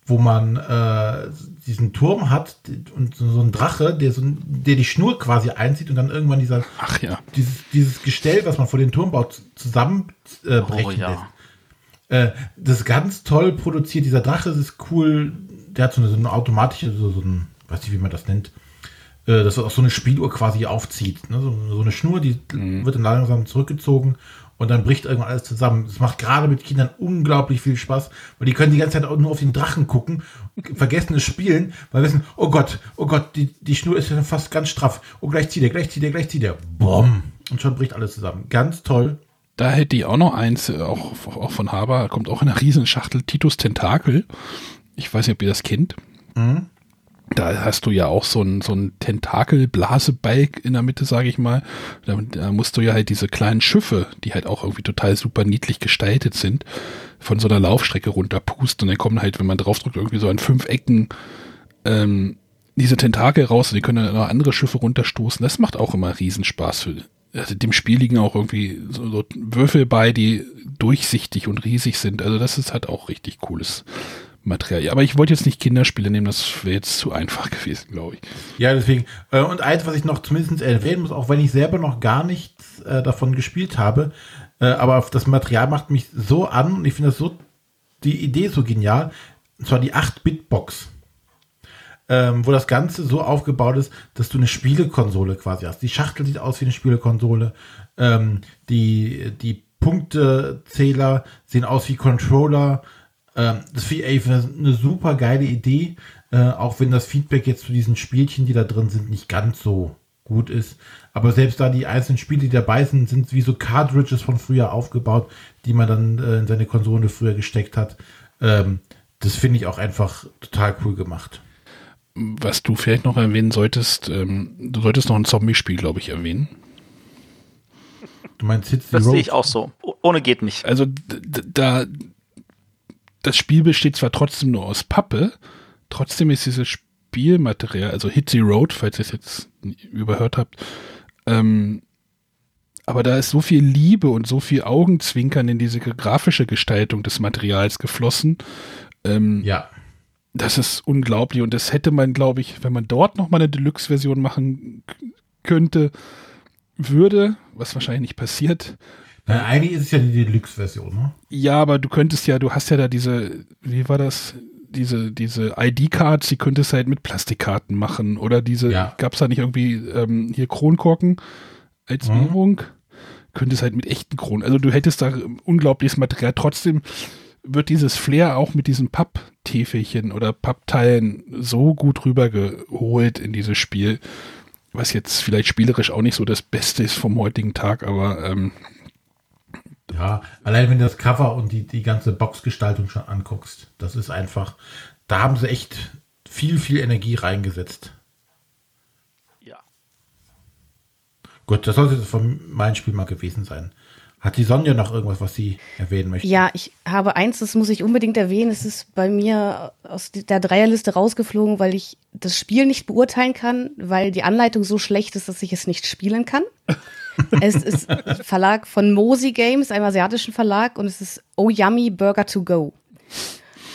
wo man äh, diesen Turm hat und so so ein Drache, der, so, der die Schnur quasi einzieht und dann irgendwann dieser, Ach ja. dieses, dieses Gestell, was man vor den Turm baut, zusammenbrechen äh, Oh lässt. ja. Äh, das ist ganz toll produziert. Dieser Drache das ist cool. Der hat so eine, so eine automatische, so, so ein, weiß nicht, wie man das nennt, äh, dass er auch so eine Spieluhr quasi aufzieht. Ne? So, so eine Schnur, die wird dann langsam zurückgezogen und dann bricht irgendwann alles zusammen. Das macht gerade mit Kindern unglaublich viel Spaß, weil die können die ganze Zeit auch nur auf den Drachen gucken, vergessen es spielen, weil wissen, oh Gott, oh Gott, die, die Schnur ist ja fast ganz straff. Oh, gleich zieht er, gleich zieht er, gleich zieht er. Boom. Und schon bricht alles zusammen. Ganz toll. Da hätte ich auch noch eins, äh, auch, auch von Haber, kommt auch in einer Riesenschachtel, Titus Tentakel. Ich weiß nicht, ob ihr das kennt. Da hast du ja auch so ein, so ein Tentakel-Blasebalg in der Mitte, sage ich mal. Da, da musst du ja halt diese kleinen Schiffe, die halt auch irgendwie total super niedlich gestaltet sind, von so einer Laufstrecke runterpusten. Und dann kommen halt, wenn man draufdrückt, irgendwie so an fünf Ecken ähm, diese Tentakel raus und die können dann noch andere Schiffe runterstoßen. Das macht auch immer Riesenspaß. Für, also dem Spiel liegen auch irgendwie so, so Würfel bei, die durchsichtig und riesig sind. Also das ist halt auch richtig cooles Material. Aber ich wollte jetzt nicht Kinderspiele nehmen, das wäre jetzt zu einfach (laughs) gewesen, glaube ich. Ja, deswegen. Äh, und eins, was ich noch zumindest erwähnen muss, auch wenn ich selber noch gar nichts äh, davon gespielt habe, äh, aber das Material macht mich so an und ich finde das so, die Idee so genial. Und zwar die 8-Bit-Box. Ähm, wo das Ganze so aufgebaut ist, dass du eine Spielekonsole quasi hast. Die Schachtel sieht aus wie eine Spielekonsole. Ähm, die, die Punktezähler sehen aus wie Controller. Ähm, das finde ich eine, eine super geile Idee, äh, auch wenn das Feedback jetzt zu diesen Spielchen, die da drin sind, nicht ganz so gut ist. Aber selbst da die einzelnen Spiele, die dabei sind, sind wie so Cartridges von früher aufgebaut, die man dann äh, in seine Konsole früher gesteckt hat. Ähm, das finde ich auch einfach total cool gemacht. Was du vielleicht noch erwähnen solltest, ähm, du solltest noch ein Zombie-Spiel, glaube ich, erwähnen. Du meinst Hits Das sehe ich auch so. Ohne geht nicht. Also da das Spiel besteht zwar trotzdem nur aus Pappe, trotzdem ist dieses Spielmaterial, also Hit the Road, falls ihr es jetzt überhört habt, ähm, aber da ist so viel Liebe und so viel Augenzwinkern in diese grafische Gestaltung des Materials geflossen. Ähm, Ja. Das ist unglaublich und das hätte man, glaube ich, wenn man dort noch mal eine Deluxe-Version machen könnte, würde, was wahrscheinlich nicht passiert, Na, eigentlich ist es ja die Deluxe-Version, ne? Ja, aber du könntest ja, du hast ja da diese, wie war das? Diese, diese ID-Cards, die könntest du halt mit Plastikkarten machen. Oder diese, Ja. gab's da nicht irgendwie ähm, hier Kronkorken als Mhm. Währung? Könntest halt mit echten Kronen. Also du hättest da unglaubliches Material. Trotzdem wird dieses Flair auch mit diesen Papptäfelchen oder Pappteilen so gut rübergeholt in dieses Spiel, was jetzt vielleicht spielerisch auch nicht so das Beste ist vom heutigen Tag, aber ähm, Ja, allein wenn du das Cover und die, die ganze Boxgestaltung schon anguckst, das ist einfach, da haben sie echt viel, viel Energie reingesetzt. Ja. Gut, das sollte es von meinem Spiel mal gewesen sein. Hat die Sonja noch irgendwas, was sie erwähnen möchte? Ja, ich habe eins, das muss ich unbedingt erwähnen. Es ist bei mir aus der Dreierliste rausgeflogen, weil ich das Spiel nicht beurteilen kann, weil die Anleitung so schlecht ist, dass ich es nicht spielen kann. (laughs) es ist Verlag von Mosi Games, einem asiatischen Verlag, und es ist Oh Yummy Burger to Go.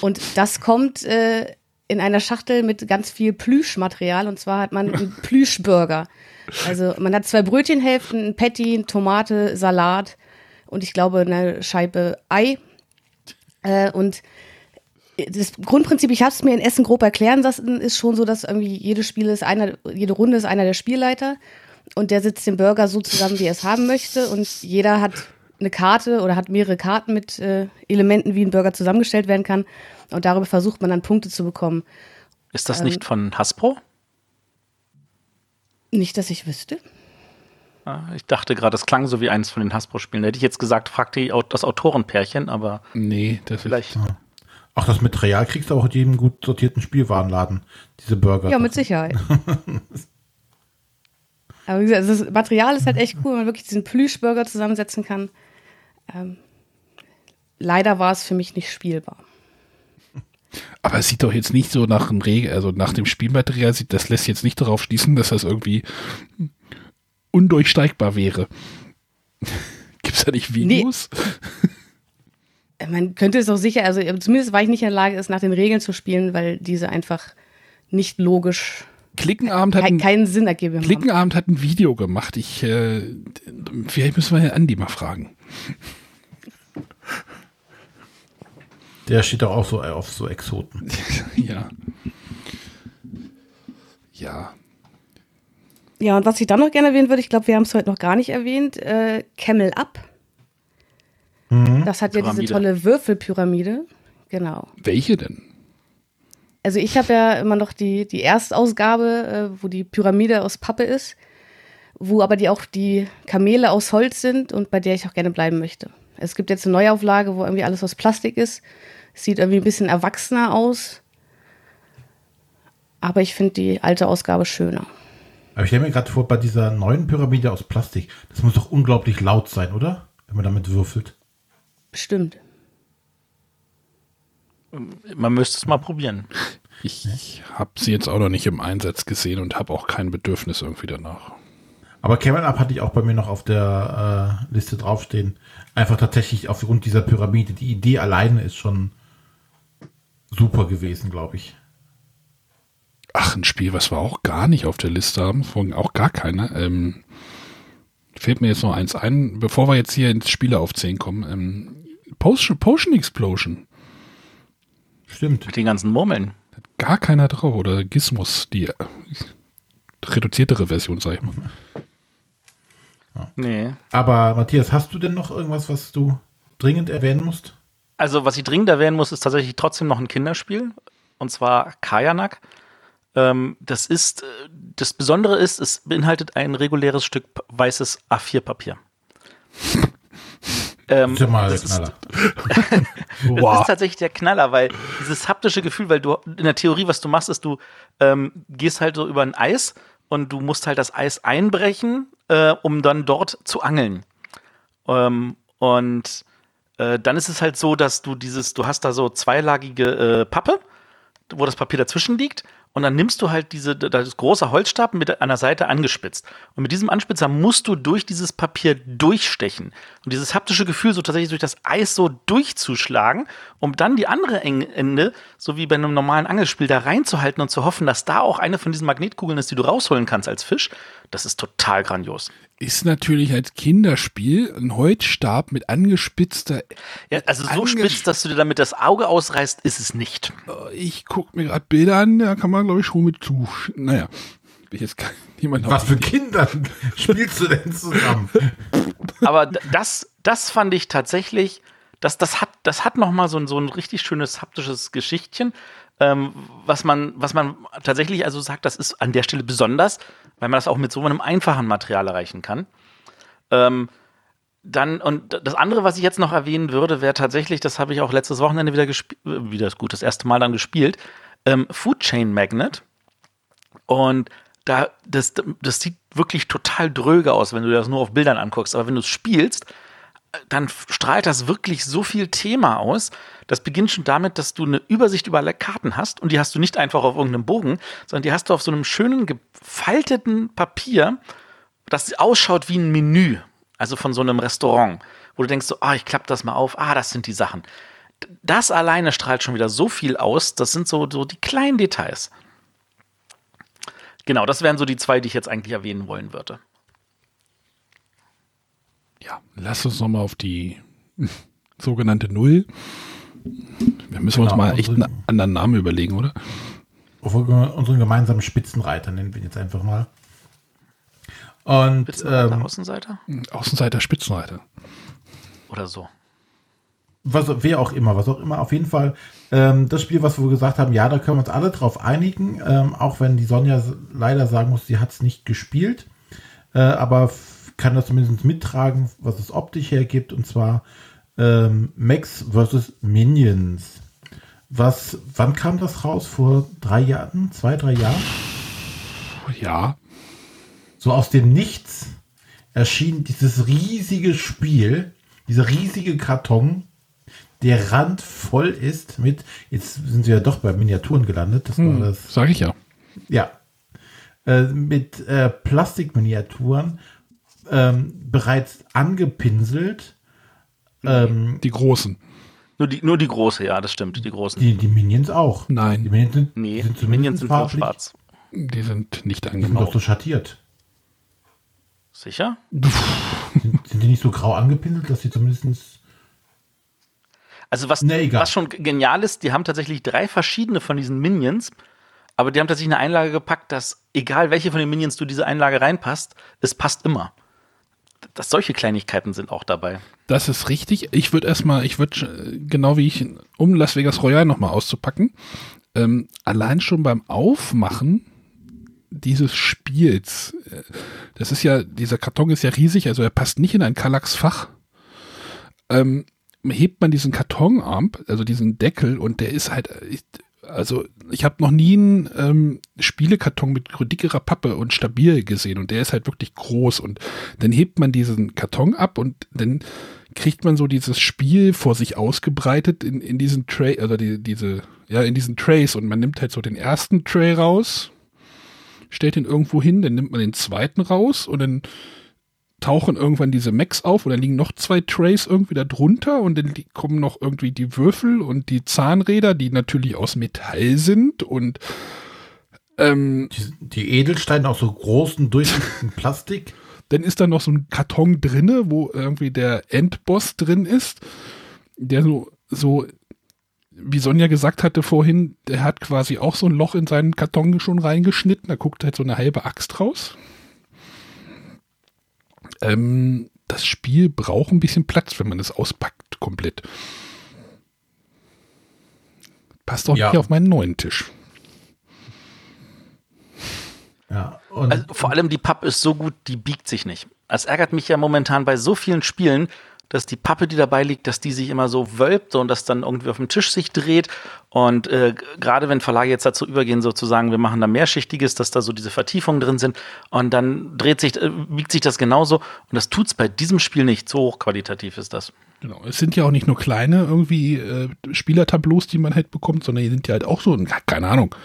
Und das kommt äh, in einer Schachtel mit ganz viel Plüschmaterial. Und zwar hat man einen (laughs) Plüschburger. Also man hat zwei Brötchenhälften, ein Patty, eine Tomate, Salat und ich glaube eine Scheibe Ei. Äh, und das Grundprinzip, ich habe es mir in Essen grob erklären lassen, ist schon so, dass irgendwie jedes Spiel ist einer, jede Runde ist einer der Spielleiter und der setzt den Burger so zusammen, wie er es haben möchte und jeder hat eine Karte oder hat mehrere Karten mit äh, Elementen, wie ein Burger zusammengestellt werden kann und darüber versucht man dann Punkte zu bekommen. Ist das Ähm. nicht von Hasbro? Nicht, dass ich wüsste. Ah, Ich dachte gerade, das klang so wie eins von den Hasbro-Spielen. Da hätte ich jetzt gesagt, fragt die, das Autorenpärchen, aber nee, das vielleicht. ist. Auch das Material kriegst du auch in jedem gut sortierten Spielwarenladen. Diese Burger. Ja, mit Sicherheit. (laughs) Aber wie gesagt, also das Material ist halt echt cool, wenn man wirklich diesen Plüschburger zusammensetzen kann. Ähm, leider war es für mich nicht spielbar. Aber es sieht doch jetzt nicht so nach einem Regel, also nach dem Spielmaterial sieht, das lässt jetzt nicht darauf schließen, dass das irgendwie undurchsteigbar wäre. (laughs) Gibt's da nicht Videos? Man könnte es auch sicher, also zumindest war ich nicht in der Lage, es nach den Regeln zu spielen, weil diese einfach nicht logisch Klickenabend hat ein, keinen Sinn ergeben. Klickenabend hat ein Video gemacht. Ich, äh, vielleicht müssen wir Herrn Andi mal fragen. Der steht doch auch so auf so Exoten. (laughs) ja. Ja. Ja, und was ich dann noch gerne erwähnen würde, ich glaube, wir haben es heute noch gar nicht erwähnt, äh, Camel Up. Das hat ja diese Pyramide. tolle Würfelpyramide. Genau. Welche denn? Also ich habe ja immer noch die, die Erstausgabe, äh, wo die Pyramide aus Pappe ist, wo aber die auch die Kamele aus Holz sind und bei der ich auch gerne bleiben möchte. Es gibt jetzt eine Neuauflage, wo irgendwie alles aus Plastik ist. Sieht irgendwie ein bisschen erwachsener aus. Aber ich finde die alte Ausgabe schöner. Aber ich stelle mir gerade vor, bei dieser neuen Pyramide aus Plastik, das muss doch unglaublich laut sein, oder? Wenn man damit würfelt. Bestimmt. Man müsste es mal probieren. Ich habe sie jetzt auch noch nicht im Einsatz gesehen und habe auch kein Bedürfnis irgendwie danach. Aber Camel Up hatte ich auch bei mir noch auf der äh, Liste draufstehen. Einfach tatsächlich aufgrund dieser Pyramide. Die Idee alleine ist schon super gewesen, glaube ich. Ach, ein Spiel, was wir auch gar nicht auf der Liste haben, vorhin auch gar keiner. Ähm, fällt mir jetzt noch eins ein, bevor wir jetzt hier ins Spiele aufzählen kommen. Ähm, Potion, Potion Explosion. Stimmt. Mit den ganzen Murmeln. Hat gar keiner drauf. Oder Gizmos, die äh, reduziertere Version, sag ich mal. Nee. Aber Matthias, hast du denn noch irgendwas, was du dringend erwähnen musst? Also, was ich dringend erwähnen muss, ist tatsächlich trotzdem noch ein Kinderspiel. Und zwar Kajanak. Ähm, das ist, äh, das Besondere ist, es beinhaltet ein reguläres Stück weißes A4-Papier. (laughs) ähm, Ist ja mal der das ist- Knaller. (laughs) das Wow. ist tatsächlich der Knaller, weil dieses haptische Gefühl, weil du in der Theorie, was du machst, ist, du ähm, gehst halt so über ein Eis und du musst halt das Eis einbrechen, äh, um dann dort zu angeln. Ähm, und äh, dann ist es halt so, dass du dieses, du hast da so zweilagige äh, Pappe, wo das Papier dazwischen liegt. Und dann nimmst du halt diese, das große Holzstab mit der Seite angespitzt. Und mit diesem Anspitzer musst du durch dieses Papier durchstechen. Und dieses haptische Gefühl, so tatsächlich durch das Eis so durchzuschlagen, um dann die andere Ende, so wie bei einem normalen Angelspiel, da reinzuhalten und zu hoffen, dass da auch eine von diesen Magnetkugeln ist, die du rausholen kannst als Fisch. Das ist total grandios. Ist natürlich als Kinderspiel ein Holzstab mit angespitzter. Ja, also so Ange- spitz, dass du dir damit das Auge ausreißt, ist es nicht. Ich gucke mir gerade Bilder an, da kann man, glaube ich, schon mit zu. Naja, ich jetzt niemand Was für Kinder (laughs) spielst du denn zusammen? (laughs) Aber das, das fand ich tatsächlich, das, das hat, das hat noch mal so ein, so ein richtig schönes haptisches Geschichtchen, ähm, was man, was man tatsächlich also sagt, das ist an der Stelle besonders, weil man das auch mit so einem einfachen Material erreichen kann. Ähm, dann, und das andere, was ich jetzt noch erwähnen würde, wäre tatsächlich, das habe ich auch letztes Wochenende wieder gespielt, wieder ist gut, das erste Mal dann gespielt, ähm, Food Chain Magnet. Und da, das, das sieht wirklich total dröge aus, wenn du das nur auf Bildern anguckst. Aber wenn du es spielst, dann strahlt das wirklich so viel Thema aus. Das beginnt schon damit, dass du eine Übersicht über alle Karten hast und die hast du nicht einfach auf irgendeinem Bogen, sondern die hast du auf so einem schönen gefalteten Papier, das ausschaut wie ein Menü, also von so einem Restaurant, wo du denkst so, ah, ich klappe das mal auf, ah, das sind die Sachen. Das alleine strahlt schon wieder so viel aus, das sind so, so die kleinen Details. Genau, das wären so die zwei, die ich jetzt eigentlich erwähnen wollen würde. Ja, lass uns nochmal auf die (laughs) sogenannte Null. Wir müssen uns Genau, mal echt einen anderen Namen überlegen, oder? Unseren gemeinsamen Spitzenreiter nennen wir ihn jetzt einfach mal. Und Spitzenreiter, ähm, Außenseiter Außenseiter, Spitzenreiter. oder so. was, wer auch immer, was auch immer, auf jeden Fall ähm, das Spiel, was wir gesagt haben, ja, da können wir uns alle drauf einigen, ähm, auch wenn die Sonja leider sagen muss, sie hat es nicht gespielt, äh, aber kann das zumindest mittragen, was es optisch hergibt, und zwar ähm, Max vs. Minions. Was, wann kam das raus? Vor drei Jahren? Zwei, drei Jahren? Ja, so aus dem Nichts erschien dieses riesige Spiel, dieser riesige Karton, der randvoll ist mit, jetzt sind wir ja doch bei Miniaturen gelandet, das war das, sage ich ja. ja, äh, mit äh, Plastikminiaturen, ähm, bereits angepinselt, ähm, Die Großen. Nur die, nur die große, ja, das stimmt, die großen. die, die Minions auch. Nein. Die Minions sind, nee, sind die Minions sind farblich, schwarz. Die sind nicht die sind doch so schattiert. Sicher? Sind, sind die nicht so grau angepinselt, dass sie zumindest Also was, Nee, was schon genial ist, die haben tatsächlich drei verschiedene von diesen Minions, aber die haben tatsächlich eine Einlage gepackt, dass egal welche von den Minions du diese Einlage reinpasst, es passt immer. Dass solche Kleinigkeiten sind auch dabei. Das ist richtig. Ich würde erstmal, ich würde, genau wie ich, um Las Vegas Royale nochmal auszupacken, ähm, allein schon beim Aufmachen dieses Spiels, äh, das ist ja, dieser Karton ist ja riesig, also er passt nicht in ein Kallax-Fach. Ähm, hebt man diesen Kartonarm, also diesen Deckel, und der ist halt, ich, also ich habe noch nie einen ähm, Spielekarton mit dickerer Pappe und stabil gesehen und der ist halt wirklich groß und dann hebt man diesen Karton ab und dann kriegt man so dieses Spiel vor sich ausgebreitet in, in diesen Tray, also die, diese, ja, in diesen Trays und man nimmt halt so den ersten Tray raus, stellt ihn irgendwo hin, dann nimmt man den zweiten raus und dann tauchen irgendwann diese Macs auf und dann liegen noch zwei Trays irgendwie da drunter und dann kommen noch irgendwie die Würfel und die Zahnräder, die natürlich aus Metall sind und ähm, die, die Edelsteine aus so großen, durchsichtigen (laughs) Plastik. dann ist da noch so ein Karton drinne, wo irgendwie der Endboss drin ist, der so, so, wie Sonja gesagt hatte vorhin, der hat quasi auch so ein Loch in seinen Karton schon reingeschnitten, da guckt halt so eine halbe Axt raus. Ähm, das Spiel braucht ein bisschen Platz, wenn man es auspackt, komplett. Passt auch Ja. nicht auf meinen neuen Tisch. Ja, und Also vor allem die Pappe ist so gut, die biegt sich nicht. Es ärgert mich ja momentan bei so vielen Spielen, dass die Pappe, die dabei liegt, dass die sich immer so wölbt und das dann irgendwie auf dem Tisch sich dreht. Und äh, gerade wenn Verlage jetzt dazu übergehen, sozusagen, wir machen da mehrschichtiges, dass da so diese Vertiefungen drin sind und dann dreht sich, äh, biegt sich das genauso. Und das tut's bei diesem Spiel nicht. So hochqualitativ ist das. Genau. Es sind ja auch nicht nur kleine irgendwie äh, Spielertableaus, die man halt bekommt, sondern die sind ja halt auch so, keine Ahnung,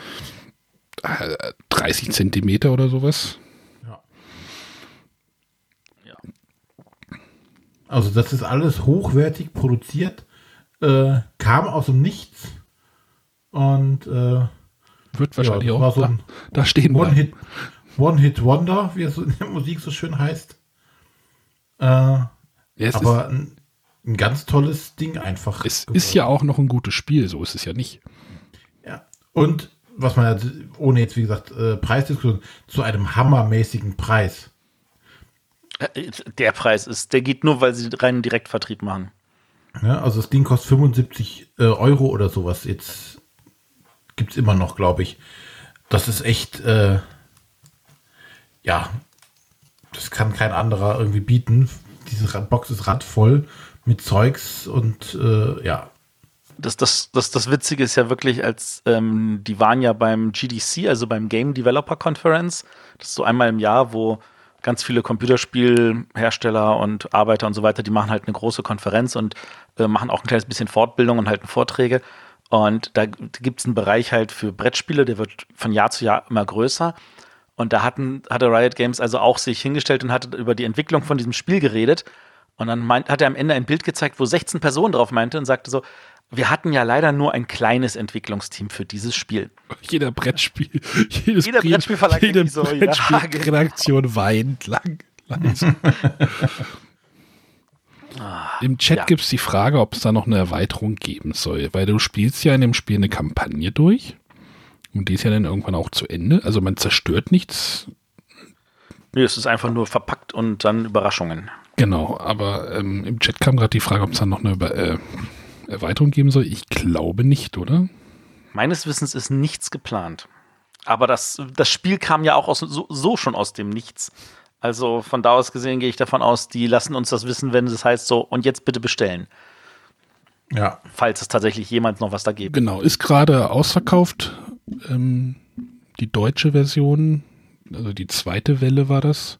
äh, 30 Zentimeter oder sowas. Also das ist alles hochwertig produziert, äh, kam aus dem Nichts und äh, Wird wahrscheinlich das auch so da, ein da stehen One bleiben. Hit, One Hit Wonder, wie es in der Musik so schön heißt. Äh, Ja, aber ein, ein ganz tolles Ding einfach. ist, es ist ja auch noch ein gutes Spiel, so ist es ja nicht. Ja. Und was man, ja, ohne jetzt wie gesagt äh, Preisdiskussion, zu einem hammermäßigen Preis. Äh, Der Preis ist, der geht nur, weil sie reinen Direktvertrieb machen. Ja, also das Ding kostet 75 äh, Euro oder sowas. Jetzt gibt es immer noch, glaube ich. Das ist echt, äh, ja, das kann kein anderer irgendwie bieten. Diese Box ist randvoll mit Zeugs und äh, ja, Das, das, das, das Witzige ist ja wirklich, als ähm, die waren ja beim GDC, also beim Game Developer Conference. Das ist so einmal im Jahr, wo ganz viele Computerspielhersteller und Arbeiter und so weiter, die machen halt eine große Konferenz und äh, machen auch ein kleines bisschen Fortbildung und halten Vorträge. Und da gibt es einen Bereich halt für Brettspiele, der wird von Jahr zu Jahr immer größer. Und da hatten, hatte Riot Games also auch sich hingestellt und hatte über die Entwicklung von diesem Spiel geredet. Und dann meint, hat er am Ende ein Bild gezeigt, wo 16 Personen drauf meinte und sagte so, wir hatten ja leider nur ein kleines Entwicklungsteam für dieses Spiel. Jeder Brettspiel, jedes Jeder Pre- Brettspielverlag jede so, ja. Brettspielredaktion weint lang. langsam. Im Chat ja. gibt es die Frage, ob es da noch eine Erweiterung geben soll, weil du spielst ja in dem Spiel eine Kampagne durch und die ist ja dann irgendwann auch zu Ende. Also man zerstört nichts, Nee, es ist einfach nur verpackt und dann Überraschungen. Genau, aber ähm, im Chat kam gerade die Frage, ob es da noch eine Über äh, Erweiterung geben soll. Ich glaube nicht, oder? Meines Wissens ist nichts geplant. Aber das, das Spiel kam ja auch aus, so, so schon aus dem Nichts. Also von da aus gesehen gehe ich davon aus, die lassen uns das wissen, wenn es heißt so, und jetzt bitte bestellen. ja, Falls es tatsächlich jemals noch was da gibt. Genau, ist gerade ausverkauft. Ähm, die deutsche Version, also die zweite Welle war das.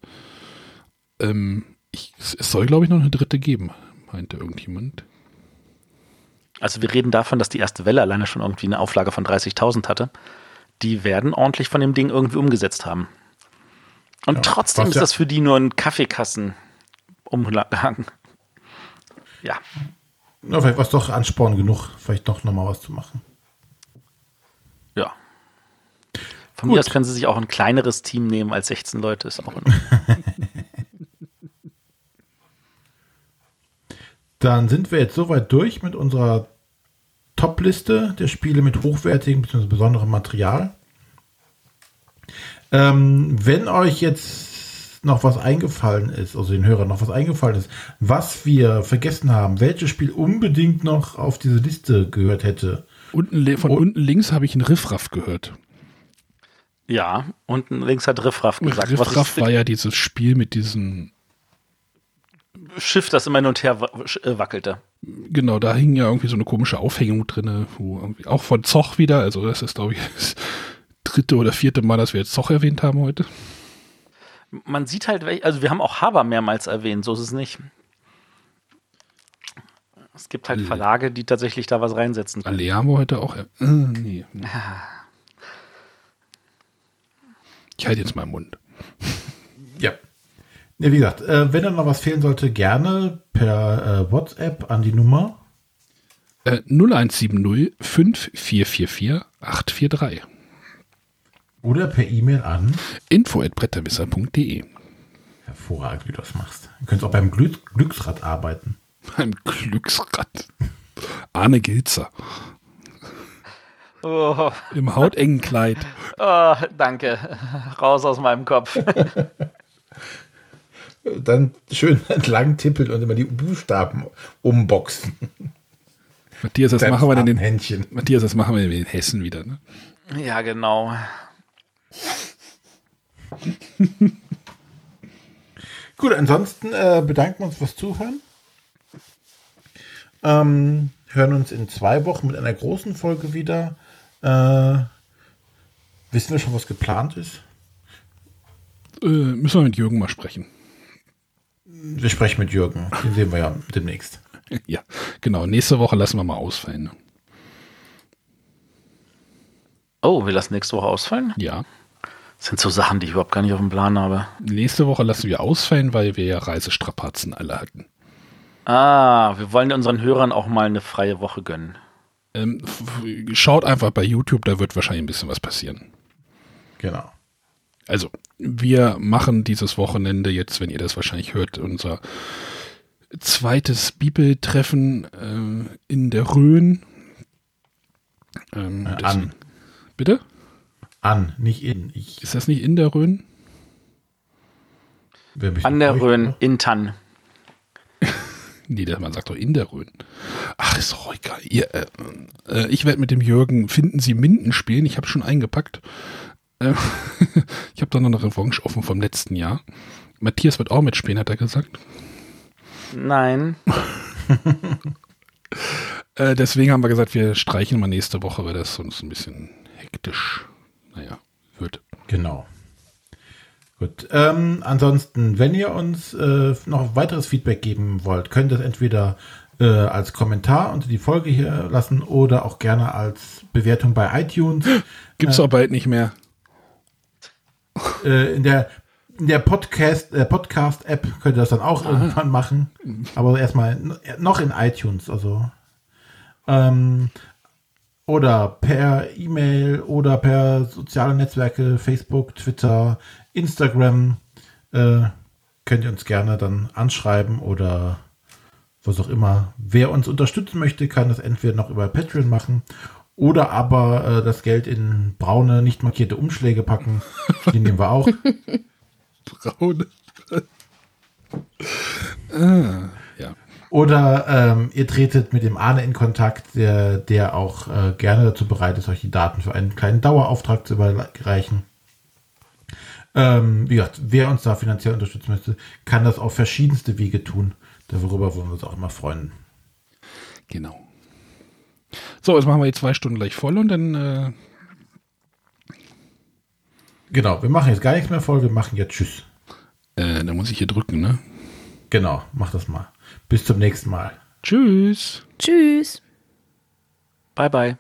Ähm, ich, es soll, glaube ich, noch eine dritte geben, meinte irgendjemand. Also wir reden davon, dass die erste Welle alleine schon irgendwie eine Auflage von 30.000 hatte. Die werden ordentlich von dem Ding irgendwie umgesetzt haben. Und Ja, trotzdem ist das für die nur ein Kaffeekassen umgehangen. Ja, Na, vielleicht war es doch Ansporn genug, vielleicht doch nochmal was zu machen. ja. Von Gut. mir aus können sie sich auch ein kleineres Team nehmen als 16 Leute. Ist auch in. (laughs) Dann sind wir jetzt soweit durch mit unserer Top-Liste der Spiele mit hochwertigem bzw. besonderem Material. Ähm, wenn euch jetzt noch was eingefallen ist, also den Hörern noch was eingefallen ist, was wir vergessen haben, welches Spiel unbedingt noch auf diese Liste gehört hätte, Unten, von Oh. unten links habe ich einen Riffraff gehört. Ja, unten links hat Riffraff gesagt. was Riffraff war ja dieses Spiel mit diesen, Schiff, das immer hin und her äh, wackelte. Genau, da hing ja irgendwie so eine komische Aufhängung drin, wo irgendwie, auch von Zoch wieder, also das ist, glaube ich, (laughs) das dritte oder vierte Mal, dass wir jetzt Zoch erwähnt haben heute. Man sieht halt, also wir haben auch Haber mehrmals erwähnt, so ist es nicht. Es gibt halt Verlage, die tatsächlich da was reinsetzen können. Alle haben wir heute auch. Äh, nee. (laughs) Ich halte jetzt mal im Mund. (laughs) Ja. Ja wie gesagt, äh, wenn da noch was fehlen sollte, gerne per äh, WhatsApp an die Nummer. Äh, 0170 5444 843. Oder per E-Mail an. info.bretterwisser.de. Hervorragend, wie du das machst. Du könntest auch beim Glück Glücksrad arbeiten. Beim Glücksrad. Arne Gilzer. Oh, Im hautengen Kleid. oh, danke. Raus aus meinem Kopf. (laughs) Dann schön (laughs) entlang tippeln und immer die Buchstaben umboxen. Matthias, das machen wir denn in Händchen. Matthias, das machen wir in Hessen wieder. Ne? ja, genau. (laughs) Gut, ansonsten äh, bedanken wir uns fürs Zuhören. Ähm, hören uns in zwei Wochen mit einer großen Folge wieder. Äh, wissen wir schon, was geplant ist? Äh, müssen wir mit Jürgen mal sprechen. Wir sprechen mit Jürgen. Den sehen wir ja demnächst. (laughs) ja, genau. Nächste Woche lassen wir mal ausfallen. Ne? Oh, wir lassen nächste Woche ausfallen? Ja. Das sind so Sachen, die ich überhaupt gar nicht auf dem Plan habe. Nächste Woche lassen wir ausfallen, weil wir ja Reisestrapazen alle hatten. Ah, wir wollen unseren Hörern auch mal eine freie Woche gönnen. Ähm, schaut einfach bei YouTube, da wird wahrscheinlich ein bisschen was passieren. Genau. Also, wir machen dieses Wochenende jetzt, wenn ihr das wahrscheinlich hört, unser zweites Bibeltreffen äh, in der Rhön. Ähm, äh, an. Bitte? An, nicht in. Ich. Ist das nicht in der Rhön? An der Rhön, in Tann. (laughs) nee, man sagt doch in der Rhön. Ach, ist doch egal. Ihr, äh, äh, ich werde mit dem Jürgen Finden Sie Minden spielen. Ich habe schon eingepackt. Äh, (laughs) ich habe da noch eine Revanche offen vom letzten Jahr. Matthias wird auch mitspielen, hat er gesagt. Nein. (laughs) äh, deswegen haben wir gesagt, wir streichen mal nächste Woche, weil das sonst ein bisschen hektisch, naja, wird. Genau. Gut. Ähm, ansonsten, wenn ihr uns äh, noch weiteres Feedback geben wollt, könnt ihr es entweder äh, als Kommentar unter die Folge hier lassen oder auch gerne als Bewertung bei iTunes. Gibt es äh, auch bald nicht mehr. Äh, in der in der Podcast, äh, Podcast-App könnt ihr das dann auch Aha. irgendwann machen. Aber erstmal noch in iTunes, also. Ähm, oder per E-Mail oder per soziale Netzwerke, Facebook, Twitter, Instagram, äh, könnt ihr uns gerne dann anschreiben oder was auch immer. Wer uns unterstützen möchte, kann das entweder noch über Patreon machen oder aber äh, das Geld in braune, nicht markierte Umschläge packen. (laughs) Die nehmen wir auch. braune. (laughs) ah, ja. Oder ähm, ihr tretet mit dem Arne in Kontakt, der, der auch äh, gerne dazu bereit ist, euch die Daten für einen kleinen Dauerauftrag zu überreichen. Ähm, wie gesagt, wer uns da finanziell unterstützen möchte, kann das auf verschiedenste Wege tun. Darüber wollen wir uns auch immer freuen. Genau. So, jetzt machen wir jetzt zwei Stunden gleich voll und dann. Äh genau, wir machen jetzt gar nichts mehr voll, wir machen jetzt Tschüss. Äh, da muss ich hier drücken, ne? Genau, mach das mal. Bis zum nächsten Mal. Tschüss. Tschüss. Bye, bye.